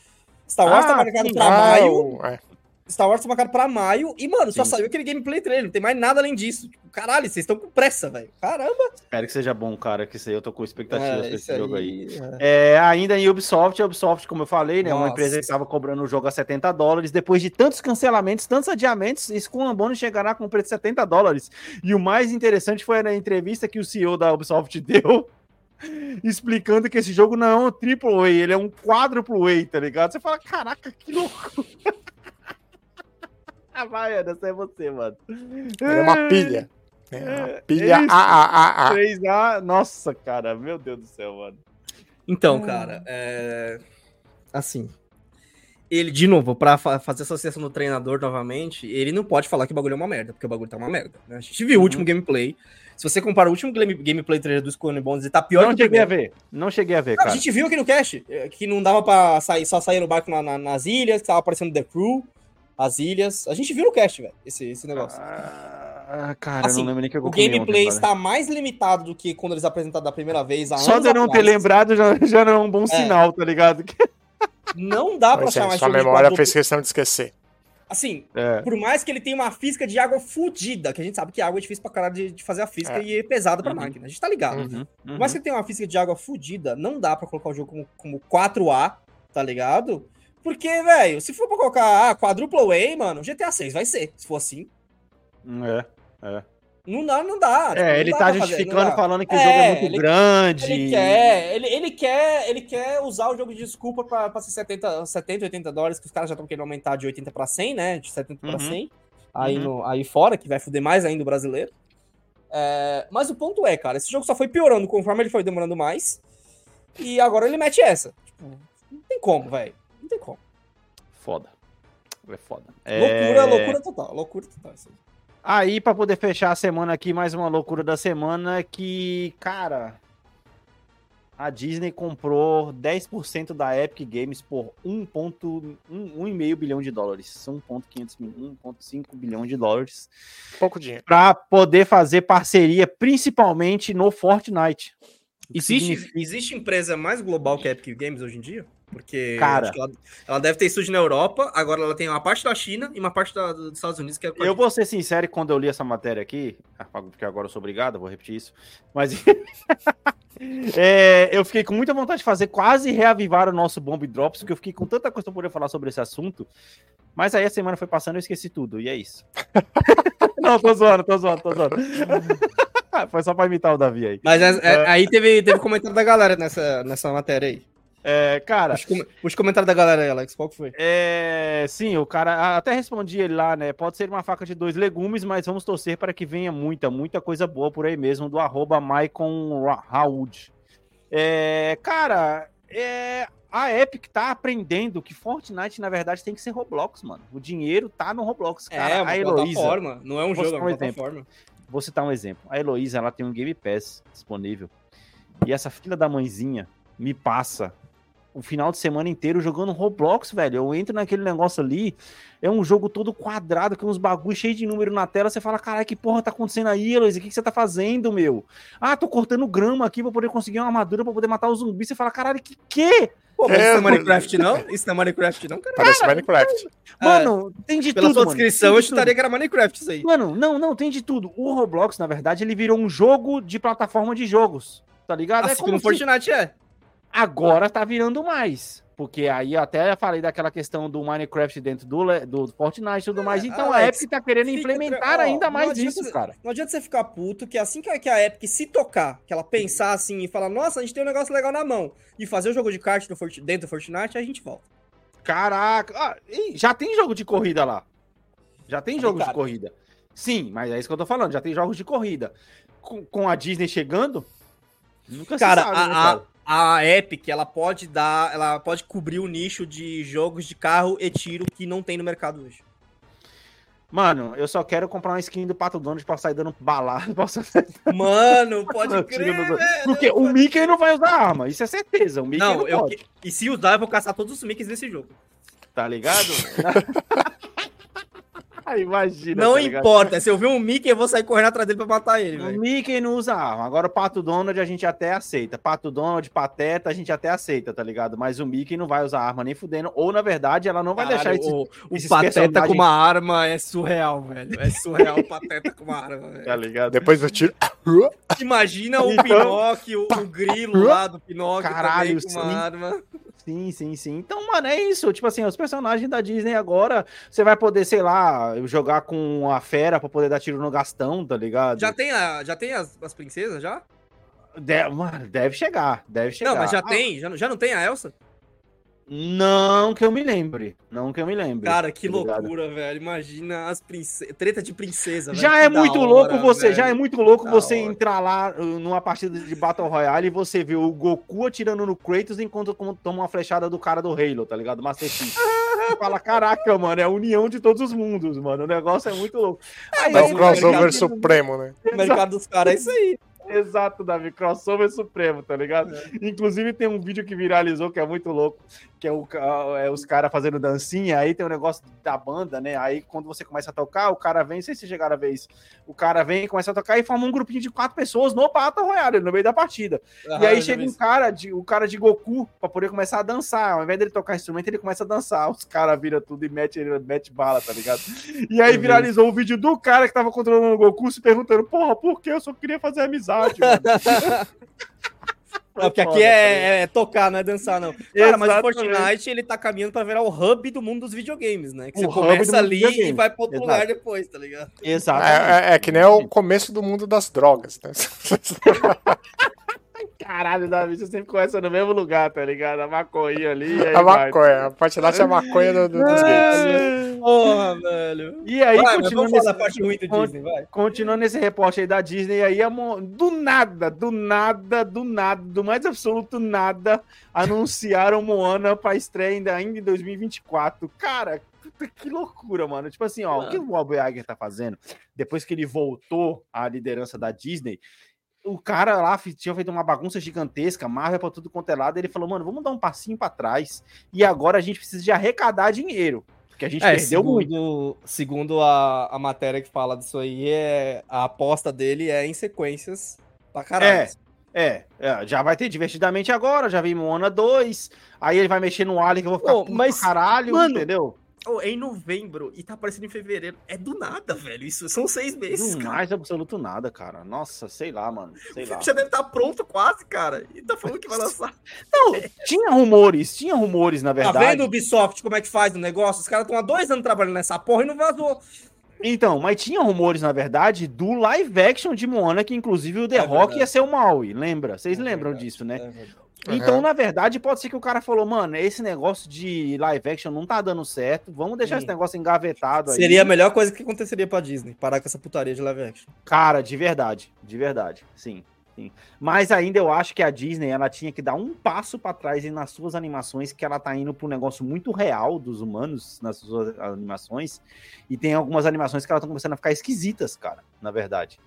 Speaker 2: Star Wars
Speaker 1: Ah,
Speaker 2: tá marcado
Speaker 1: sim.
Speaker 2: pra
Speaker 3: Ah,
Speaker 2: maio.
Speaker 3: o- é.
Speaker 2: Star Wars tá marcado pra maio. E, mano, só
Speaker 1: Sim.
Speaker 2: saiu aquele gameplay trailer. Não tem mais nada além disso. Tipo, caralho, vocês estão com pressa, velho. Caramba.
Speaker 1: Espero que seja bom, cara, que isso aí eu tô com expectativas pra
Speaker 2: É,
Speaker 1: esse
Speaker 2: esse
Speaker 1: jogo aí.
Speaker 2: é.
Speaker 1: É, ainda em Ubisoft, a Ubisoft, como eu falei, né, uma
Speaker 2: Nossa.
Speaker 1: empresa que estava cobrando o jogo a 70 dólares, depois de tantos cancelamentos, tantos adiamentos, Skull and Bones chegará com um preço de 70 dólares. E o mais interessante foi na entrevista que o CEO da Ubisoft deu, explicando que esse jogo não é um triple A, ele é um quádruplo A, tá ligado? Você fala, caraca, que louco. Ah, Vai, Anderson, é você, mano.
Speaker 3: É uma pilha. É uma pilha
Speaker 1: isso.
Speaker 3: AAAA.
Speaker 1: 3A, nossa, cara, meu Deus do céu, mano.
Speaker 2: Então, cara, é... assim. Ele, de novo, pra fa- fazer associação do treinador novamente, ele não pode falar que o bagulho é uma merda, porque o bagulho tá uma merda. né? A gente viu o último gameplay. Se você compara o último game- gameplay trailer do Skull and Bones, ele tá pior
Speaker 1: Não
Speaker 2: que o
Speaker 1: cheguei a ver, não cheguei a ver,
Speaker 2: Não, a
Speaker 1: cara.
Speaker 2: gente viu aqui no cast é, que não dava pra sair, só sair no barco na- na- nas ilhas, que tava aparecendo The Crew, as ilhas. A gente viu no cast, velho, esse, esse negócio.
Speaker 1: Ah, cara,
Speaker 2: Assim,
Speaker 1: eu não lembro nem que eu
Speaker 2: O gameplay
Speaker 1: ontem, cara.
Speaker 2: está mais limitado do que quando eles apresentaram da primeira vez. há
Speaker 1: Só
Speaker 2: anos
Speaker 1: de eu não ter
Speaker 2: atrás.
Speaker 1: lembrado já, já não é um bom sinal, tá ligado?
Speaker 2: Não dá pra
Speaker 3: é,
Speaker 2: chamar
Speaker 3: sua memória fez questão de esquecer.
Speaker 2: Assim,
Speaker 1: É.
Speaker 2: por mais que ele tenha uma física de água fudida, que a gente sabe que água é difícil pra caralho de, de fazer a física
Speaker 3: É.
Speaker 2: e é pesada pra
Speaker 1: Uhum.
Speaker 2: máquina. A gente tá ligado.
Speaker 3: Uhum.
Speaker 2: Por mais que ele tenha uma física de água fudida, não dá pra colocar o jogo como, como 4A, tá ligado? Porque, velho, se for pra colocar ah, quadruple A, mano, GTA 6 vai ser, se for assim.
Speaker 1: É, é.
Speaker 2: Não dá, não dá. tipo,
Speaker 1: É,
Speaker 2: não
Speaker 1: ele
Speaker 2: dá
Speaker 1: tá
Speaker 2: pra fazer,
Speaker 1: justificando,
Speaker 2: dá.
Speaker 1: falando que o
Speaker 2: É,
Speaker 1: jogo é muito
Speaker 2: ele-
Speaker 1: grande.
Speaker 2: Ele quer, ele, ele quer, ele quer usar o jogo de desculpa pra, pra ser 70, 70, 80 dólares, que os caras já estão querendo aumentar de 80 pra 100, né? De 70 pra
Speaker 1: Uhum.
Speaker 2: 100. Aí,
Speaker 1: Uhum.
Speaker 2: no, aí fora, que vai fuder mais ainda o brasileiro. É, mas o ponto é, cara, esse jogo só foi piorando conforme ele foi demorando mais. E agora ele mete essa. Tipo, não tem como, velho. Não tem como.
Speaker 1: Foda. É foda.
Speaker 2: Loucura,
Speaker 1: É,
Speaker 2: loucura total. Loucura total. isso aí.
Speaker 1: Aí, pra poder fechar a semana aqui, mais uma loucura da semana que, cara, a Disney comprou 10% da Epic Games por 1,5 1,5 bilhão de dólares. 1,500 mil- 1,5 bilhão de dólares.
Speaker 3: Pouco dinheiro.
Speaker 1: Pra poder fazer parceria, principalmente no Fortnite.
Speaker 2: Existe,
Speaker 1: significa-
Speaker 2: existe empresa mais global que a Epic Games hoje em dia? Porque
Speaker 1: Cara.
Speaker 2: ela, ela deve ter estúdio na Europa, agora ela tem uma parte da China e uma parte da- dos Estados Unidos que é
Speaker 1: Eu vou ser sincero, quando eu li essa matéria aqui, ah, porque agora eu sou obrigado, vou repetir isso, mas É, eu fiquei com muita vontade de fazer, quase reavivar o nosso Bomb Drops, porque eu fiquei com tanta coisa pra poder falar sobre esse assunto. Mas aí a semana foi passando e eu esqueci tudo, e é isso. Não, tô zoando, tô zoando, tô zoando. Foi só pra imitar o Davi aí.
Speaker 2: Mas é- é- aí teve, teve comentário da galera nessa, nessa matéria aí.
Speaker 1: É, cara,
Speaker 2: Os, com- os comentários da galera aí, Alex, qual que foi?
Speaker 1: É, sim, o cara até respondi ele lá, né? Pode ser uma faca de dois legumes, mas vamos torcer para que venha muita, muita coisa boa por aí mesmo, do arroba Maicon. É, cara, é, a Epic tá aprendendo que Fortnite, na verdade, tem que ser Roblox, mano. O dinheiro tá no Roblox, cara.
Speaker 2: é, uma
Speaker 1: a Heloísa,
Speaker 2: plataforma, não é um jogo, é uma
Speaker 1: um exemplo.
Speaker 2: plataforma.
Speaker 1: vou citar um exemplo. A Heloísa, ela tem um Game Pass disponível. E essa filha da mãezinha me passa o final de semana inteiro jogando Roblox, velho. Eu entro naquele negócio ali, é um jogo todo quadrado, com uns bagulho cheio de número na tela. Você fala, caralho, que porra tá acontecendo aí, Heloísa? O que, que você tá fazendo, meu? Ah, tô cortando grama aqui pra poder conseguir uma armadura pra poder matar os zumbis. Você fala, caralho, que que?
Speaker 2: Pô, mas
Speaker 3: É,
Speaker 2: isso não é. Minecraft, não? Isso não é Minecraft, não, cara?
Speaker 3: Parece Minecraft.
Speaker 1: Mano, tem de
Speaker 2: Pela
Speaker 1: tudo,
Speaker 2: sua
Speaker 1: mano.
Speaker 2: descrição, eu chutaria que era Minecraft isso aí.
Speaker 1: Mano, não, não, tem de tudo. O Roblox, na verdade, ele virou um jogo de plataforma de jogos. Tá ligado?
Speaker 2: Assim como
Speaker 1: se-
Speaker 2: Fortnite é.
Speaker 1: Agora tá virando mais. Porque aí eu até falei daquela questão do Minecraft dentro do, do Fortnite e tudo mais. Então a
Speaker 2: Alex,
Speaker 1: Epic tá querendo implementar
Speaker 2: tra-
Speaker 1: ainda mais
Speaker 2: adianta-
Speaker 1: isso, cara.
Speaker 2: Não adianta você ficar puto, que assim que a, a Epic se tocar, que ela pensar assim e falar, nossa, a gente tem um negócio legal na mão, e fazer o jogo de kart do Forti- dentro do Fortnite, a gente volta.
Speaker 1: Caraca. Ah, já tem jogo de corrida lá. Já tem jogo de corrida. Sim, mas é isso que eu tô falando. Já tem jogos de corrida. Com, com a Disney chegando, nunca
Speaker 2: Cara,
Speaker 1: se sabe, né,
Speaker 2: a,
Speaker 1: cara?
Speaker 2: a, a Epic, ela pode dar, ela pode cobrir o nicho de jogos de carro e tiro que não tem no mercado hoje.
Speaker 1: Mano, eu só quero comprar uma skin do Pato Donald pra sair dando balada. Sair
Speaker 2: Mano, pode crer, velho.
Speaker 1: Porque o Mickey não vai usar arma, isso é certeza. O Mickey não,
Speaker 2: Não, eu, e se usar, eu vou caçar todos os Mickeys nesse jogo.
Speaker 1: tá ligado? Ah, Imagina.
Speaker 2: não
Speaker 1: tá
Speaker 2: importa, se eu ver um Mickey, eu vou sair correndo atrás dele pra matar ele,
Speaker 1: O. Mickey não usa arma. Agora o Pato Donald a gente até aceita. Pato Donald, Pateta, a gente até aceita, tá ligado? Mas o Mickey não vai usar arma nem fudendo. Ou, na verdade, ela não vai deixar esse.
Speaker 2: o, o Pateta
Speaker 1: personagens-
Speaker 2: com uma arma é surreal, velho. É surreal o Pateta com uma arma, velho.
Speaker 1: Tá ligado?
Speaker 3: Depois do tiro.
Speaker 2: Imagina o
Speaker 1: Então-
Speaker 2: Pinóquio, o grilo lá do Pinóquio
Speaker 1: Caralho,
Speaker 2: também com uma
Speaker 1: sim.
Speaker 2: arma.
Speaker 1: Sim, sim, sim. Então, mano, é isso. Tipo assim, os personagens da Disney agora, você vai poder, sei lá, jogar com a fera pra poder dar tiro no Gastão, tá ligado?
Speaker 2: Já tem, a, já tem as, as princesas, já?
Speaker 1: De- mano, deve chegar, deve chegar.
Speaker 2: Não, mas já
Speaker 1: Ah,
Speaker 2: tem, já, já não tem a Elsa?
Speaker 1: Não que eu me lembre. Não que eu me lembre.
Speaker 2: Cara, que
Speaker 1: tá ligado?
Speaker 2: loucura, velho. Imagina as princesas. Treta de princesa, velho.
Speaker 1: Já
Speaker 2: Que
Speaker 1: é muito
Speaker 2: hora,
Speaker 1: louco você,
Speaker 2: velho.
Speaker 1: já é muito louco
Speaker 2: Da
Speaker 1: você
Speaker 2: hora.
Speaker 1: entrar lá uh, numa partida de Battle Royale e você ver o Goku atirando no Kratos enquanto como toma uma flechada do cara do Halo, tá ligado? Master Chief. Você fala, caraca, mano, é a união de todos os mundos, mano. O negócio é muito louco. Aí,
Speaker 3: É
Speaker 2: Mas
Speaker 3: o
Speaker 2: o
Speaker 3: crossover
Speaker 2: mercado-
Speaker 3: supremo, né?
Speaker 2: O mercado dos caras é isso aí.
Speaker 1: Exato, Davi, crossover supremo, tá ligado? Inclusive tem um vídeo que viralizou que é muito louco, que é, o, é os caras fazendo dancinha, aí tem o negócio da banda, né? Aí quando você começa a tocar, o cara vem, não sei se chegaram a isso, o cara vem, começa a tocar e forma um grupinho de quatro pessoas no Battle Royale, no meio da partida. e aí chega um cara, de, o cara de Goku pra poder começar a dançar, ao invés dele tocar instrumento, ele começa a dançar, os caras viram tudo e mete, ele mete bala, tá ligado? E aí viralizou o vídeo do cara que tava controlando o Goku se perguntando, porra, por que eu só queria fazer amizade, mano?
Speaker 2: Não, porque aqui
Speaker 1: Foda, tá
Speaker 2: é, é tocar, não é dançar, não. Cara, mas o. Fortnite, ele tá caminhando pra virar o hub do mundo dos videogames, né? Que
Speaker 1: O
Speaker 2: você começa ali e vai pra outro
Speaker 1: Exato.
Speaker 2: lugar depois, tá ligado?
Speaker 1: Exatamente.
Speaker 3: É, é- é que nem o começo do mundo das drogas, né?
Speaker 1: Caralho, Davi, você sempre começa no mesmo lugar, tá ligado? A maconha ali. e aí
Speaker 3: A
Speaker 1: vai.
Speaker 3: maconha. A Fortnite é a maconha do- do- dos games.
Speaker 2: Porra, velho.
Speaker 1: E aí,
Speaker 2: Vai,
Speaker 1: continuando, nesse,
Speaker 2: parte ruim do
Speaker 1: con-
Speaker 2: Disney, vai.
Speaker 1: continuando esse reporte aí da Disney, aí Mo- do nada, do nada, do nada, do mais absoluto nada, anunciaram Moana pra estreia ainda, ainda em 2024. Cara, puta, que loucura, mano. Tipo assim, ó, o que o Bob Iger tá fazendo, depois que ele voltou à liderança da Disney, o cara lá tinha feito uma bagunça gigantesca, Marvel pra tudo quanto é lado, ele falou, mano, vamos dar um passinho pra trás, e agora a gente precisa de arrecadar dinheiro, porque a gente
Speaker 2: É,
Speaker 1: perdeu muito.
Speaker 2: segundo, segundo a, a matéria que fala disso aí, é, a aposta dele é em sequências pra caralho.
Speaker 1: É, é, já vai ter divertidamente agora, já vem Moana 2, aí ele vai mexer no Alien que eu vou ficar
Speaker 2: Pô, mas,
Speaker 1: caralho,
Speaker 2: mano,
Speaker 1: entendeu?
Speaker 6: Oh, é em novembro e tá aparecendo em fevereiro. É do nada, velho. Isso são seis meses.
Speaker 1: Não
Speaker 6: cara.
Speaker 1: mais absoluto nada, cara. Nossa, sei lá, mano. Sei
Speaker 6: O
Speaker 1: lá.
Speaker 6: já deve estar pronto quase, cara. E tá falando que vai lançar.
Speaker 1: Não, tinha rumores, tinha rumores, na
Speaker 6: Tá
Speaker 1: verdade.
Speaker 6: vendo, Ubisoft, como é que faz o negócio? Os caras estão há dois anos trabalhando nessa porra e não vazou.
Speaker 1: Então, mas tinha rumores, na verdade, do live action de Moana, que inclusive o The
Speaker 6: É
Speaker 1: Rock
Speaker 6: verdade.
Speaker 1: ia ser o Maui, lembra? Vocês
Speaker 6: É
Speaker 1: lembram
Speaker 6: verdade.
Speaker 1: disso, né?
Speaker 6: É
Speaker 1: Então, na verdade, pode ser que o cara falou, mano, esse negócio de live action não tá dando certo, vamos deixar
Speaker 6: Sim.
Speaker 1: esse negócio engavetado aí.
Speaker 2: Seria a melhor coisa que aconteceria pra Disney, parar com essa putaria de live action.
Speaker 1: Cara, de verdade, de verdade, sim. sim. Mas ainda eu acho que a Disney, ela tinha que dar um passo pra trás nas suas animações, que ela tá indo pra um negócio muito real dos humanos nas suas animações, e tem algumas animações que elas estão começando a ficar esquisitas, cara, na verdade.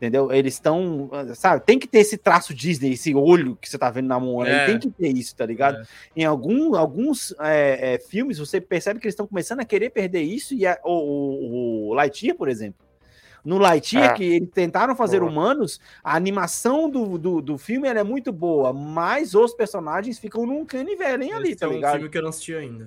Speaker 1: Entendeu? Eles estão, sabe, tem que ter esse traço Disney, esse olho que você tá vendo na Moana,
Speaker 6: É.
Speaker 1: tem que ter isso, tá ligado? Em algum, alguns é, é, filmes, você percebe que eles estão começando a querer perder isso, e a- o, o, o Lightyear, por exemplo. No Lightyear,
Speaker 3: É.
Speaker 1: que eles tentaram fazer
Speaker 3: Boa.
Speaker 1: humanos, a animação do, do, do filme ela é muito boa, mas os personagens ficam num canivelem ali,
Speaker 6: Esse
Speaker 1: tá
Speaker 6: é um
Speaker 1: ligado?
Speaker 6: filme que eu não assisti ainda.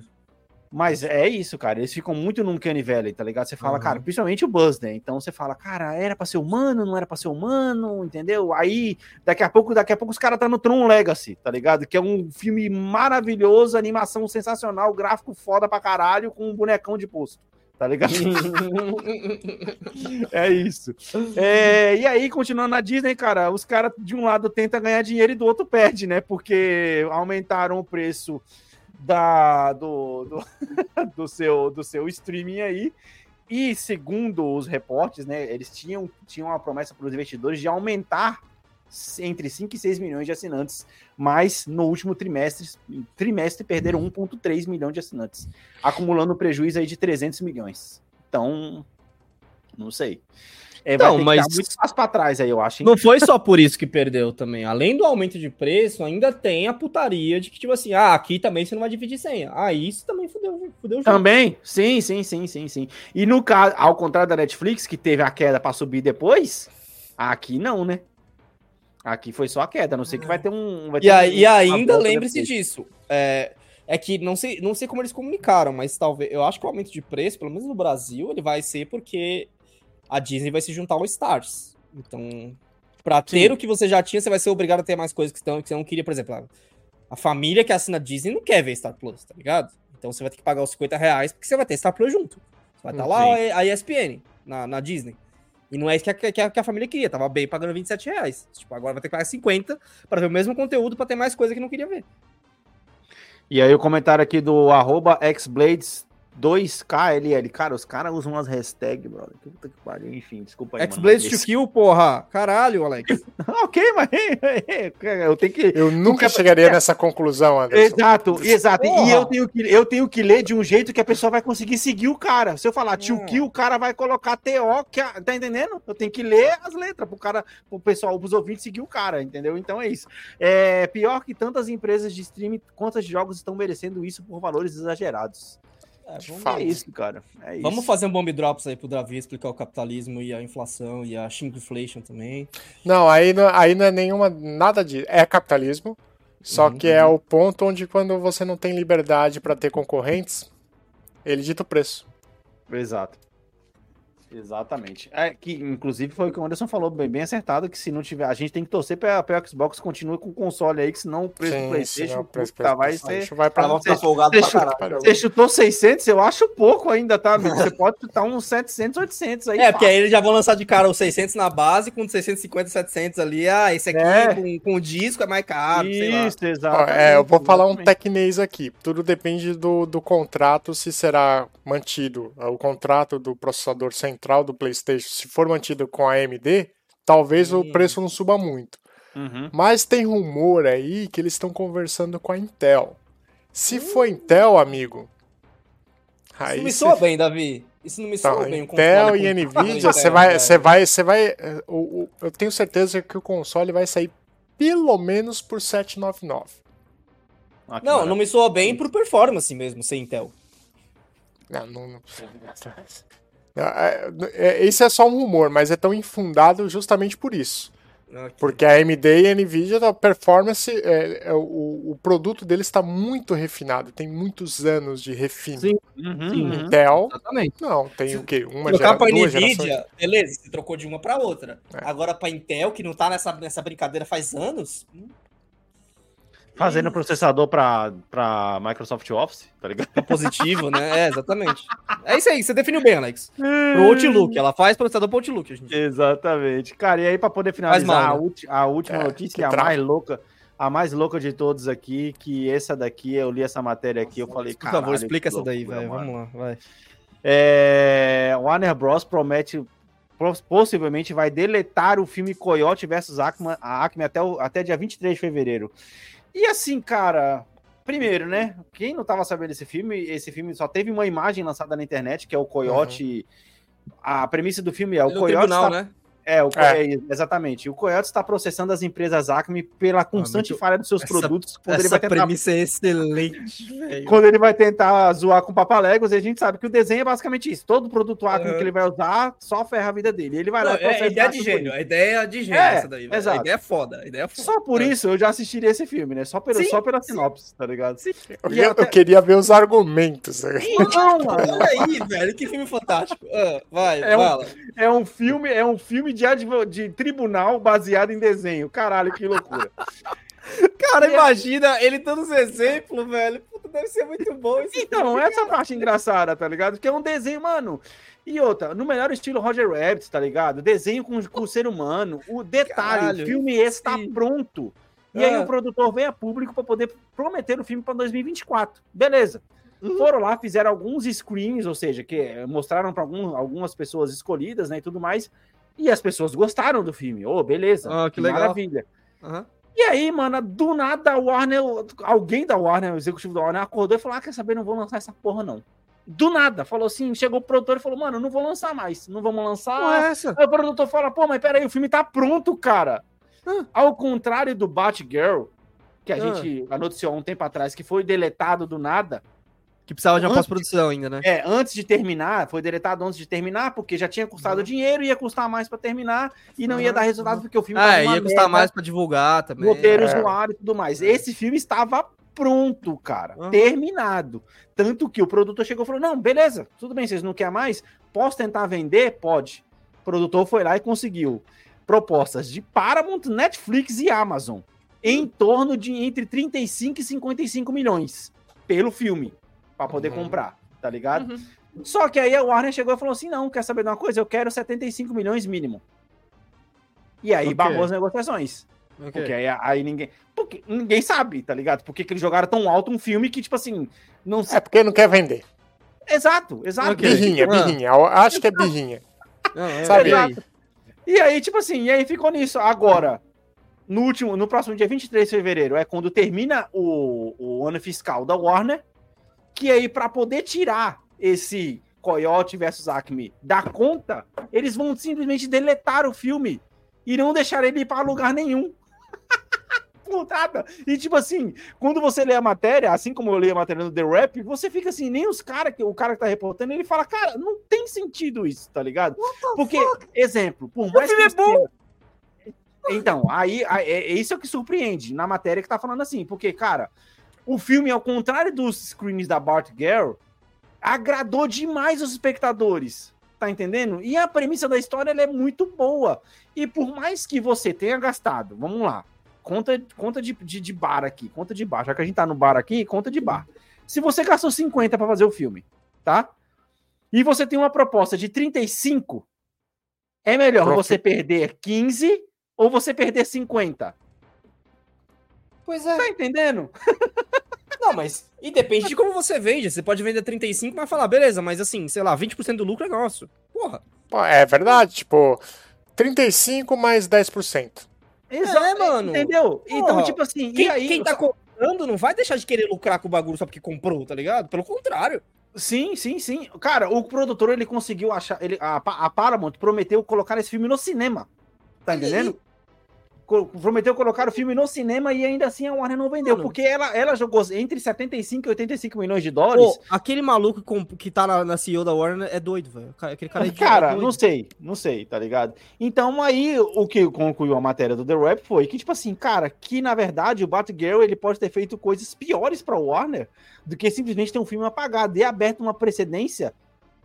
Speaker 1: Mas é isso, cara. Eles ficam muito num Canny tá ligado? Você fala,
Speaker 6: Uhum.
Speaker 1: cara, principalmente o Buzz, né? Então você fala, cara, era pra ser humano, não era pra ser humano, entendeu? Aí, daqui a pouco, daqui a pouco os caras tá no Tron Legacy, tá ligado? Que é um filme maravilhoso, animação sensacional, gráfico foda pra caralho, com um bonecão de posto. Tá ligado? é isso. É, e aí, continuando na Disney, cara, os caras de um lado tentam ganhar dinheiro e do outro perde, né? Porque aumentaram o preço da, do, do, do seu, do seu streaming aí. E segundo os reportes, né, eles tinham, tinham uma promessa para os investidores de aumentar entre 5 e 6 milhões de assinantes, mas no último trimestre, trimestre perderam 1,3 milhão de assinantes, acumulando um prejuízo aí de 300 milhões. Então, não sei. É,
Speaker 2: Então, mas-
Speaker 1: que muito para trás aí, eu acho. hein?
Speaker 2: Não foi só por isso que perdeu também. Além do aumento de preço, ainda tem a putaria de que, tipo assim, ah, aqui também você não vai dividir senha. Ah, isso também fudeu, fudeu o jogo.
Speaker 1: Também, sim, sim, sim, sim, sim. E no caso, ao contrário da Netflix, que teve a queda para subir depois, aqui não, né? Aqui foi só a queda, não sei que vai ter um. vai ter
Speaker 2: E,
Speaker 1: um-
Speaker 2: e ainda lembre-se disso. É, é que não sei, não sei como eles comunicaram, mas talvez. Eu acho que o aumento de preço, pelo menos no Brasil, ele vai ser porque a Disney vai se juntar ao Stars. Então, pra ter
Speaker 1: Sim.
Speaker 2: o que você já tinha, você vai ser obrigado a ter mais coisas que, estão, que você não queria. Por exemplo, a, a família que assina Disney não quer ver Star Plus, tá ligado? Então você vai ter que pagar os 50 reais porque você vai ter Star Plus junto. Você vai estar lá
Speaker 1: Sim.
Speaker 2: a ESPN na, na Disney. E não é isso que a, que a- que a família queria. Tava bem pagando 27 reais. Tipo, agora vai ter que pagar 50 para ver o mesmo conteúdo para ter mais coisa que não queria ver.
Speaker 1: E aí o comentário aqui do arroba xblades 2KLL. Cara, os caras usam umas hashtags, brother. Que Puta que pariu. Enfim, desculpa aí. mas-
Speaker 2: to kill, porra. Caralho, Alex.
Speaker 1: ok, mas eu tenho que.
Speaker 3: Eu nunca chegaria nessa conclusão, Anderson.
Speaker 1: Exato, exato. E
Speaker 2: Porra.
Speaker 1: eu tenho, que, eu tenho que ler de um jeito que a pessoa vai conseguir seguir o cara. Se eu falar tio
Speaker 2: Hum.
Speaker 1: Kill, o cara vai colocar TO, que a- tá entendendo? Eu tenho que ler as letras pro cara, pro pessoal, pros ouvintes seguir o cara, entendeu? Então é isso. É pior que tantas empresas de streaming, quantas de jogos estão merecendo isso por valores exagerados.
Speaker 2: É, vamos,
Speaker 3: Fato.
Speaker 1: Isso, cara. É isso.
Speaker 2: vamos fazer um bomb drops aí pro Davi explicar o capitalismo e a inflação e a shrinkflation também.
Speaker 3: Não, aí não, aí não é nenhuma. Nada de. É capitalismo. Só
Speaker 2: Uhum,
Speaker 3: que é o ponto onde quando você não tem liberdade para ter concorrentes, ele dita o preço.
Speaker 1: Exato. Exatamente. É, que, inclusive, foi o que o Anderson falou bem, bem acertado, que se não tiver, a gente tem que torcer para o Xbox continue com o console aí, que senão o preço do
Speaker 3: Sim,
Speaker 1: Playstation
Speaker 3: senão o preço do
Speaker 1: puta, vai ser...
Speaker 3: PlayStation vai pra
Speaker 6: vai
Speaker 3: você.
Speaker 6: ficar folgado pra
Speaker 1: Deixa-
Speaker 6: caralho.
Speaker 1: Você chutou 600, eu acho pouco ainda, tá, amigo? Você pode chutar uns 700, 800 aí.
Speaker 2: É, porque aí eles já vão lançar de cara os 600 na base, com 650, 700 ali. Ah, esse aqui
Speaker 1: É.
Speaker 2: com, com o disco é mais caro, sei lá.
Speaker 1: Isso,
Speaker 3: Ó,
Speaker 1: exato.
Speaker 3: é, eu vou falar um tecnês aqui. Tudo depende do, do contrato, se será mantido. O contrato do processador central do PlayStation, se for mantido com a AMD, talvez o preço não suba muito.
Speaker 1: Uhum.
Speaker 3: Mas tem rumor aí que eles estão conversando com a Intel. Se for Intel, amigo.
Speaker 2: Isso
Speaker 3: Aí
Speaker 2: não me
Speaker 3: cê-
Speaker 2: soa bem, Davi. Isso não me
Speaker 3: Então,
Speaker 2: soa bem. o
Speaker 3: Intel e Nvidia, você vai, você vai, você vai, eh, o- o- eu tenho certeza que o console vai sair pelo menos por 799.
Speaker 1: Ah,
Speaker 2: Não,
Speaker 1: maravilha.
Speaker 2: não me soa bem por performance mesmo, sem Intel.
Speaker 3: Não, não, não- Esse é só um rumor, mas é tão infundado justamente por isso.
Speaker 2: Ok.
Speaker 3: Porque a AMD e a Nvidia, a performance, é, é, o, o produto deles está muito refinado, tem muitos anos de refino.
Speaker 4: Sim.
Speaker 1: Uhum,
Speaker 4: Sim.
Speaker 1: uhum.
Speaker 3: Intel,
Speaker 4: Exatamente.
Speaker 3: não, tem o quê? Uma
Speaker 2: Trocar
Speaker 3: gera,
Speaker 2: pra
Speaker 3: duas
Speaker 2: Nvidia,
Speaker 3: gerações.
Speaker 2: beleza, você trocou de uma pra outra.
Speaker 3: É.
Speaker 2: Agora pra Intel, que não tá nessa, nessa brincadeira faz anos, hum,
Speaker 1: Fazendo processador pra, pra Microsoft Office, tá ligado?
Speaker 4: Tá positivo, né? É, exatamente. É isso aí, você definiu bem, Alex. Pro Outlook, ela faz processador pro Outlook, gente.
Speaker 1: Exatamente. Cara, e aí pra poder finalizar
Speaker 4: mal, né?
Speaker 1: a, ulti- a última
Speaker 3: É,
Speaker 1: notícia,
Speaker 3: que
Speaker 1: a
Speaker 3: trago.
Speaker 1: mais louca, a mais louca de todos aqui, que essa daqui, eu li essa matéria aqui, eu falei,
Speaker 4: Por
Speaker 1: cara.
Speaker 4: favor, explica essa daí, velho. Vamos lá, vai.
Speaker 1: É, Warner Bros. promete, pos- possivelmente vai deletar o filme Coyote versus Acme, a Acme até, o- até dia 23 de fevereiro. E assim, cara, primeiro, né? Quem não tava sabendo desse filme, esse filme só teve uma imagem lançada na internet, que é o Coyote. A premissa do filme é o
Speaker 2: no
Speaker 1: Coyote.
Speaker 2: tribunal,
Speaker 1: está-
Speaker 2: né?
Speaker 1: É, o,
Speaker 3: É.
Speaker 1: é, exatamente. O Coyote está processando as empresas Acme pela constante falha dos seus
Speaker 4: essa-
Speaker 1: produtos. Quando ele,
Speaker 4: Essa
Speaker 1: vai tentar,
Speaker 4: premissa é excelente, velho.
Speaker 1: quando ele vai tentar zoar com papalegos, e a gente sabe que o desenho é basicamente isso. Todo produto Acme
Speaker 2: Uhum.
Speaker 1: que ele vai usar só ferra a vida dele. Ele vai
Speaker 2: Não,
Speaker 1: lá e
Speaker 2: é, a ideia
Speaker 1: a
Speaker 2: de gênio, a ideia de gênio
Speaker 1: É,
Speaker 2: essa daí,
Speaker 1: exato.
Speaker 2: A ideia é foda, a ideia é foda.
Speaker 1: Só por
Speaker 2: É.
Speaker 1: isso eu já assistiria esse filme, né? Só, pelo,
Speaker 2: Sim,
Speaker 1: só pela
Speaker 2: sim.
Speaker 1: sinopse, tá ligado?
Speaker 3: Eu,
Speaker 1: E até-
Speaker 3: eu queria ver os argumentos.
Speaker 1: Não, mano.
Speaker 2: Olha aí, velho, que filme fantástico. Ah, vai,
Speaker 1: É um-
Speaker 2: fala.
Speaker 1: É um filme, é um filme de, de tribunal baseado em desenho. Caralho, que loucura.
Speaker 4: Cara, imagina ele dando os exemplos, velho. Puta, deve ser muito bom isso.
Speaker 1: Então, essa é a parte engraçada, tá ligado? Que é um desenho, mano. E outra, no melhor estilo Roger Rabbit, tá ligado? Desenho com, com o ser humano. O detalhe,
Speaker 4: Caralho,
Speaker 1: o filme está
Speaker 4: sim.
Speaker 1: pronto. E aí
Speaker 4: Ah.
Speaker 1: o produtor vem a público para poder prometer o filme para 2024. Beleza. Foram lá, fizeram alguns screens, ou seja, que mostraram para algumas pessoas escolhidas, né, e tudo mais. E as pessoas gostaram do filme. Ô, beleza.
Speaker 4: Ah, que legal.
Speaker 1: Maravilha.
Speaker 4: Aham.
Speaker 1: E aí, mano, do nada a Warner, alguém da Warner, o executivo da Warner, acordou e falou: Ah, quer saber, não vou lançar essa porra, não. Do nada, falou assim, chegou o produtor e falou, mano, não vou lançar mais, não vamos lançar.
Speaker 4: Porra, é essa?
Speaker 1: Aí o produtor fala, pô, mas peraí, o filme tá pronto, cara.
Speaker 4: Ah.
Speaker 1: Ao contrário do Batgirl, que a
Speaker 4: Ah.
Speaker 1: gente noticiou há um tempo atrás, que foi deletado do nada.
Speaker 4: Que precisava de uma pós-produção ainda, né?
Speaker 1: É, antes de terminar, foi deletado antes de terminar, porque já tinha custado dinheiro, ia custar mais pra terminar, e não ia
Speaker 4: Uhum,
Speaker 1: dar resultado, porque o filme
Speaker 4: Ah, ia custar
Speaker 1: merda,
Speaker 4: mais pra divulgar também.
Speaker 1: roteiro
Speaker 3: É.
Speaker 1: zoado e tudo mais. Esse filme estava pronto, cara,
Speaker 4: Uhum.
Speaker 1: terminado. Tanto que o produtor chegou e falou: Não, beleza, tudo bem, vocês não querem mais? Posso tentar vender? Pode. O produtor foi lá e conseguiu propostas de Paramount, Netflix e Amazon em torno de entre 35 e 55 milhões pelo filme para poder
Speaker 3: Uhum.
Speaker 1: comprar, tá ligado? Só que aí a Warner chegou e falou assim: não, quer saber de uma coisa? Eu quero 75 milhões mínimo. E aí
Speaker 4: Ok.
Speaker 1: barrou as negociações.
Speaker 4: Ok.
Speaker 1: Porque aí, aí ninguém. Porque ninguém sabe, tá ligado? Porque que eles jogaram tão alto um filme que, tipo assim, não sei.
Speaker 3: É porque não quer vender.
Speaker 1: Exato, exato.
Speaker 4: Ok.
Speaker 3: Birrinha,
Speaker 4: Ah.
Speaker 3: birrinha. Eu acho que é birrinha.
Speaker 4: Não, é,
Speaker 3: Sabe?
Speaker 4: e aí?
Speaker 1: E aí, tipo assim, e aí ficou nisso. Agora, no último, no próximo dia 23 de fevereiro, é quando termina o, o ano fiscal da Warner, que aí, pra poder tirar esse Coyote versus Acme da conta, eles vão simplesmente deletar o filme e não deixar ele ir para lugar nenhum. Putada. E tipo assim, quando você lê a matéria, assim como eu li a matéria no The Rap, você fica assim, nem os caras, o cara que tá reportando, ele fala, cara, não tem sentido isso, tá ligado? Porque, exemplo, por mais
Speaker 4: filme
Speaker 1: que
Speaker 4: é bom.
Speaker 1: Então, aí, aí, é, é isso que surpreende na matéria que tá falando assim, porque, cara, o filme, ao contrário dos screens da Bart Girl, agradou demais os espectadores. Tá entendendo? E a premissa da história ela é muito boa. E por mais que você tenha gastado, vamos lá, conta, conta de, de, de bar aqui, conta de bar. Já que a gente tá no bar aqui, conta de bar. Se você gastou 50 para fazer o filme, tá? E você tem uma proposta de 35, é melhor
Speaker 3: Profi-
Speaker 1: você perder 15 ou você perder 50.
Speaker 2: Pois é.
Speaker 1: Tá entendendo?
Speaker 2: Não, mas.
Speaker 4: E depende de como você vende. Você pode vender 35 mas falar, beleza, mas assim, sei lá, 20% do lucro é nosso. Porra.
Speaker 3: Pô, é verdade, tipo, 35 mais 10%.
Speaker 1: Exato,
Speaker 4: mano.
Speaker 1: Entendeu? Então,
Speaker 4: Porra.
Speaker 1: tipo assim,
Speaker 4: Quem,
Speaker 1: e aí.
Speaker 4: quem tá comprando não vai deixar de querer lucrar com o bagulho só porque comprou, tá ligado? Pelo contrário.
Speaker 1: Sim, sim, sim. Cara, o produtor ele conseguiu achar. Ele, a, a Paramount prometeu colocar esse filme no cinema. Tá entendendo? co- prometeu colocar o filme no cinema e ainda assim a Warner não vendeu,
Speaker 2: Mano.
Speaker 1: porque ela, ela jogou entre 75 e 85 milhões de dólares.
Speaker 2: Pô, aquele maluco que que tá na, na CEO da Warner é doido, velho. Aquele cara é é
Speaker 1: Cara,
Speaker 2: doido.
Speaker 1: não sei, não sei, tá ligado? Então aí o que concluiu a matéria do The Rap foi que, tipo assim, cara, que na verdade o Batgirl ele pode ter feito coisas piores pra Warner do que simplesmente ter um filme apagado e aberto uma precedência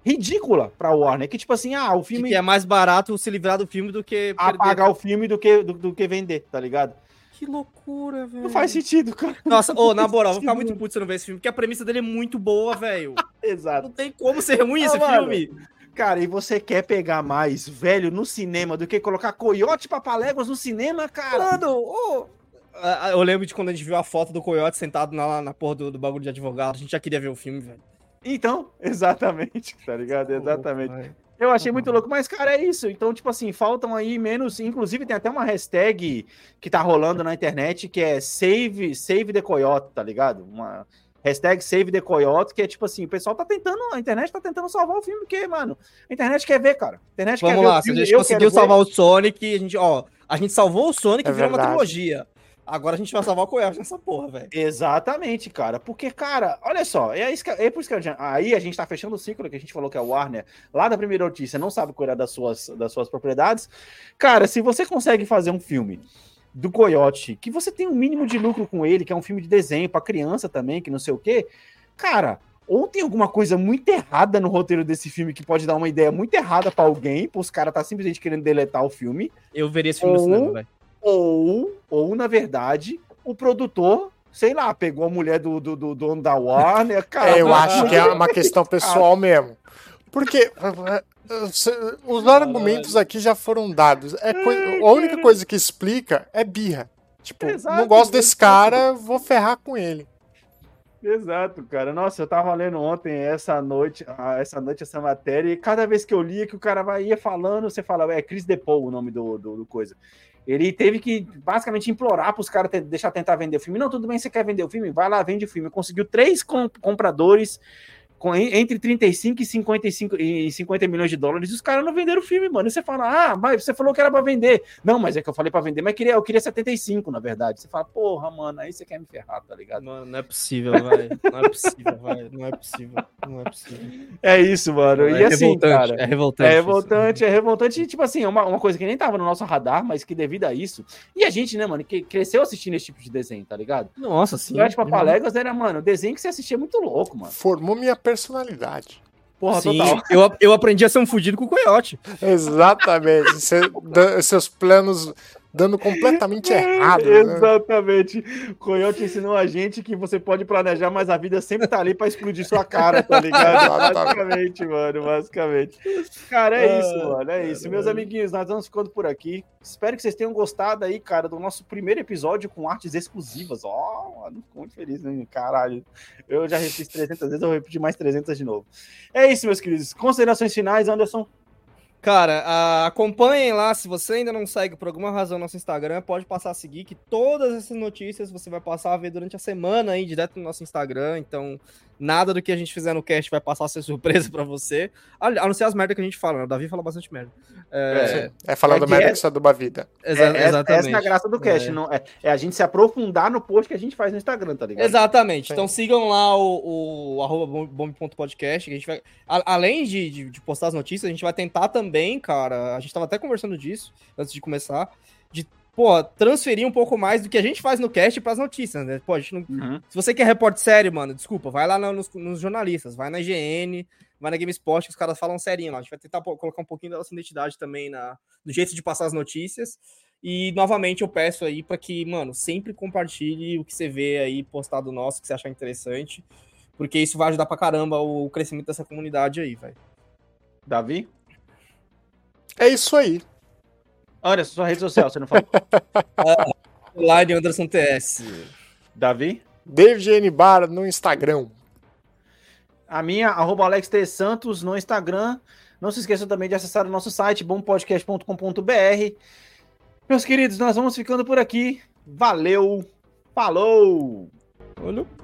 Speaker 1: ridícula pra Warner. Que, tipo assim, ah, o filme
Speaker 2: que é mais barato se livrar do filme do que
Speaker 1: apagar o filme do que, do, do que vender, tá ligado?
Speaker 2: Que loucura, velho.
Speaker 1: Não faz sentido, cara.
Speaker 2: Nossa, ô, na moral, vou ficar muito puto se eu não ver esse filme, porque a premissa dele é muito boa, velho.
Speaker 1: Exato.
Speaker 2: Não tem como ser ruim
Speaker 1: Ah,
Speaker 2: esse
Speaker 1: mano.
Speaker 2: filme.
Speaker 1: Cara, e você quer pegar mais velho no cinema do que colocar coiote papaléguas no cinema, cara?
Speaker 2: Mano, ô. Ah, Eu lembro de quando a gente viu a foto do Coyote sentado na, na porra do, do bagulho de advogado. A gente já queria ver o filme, velho.
Speaker 1: Então, exatamente, tá ligado? Exatamente. Eu achei muito louco, mas, cara, é isso. Então, tipo assim, faltam aí menos. Inclusive, tem até uma hashtag que tá rolando na internet que é Save, save the Coyote, tá ligado? Uma hashtag Save the Coyote, que é tipo assim, o pessoal tá tentando, a internet tá tentando salvar o filme, porque, mano, a internet quer ver, cara. A internet
Speaker 2: Vamos
Speaker 1: quer ver
Speaker 2: lá,
Speaker 1: o
Speaker 2: se a gente conseguiu
Speaker 1: quero ver.
Speaker 2: salvar o Sonic, a gente, ó, a gente salvou o Sonic
Speaker 3: É
Speaker 2: e virou uma
Speaker 3: verdade.
Speaker 2: trilogia. Agora a gente vai salvar o Coyote nessa porra, velho.
Speaker 1: Exatamente, cara. Porque, cara, olha só, é, isso que, é por isso que a gente- aí a gente tá fechando o ciclo que a gente falou que a Warner, lá da primeira notícia, não sabe cuidar das suas, das suas propriedades. Cara, se você consegue fazer um filme do Coyote, que você tem um mínimo de lucro com ele, que é um filme de desenho pra criança também, que não sei o quê, cara. Ou tem alguma coisa muito errada no roteiro desse filme que pode dar uma ideia muito errada pra alguém, pros caras tá simplesmente querendo deletar o filme,
Speaker 2: Eu veria esse filme no
Speaker 1: Ou-
Speaker 2: cinema, velho.
Speaker 1: Ou, ou na verdade, o produtor, sei lá, pegou a mulher do, do, do dono da Warner, cara.
Speaker 3: É, eu acho que é uma questão pessoal mesmo. Porque eh, os argumentos aqui já foram dados. É coi- a única coisa que explica é birra. Tipo,
Speaker 1: Exato,
Speaker 3: não gosto desse cara, vou ferrar com ele.
Speaker 1: Exato, cara. Nossa, eu tava lendo ontem essa noite, ah, essa noite essa matéria, e cada vez que eu lia que o cara vai ia falando, você fala, é Chris DePaul o nome do, do, do coisa. Ele teve que basicamente implorar para os caras deixar tentar vender o filme. Não, tudo bem, você quer vender o filme? Vai lá, vende o filme. Conseguiu três com- compradores com, en- entre 35 e 55 e 50 milhões de dólares. E os caras não venderam o filme, mano. E você fala, ah, mas você falou que era para vender. Não, mas é que eu falei para vender, mas queria, eu queria 75, na verdade. Você fala, porra, mano, aí você quer me ferrar, tá ligado?
Speaker 2: Mano, não é possível, velho. Não é possível, velho. Não é possível. Não é possível.
Speaker 1: É isso, mano.
Speaker 2: É
Speaker 1: e assim,
Speaker 2: revoltante,
Speaker 1: cara.
Speaker 2: é revoltante.
Speaker 1: É
Speaker 2: isso.
Speaker 1: revoltante, é revoltante. E, tipo assim, é uma, uma coisa que nem tava no nosso radar, mas que devido a isso. E a gente, né, mano, que cresceu assistindo esse tipo de desenho, tá ligado?
Speaker 2: Nossa, sim.
Speaker 1: Sim, tipo, Papaléguas era, mano, desenho que você assistia muito louco, mano.
Speaker 3: Formou minha personalidade.
Speaker 1: Porra,
Speaker 2: Sim,
Speaker 1: total.
Speaker 2: eu, eu aprendi a ser um fudido com o Coyote.
Speaker 3: Exatamente. Seus planos dando completamente errado. né?
Speaker 1: Exatamente. Coyote ensinou a gente que você pode planejar, mas a vida sempre tá ali pra explodir sua cara, tá ligado? Basicamente, mano, basicamente. Cara, é isso, mano, é isso. Meus amiguinhos, nós vamos ficando por aqui. Espero que vocês tenham gostado aí, cara, do nosso primeiro episódio com artes exclusivas. Ó, mano, fico muito feliz, né? Caralho. Eu já refiz 300 vezes, eu vou repetir mais 300 de novo. É isso, meus queridos. Considerações finais, Anderson.
Speaker 2: Cara, acompanhem lá. Se você ainda não segue por alguma razão nosso Instagram, pode passar a seguir, que todas essas notícias você vai passar a ver durante a semana aí, direto no nosso Instagram. Então, nada do que a gente fizer no cast vai passar a ser surpresa pra você. A não ser as merdas que a gente fala, né? O Davi fala bastante merda. É,
Speaker 3: É falando
Speaker 1: É que
Speaker 3: merda
Speaker 1: é-
Speaker 3: que você aduba a vida.
Speaker 2: exa-
Speaker 1: É, essa-
Speaker 2: exatamente.
Speaker 1: Essa é a graça do cast.
Speaker 2: É.
Speaker 1: Não, é, é a gente se aprofundar no post que a gente faz no Instagram, tá ligado?
Speaker 2: Exatamente.
Speaker 3: Sim.
Speaker 2: Então sigam lá o, o arroba bom- bombe.podcast, que a gente vai. a- além de, de, de postar as notícias, a gente vai tentar também, cara. A gente tava até conversando disso antes de começar. De, pô, transferir um pouco mais do que a gente faz no cast pras notícias, né? Pô, a gente não,
Speaker 1: Uhum.
Speaker 2: se você quer repórter sério, mano, desculpa, vai lá na- nos, nos jornalistas, vai na IGN, vai na GameSpot, que os caras falam serinho lá. A gente vai tentar colocar um pouquinho da nossa identidade também na, no jeito de passar as notícias. E novamente eu peço aí para que, mano, sempre compartilhe o que você vê aí postado nosso, que você achar interessante, porque isso vai ajudar pra caramba o crescimento dessa comunidade aí, velho.
Speaker 1: Davi?
Speaker 3: É isso aí.
Speaker 1: Olha, sua rede social, você não falou.
Speaker 2: Line Anderson TS.
Speaker 1: Davi?
Speaker 3: David N. Bar no Instagram.
Speaker 1: A minha, arroba Alex T. Santos no Instagram. Não se esqueçam também de acessar o nosso site, bompodcast.com.br. Meus queridos, nós vamos ficando por aqui. Valeu, falou!
Speaker 2: Olha.